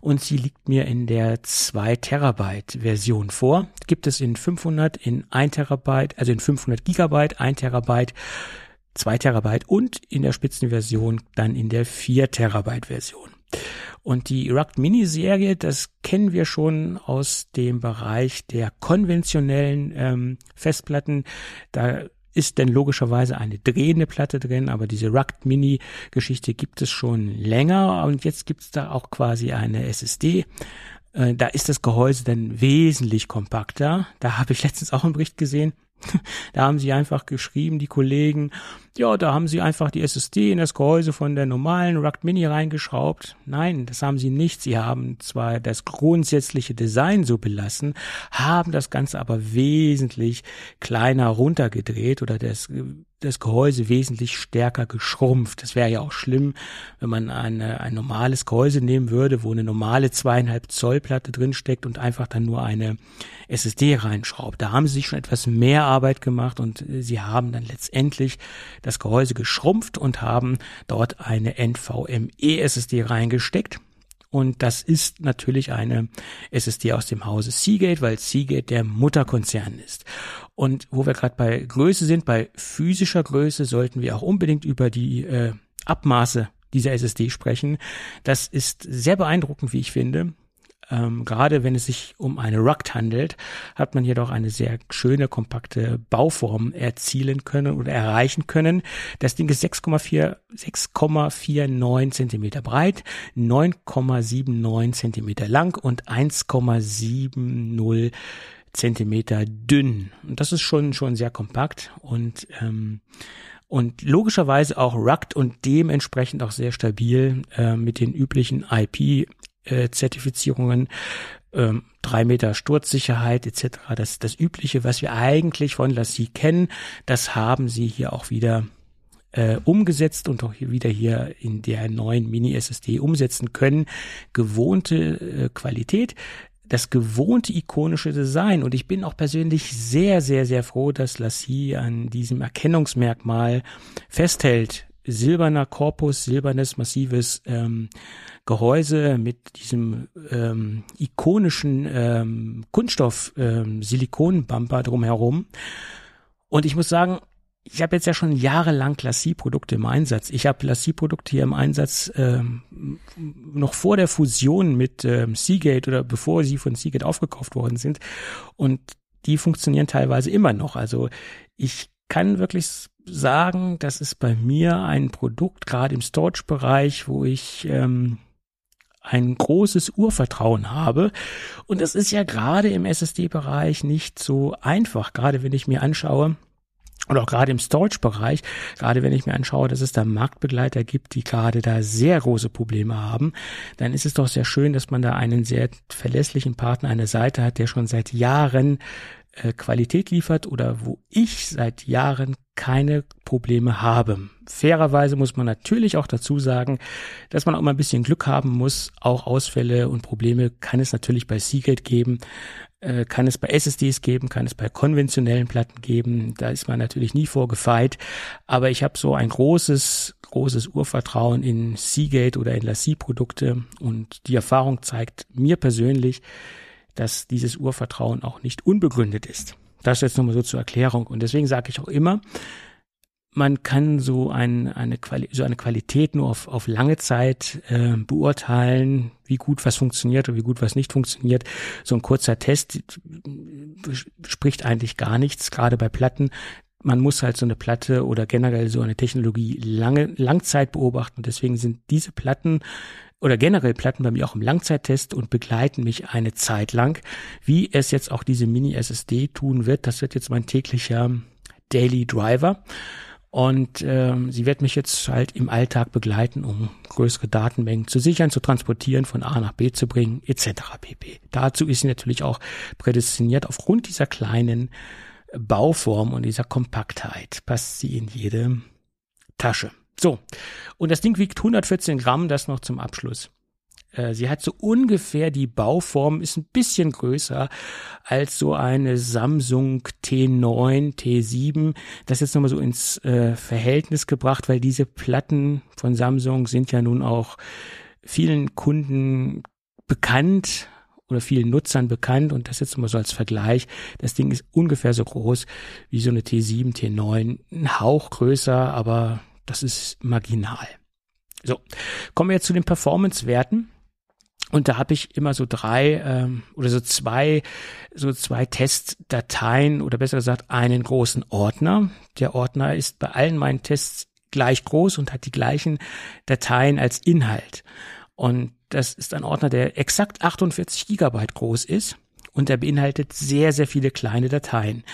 und sie liegt mir in der 2 Terabyte Version vor. Gibt es in 500, in 1 Terabyte, also in 500 Gigabyte, 1 Terabyte 2 Terabyte und in der Spitzenversion dann in der 4 Terabyte Version. Und die Rugged Mini Serie, das kennen wir schon aus dem Bereich der konventionellen ähm, Festplatten. Da ist denn logischerweise eine drehende Platte drin, aber diese Rugged Mini Geschichte gibt es schon länger und jetzt gibt es da auch quasi eine SSD. Äh, da ist das Gehäuse dann wesentlich kompakter. Da habe ich letztens auch einen Bericht gesehen. Da haben sie einfach geschrieben, die Kollegen, ja, da haben sie einfach die SSD in das Gehäuse von der normalen Rugged Mini reingeschraubt. Nein, das haben sie nicht. Sie haben zwar das grundsätzliche Design so belassen, haben das Ganze aber wesentlich kleiner runtergedreht oder das das Gehäuse wesentlich stärker geschrumpft. Das wäre ja auch schlimm, wenn man eine, ein normales Gehäuse nehmen würde, wo eine normale zweieinhalb Zoll Platte drinsteckt und einfach dann nur eine SSD reinschraubt. Da haben sie sich schon etwas mehr Arbeit gemacht und äh, sie haben dann letztendlich das Gehäuse geschrumpft und haben dort eine NVMe SSD reingesteckt Und das ist natürlich eine SSD aus dem Hause Seagate, weil Seagate der Mutterkonzern ist. Und wo wir gerade bei Größe sind, bei physischer Größe, sollten wir auch unbedingt über die äh, Abmaße dieser SSD sprechen. Das ist sehr beeindruckend, wie ich finde. Ähm, gerade wenn es sich um eine RUCT handelt, hat man jedoch eine sehr schöne, kompakte Bauform erzielen können oder erreichen können. Das Ding ist 6,4, 6,49 Zentimeter breit, 9,79 Zentimeter lang und 1,70 Zentimeter dünn. Und das ist schon, schon sehr kompakt und, ähm, und logischerweise auch rugged und dementsprechend auch sehr stabil äh, mit den üblichen IP äh, ähm, drei Meter Sturzsicherheit etc. Das das übliche, was wir eigentlich von Lassie kennen, das haben sie hier auch wieder äh, umgesetzt und auch hier wieder hier in der neuen Mini SSD umsetzen können. Gewohnte äh, Qualität, das gewohnte ikonische Design. Und ich bin auch persönlich sehr, sehr, sehr froh, dass Lassie an diesem Erkennungsmerkmal festhält, silberner Korpus, silbernes, massives ähm, Gehäuse mit diesem ähm, ikonischen ähm, Kunststoff ähm, drumherum. Und ich muss sagen, ich habe jetzt ja schon jahrelang Lassie-Produkte im Einsatz. Ich habe Lassie-Produkte hier im Einsatz ähm, noch vor der Fusion mit ähm, Seagate oder bevor sie von Seagate aufgekauft worden sind. Und die funktionieren teilweise immer noch. Also ich kann wirklich sagen, das ist bei mir ein Produkt, gerade im Storage-Bereich, wo ich ähm, ein großes Urvertrauen habe. Und das ist ja gerade im SSD-Bereich nicht so einfach, gerade wenn ich mir anschaue, und auch gerade im Storage-Bereich, gerade wenn ich mir anschaue, dass es da Marktbegleiter gibt, die gerade da sehr große Probleme haben, dann ist es doch sehr schön, dass man da einen sehr verlässlichen Partner an der Seite hat, der schon seit Jahren äh, Qualität liefert oder wo ich seit Jahren keine Probleme habe. Fairerweise muss man natürlich auch dazu sagen, dass man auch mal ein bisschen Glück haben muss. Auch Ausfälle und Probleme kann es natürlich bei Seagate geben, äh, kann es bei SSDs geben, kann es bei konventionellen Platten geben. Da ist man natürlich nie vorgefeit. Aber ich habe so ein großes, großes Urvertrauen in Seagate oder in Lassie-Produkte und die Erfahrung zeigt mir persönlich, dass dieses Urvertrauen auch nicht unbegründet ist. Das jetzt nochmal so zur Erklärung. Und deswegen sage ich auch immer, man kann so, ein, eine, Quali so eine Qualität nur auf, auf lange Zeit äh, beurteilen, wie gut was funktioniert und wie gut was nicht funktioniert. So ein kurzer Test äh, spricht eigentlich gar nichts, gerade bei Platten. Man muss halt so eine Platte oder generell so eine Technologie lange, Langzeit beobachten. Deswegen sind diese Platten oder generell Platten bei mir auch im Langzeittest und begleiten mich eine Zeit lang. Wie es jetzt auch diese Mini-SSD tun wird, das wird jetzt mein täglicher Daily Driver. Und ähm, sie wird mich jetzt halt im Alltag begleiten, um größere Datenmengen zu sichern, zu transportieren, von A nach B zu bringen, etc. pp. Dazu ist sie natürlich auch prädestiniert. Aufgrund dieser kleinen Bauform und dieser Kompaktheit passt sie in jede Tasche. So, und das Ding wiegt 114 Gramm, das noch zum Abschluss. Äh, sie hat so ungefähr die Bauform, ist ein bisschen größer als so eine Samsung T9, T7. Das jetzt nochmal so ins äh, Verhältnis gebracht, weil diese Platten von Samsung sind ja nun auch vielen Kunden bekannt oder vielen Nutzern bekannt und das jetzt mal so als Vergleich. Das Ding ist ungefähr so groß wie so eine T7, T9, ein Hauch größer, aber das ist marginal. So, kommen wir jetzt zu den Performance-Werten. Und da habe ich immer so drei ähm, oder so zwei, so zwei Testdateien oder besser gesagt einen großen Ordner. Der Ordner ist bei allen meinen Tests gleich groß und hat die gleichen Dateien als Inhalt. Und das ist ein Ordner, der exakt 48 Gigabyte groß ist und der beinhaltet sehr, sehr viele kleine Dateien.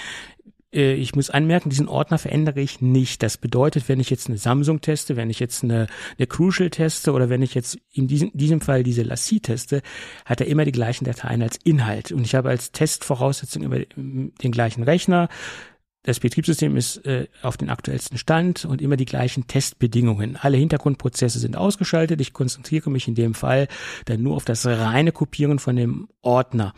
Äh, ich muss anmerken, diesen Ordner verändere ich nicht. Das bedeutet, wenn ich jetzt eine Samsung teste, wenn ich jetzt eine, eine Crucial teste oder wenn ich jetzt in diesem, diesem Fall diese Lassie teste, hat er immer die gleichen Dateien als Inhalt. Und ich habe als Testvoraussetzung über den gleichen Rechner. Das Betriebssystem ist äh, auf den aktuellsten Stand und immer die gleichen Testbedingungen. Alle Hintergrundprozesse sind ausgeschaltet. Ich konzentriere mich in dem Fall dann nur auf das reine Kopieren von dem Ordner.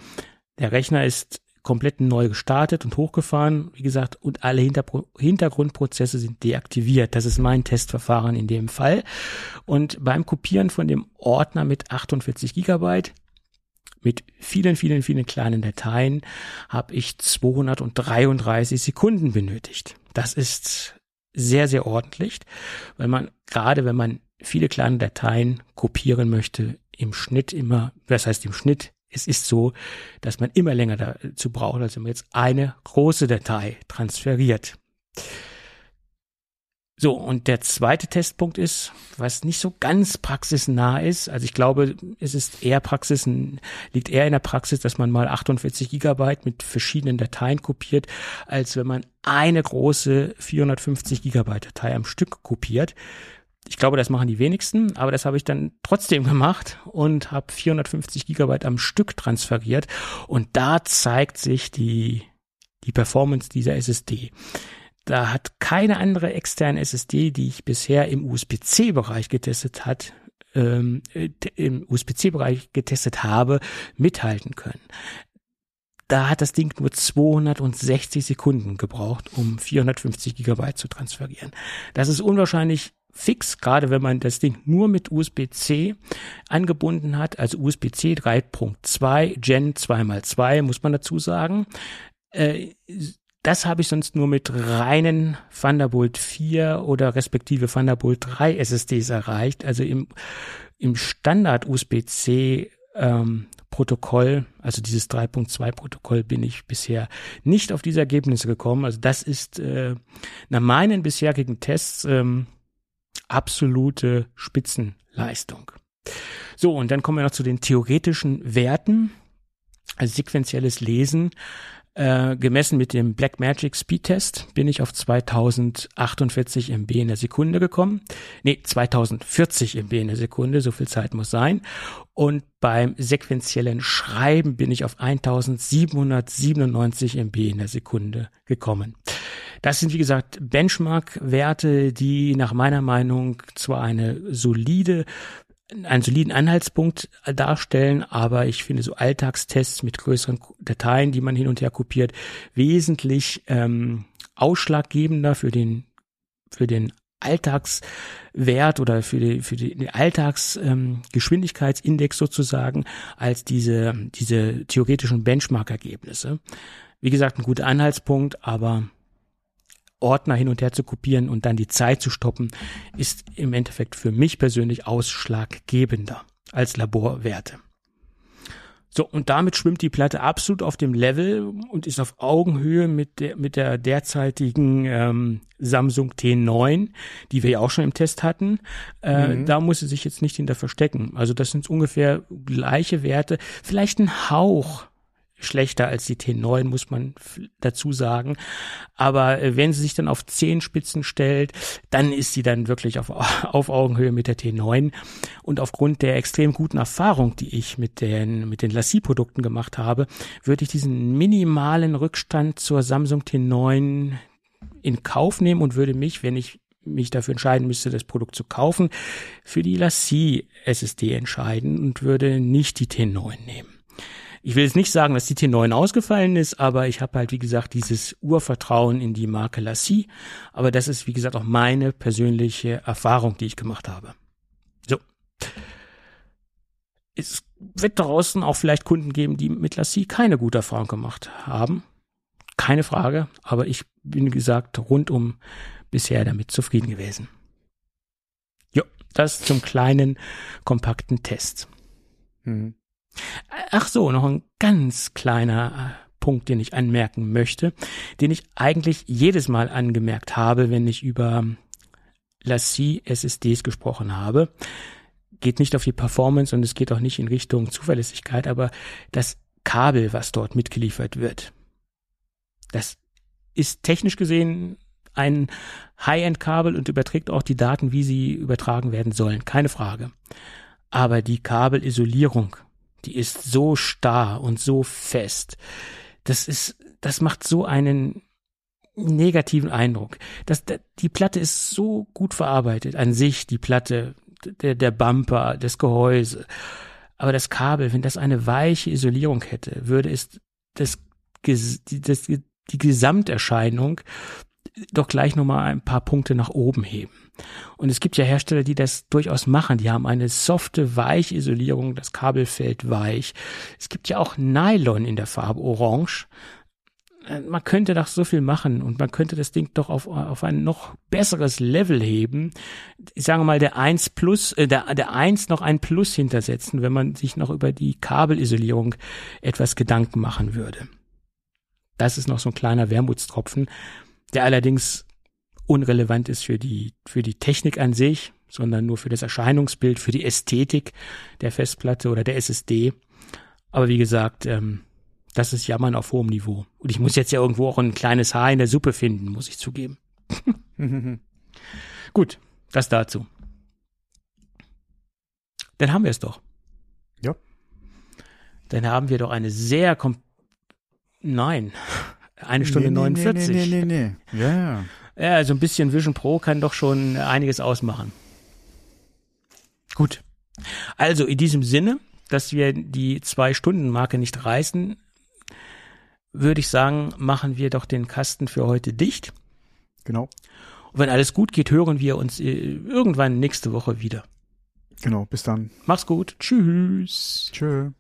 Der Rechner ist komplett neu gestartet und hochgefahren, wie gesagt, und alle Hinterpro Hintergrundprozesse sind deaktiviert. Das ist mein Testverfahren in dem Fall. Und beim Kopieren von dem Ordner mit 48 Gigabyte mit vielen, vielen, vielen kleinen Dateien habe ich 233 Sekunden benötigt. Das ist sehr, sehr ordentlich, weil man gerade, wenn man viele kleine Dateien kopieren möchte, im Schnitt immer, was heißt im Schnitt, es ist so, dass man immer länger dazu braucht, als wenn man jetzt eine große Datei transferiert. So, und der zweite Testpunkt ist, was nicht so ganz praxisnah ist. Also ich glaube, es ist eher Praxis, liegt eher in der Praxis, dass man mal 48 Gigabyte mit verschiedenen Dateien kopiert, als wenn man eine große 450 Gigabyte Datei am Stück kopiert. Ich glaube, das machen die wenigsten, aber das habe ich dann trotzdem gemacht und habe 450 Gigabyte am Stück transferiert. Und da zeigt sich die, die Performance dieser SSD. Da hat keine andere externe SSD, die ich bisher im USB-C-Bereich getestet hat, ähm, im USB-C-Bereich getestet habe, mithalten können. Da hat das Ding nur 260 Sekunden gebraucht, um 450 Gigabyte zu transferieren. Das ist unwahrscheinlich fix, gerade wenn man das Ding nur mit USB-C angebunden hat, also USB-C 3.2 Gen 2x2, muss man dazu sagen. Äh, das habe ich sonst nur mit reinen Thunderbolt 4 oder respektive Thunderbolt 3 SSDs erreicht. Also im, im Standard USB-C ähm, Protokoll, also dieses 3.2 Protokoll, bin ich bisher nicht auf diese Ergebnisse gekommen. Also das ist äh, nach meinen bisherigen Tests ähm, absolute Spitzenleistung. So, und dann kommen wir noch zu den theoretischen Werten. Also sequenzielles Lesen äh, gemessen mit dem Blackmagic Speedtest bin ich auf 2048 MB in der Sekunde gekommen. Nee, 2040 MB in der Sekunde, so viel Zeit muss sein. Und beim sequentiellen Schreiben bin ich auf 1797 MB in der Sekunde gekommen. Das sind, wie gesagt, Benchmark-Werte, die nach meiner Meinung zwar eine solide einen soliden Anhaltspunkt darstellen, aber ich finde so Alltagstests mit größeren Dateien, die man hin und her kopiert, wesentlich ähm, ausschlaggebender für den für den Alltagswert oder für, die, für den Alltagsgeschwindigkeitsindex ähm, sozusagen als diese, diese theoretischen Benchmark-Ergebnisse. Wie gesagt, ein guter Anhaltspunkt, aber Ordner hin und her zu kopieren und dann die Zeit zu stoppen, ist im Endeffekt für mich persönlich ausschlaggebender als Laborwerte. So, und damit schwimmt die Platte absolut auf dem Level und ist auf Augenhöhe mit der, mit der derzeitigen ähm, Samsung T9, die wir ja auch schon im Test hatten. Äh, mhm. Da muss sie sich jetzt nicht hinter verstecken. Also das sind ungefähr gleiche Werte, vielleicht ein Hauch schlechter als die T9, muss man dazu sagen. Aber äh, wenn sie sich dann auf Zehenspitzen stellt, dann ist sie dann wirklich auf, auf Augenhöhe mit der T9. Und aufgrund der extrem guten Erfahrung, die ich mit den, mit den Lassie-Produkten gemacht habe, würde ich diesen minimalen Rückstand zur Samsung T9 in Kauf nehmen und würde mich, wenn ich mich dafür entscheiden müsste, das Produkt zu kaufen, für die Lassie SSD entscheiden und würde nicht die T9 nehmen. Ich will jetzt nicht sagen, dass die T9 ausgefallen ist, aber ich habe halt, wie gesagt, dieses Urvertrauen in die Marke Lassie. Aber das ist, wie gesagt, auch meine persönliche Erfahrung, die ich gemacht habe. So. Es wird draußen auch vielleicht Kunden geben, die mit Lassie keine gute Erfahrung gemacht haben. Keine Frage, aber ich bin, wie gesagt, rundum bisher damit zufrieden gewesen. Jo, das zum kleinen, kompakten Test. Mhm. Ach so, noch ein ganz kleiner äh, Punkt, den ich anmerken möchte, den ich eigentlich jedes Mal angemerkt habe, wenn ich über Lassie SSDs gesprochen habe. Geht nicht auf die Performance und es geht auch nicht in Richtung Zuverlässigkeit, aber das Kabel, was dort mitgeliefert wird, das ist technisch gesehen ein High-End-Kabel und überträgt auch die Daten, wie sie übertragen werden sollen, keine Frage. Aber die Kabelisolierung die ist so starr und so fest. Das ist, das macht so einen negativen Eindruck. Das, die Platte ist so gut verarbeitet an sich, die Platte, der, der Bumper, das Gehäuse. Aber das Kabel, wenn das eine weiche Isolierung hätte, würde es das das, die Gesamterscheinung doch gleich nochmal ein paar Punkte nach oben heben. Und es gibt ja Hersteller, die das durchaus machen. Die haben eine softe Weichisolierung, das Kabelfeld weich. Es gibt ja auch Nylon in der Farbe Orange. Äh, man könnte doch so viel machen und man könnte das Ding doch auf, auf ein noch besseres Level heben. Ich sage mal, der 1 Plus, äh, der, der 1 noch ein Plus hintersetzen, wenn man sich noch über die Kabelisolierung etwas Gedanken machen würde. Das ist noch so ein kleiner Wermutstropfen, der allerdings unrelevant ist für die, für die Technik an sich, sondern nur für das Erscheinungsbild, für die Ästhetik der Festplatte oder der SSD. Aber wie gesagt, ähm, das ist Jammern auf hohem Niveau. Und ich muss jetzt ja irgendwo auch ein kleines Haar in der Suppe finden, muss ich zugeben. Gut, das dazu. Dann haben wir es doch. Ja. Dann haben wir doch eine sehr kom Nein, eine Stunde nee, nee, 49. Nee, nee, nee, nee. Ja, ja. Ja, also ein bisschen Vision Pro kann doch schon einiges ausmachen. Gut. Also in diesem Sinne, dass wir die Zwei-Stunden-Marke nicht reißen, würde ich sagen, machen wir doch den Kasten für heute dicht. Genau. Und wenn alles gut geht, hören wir uns äh, irgendwann nächste Woche wieder. Genau. Bis dann. Mach's gut. Tschüss. Tschö.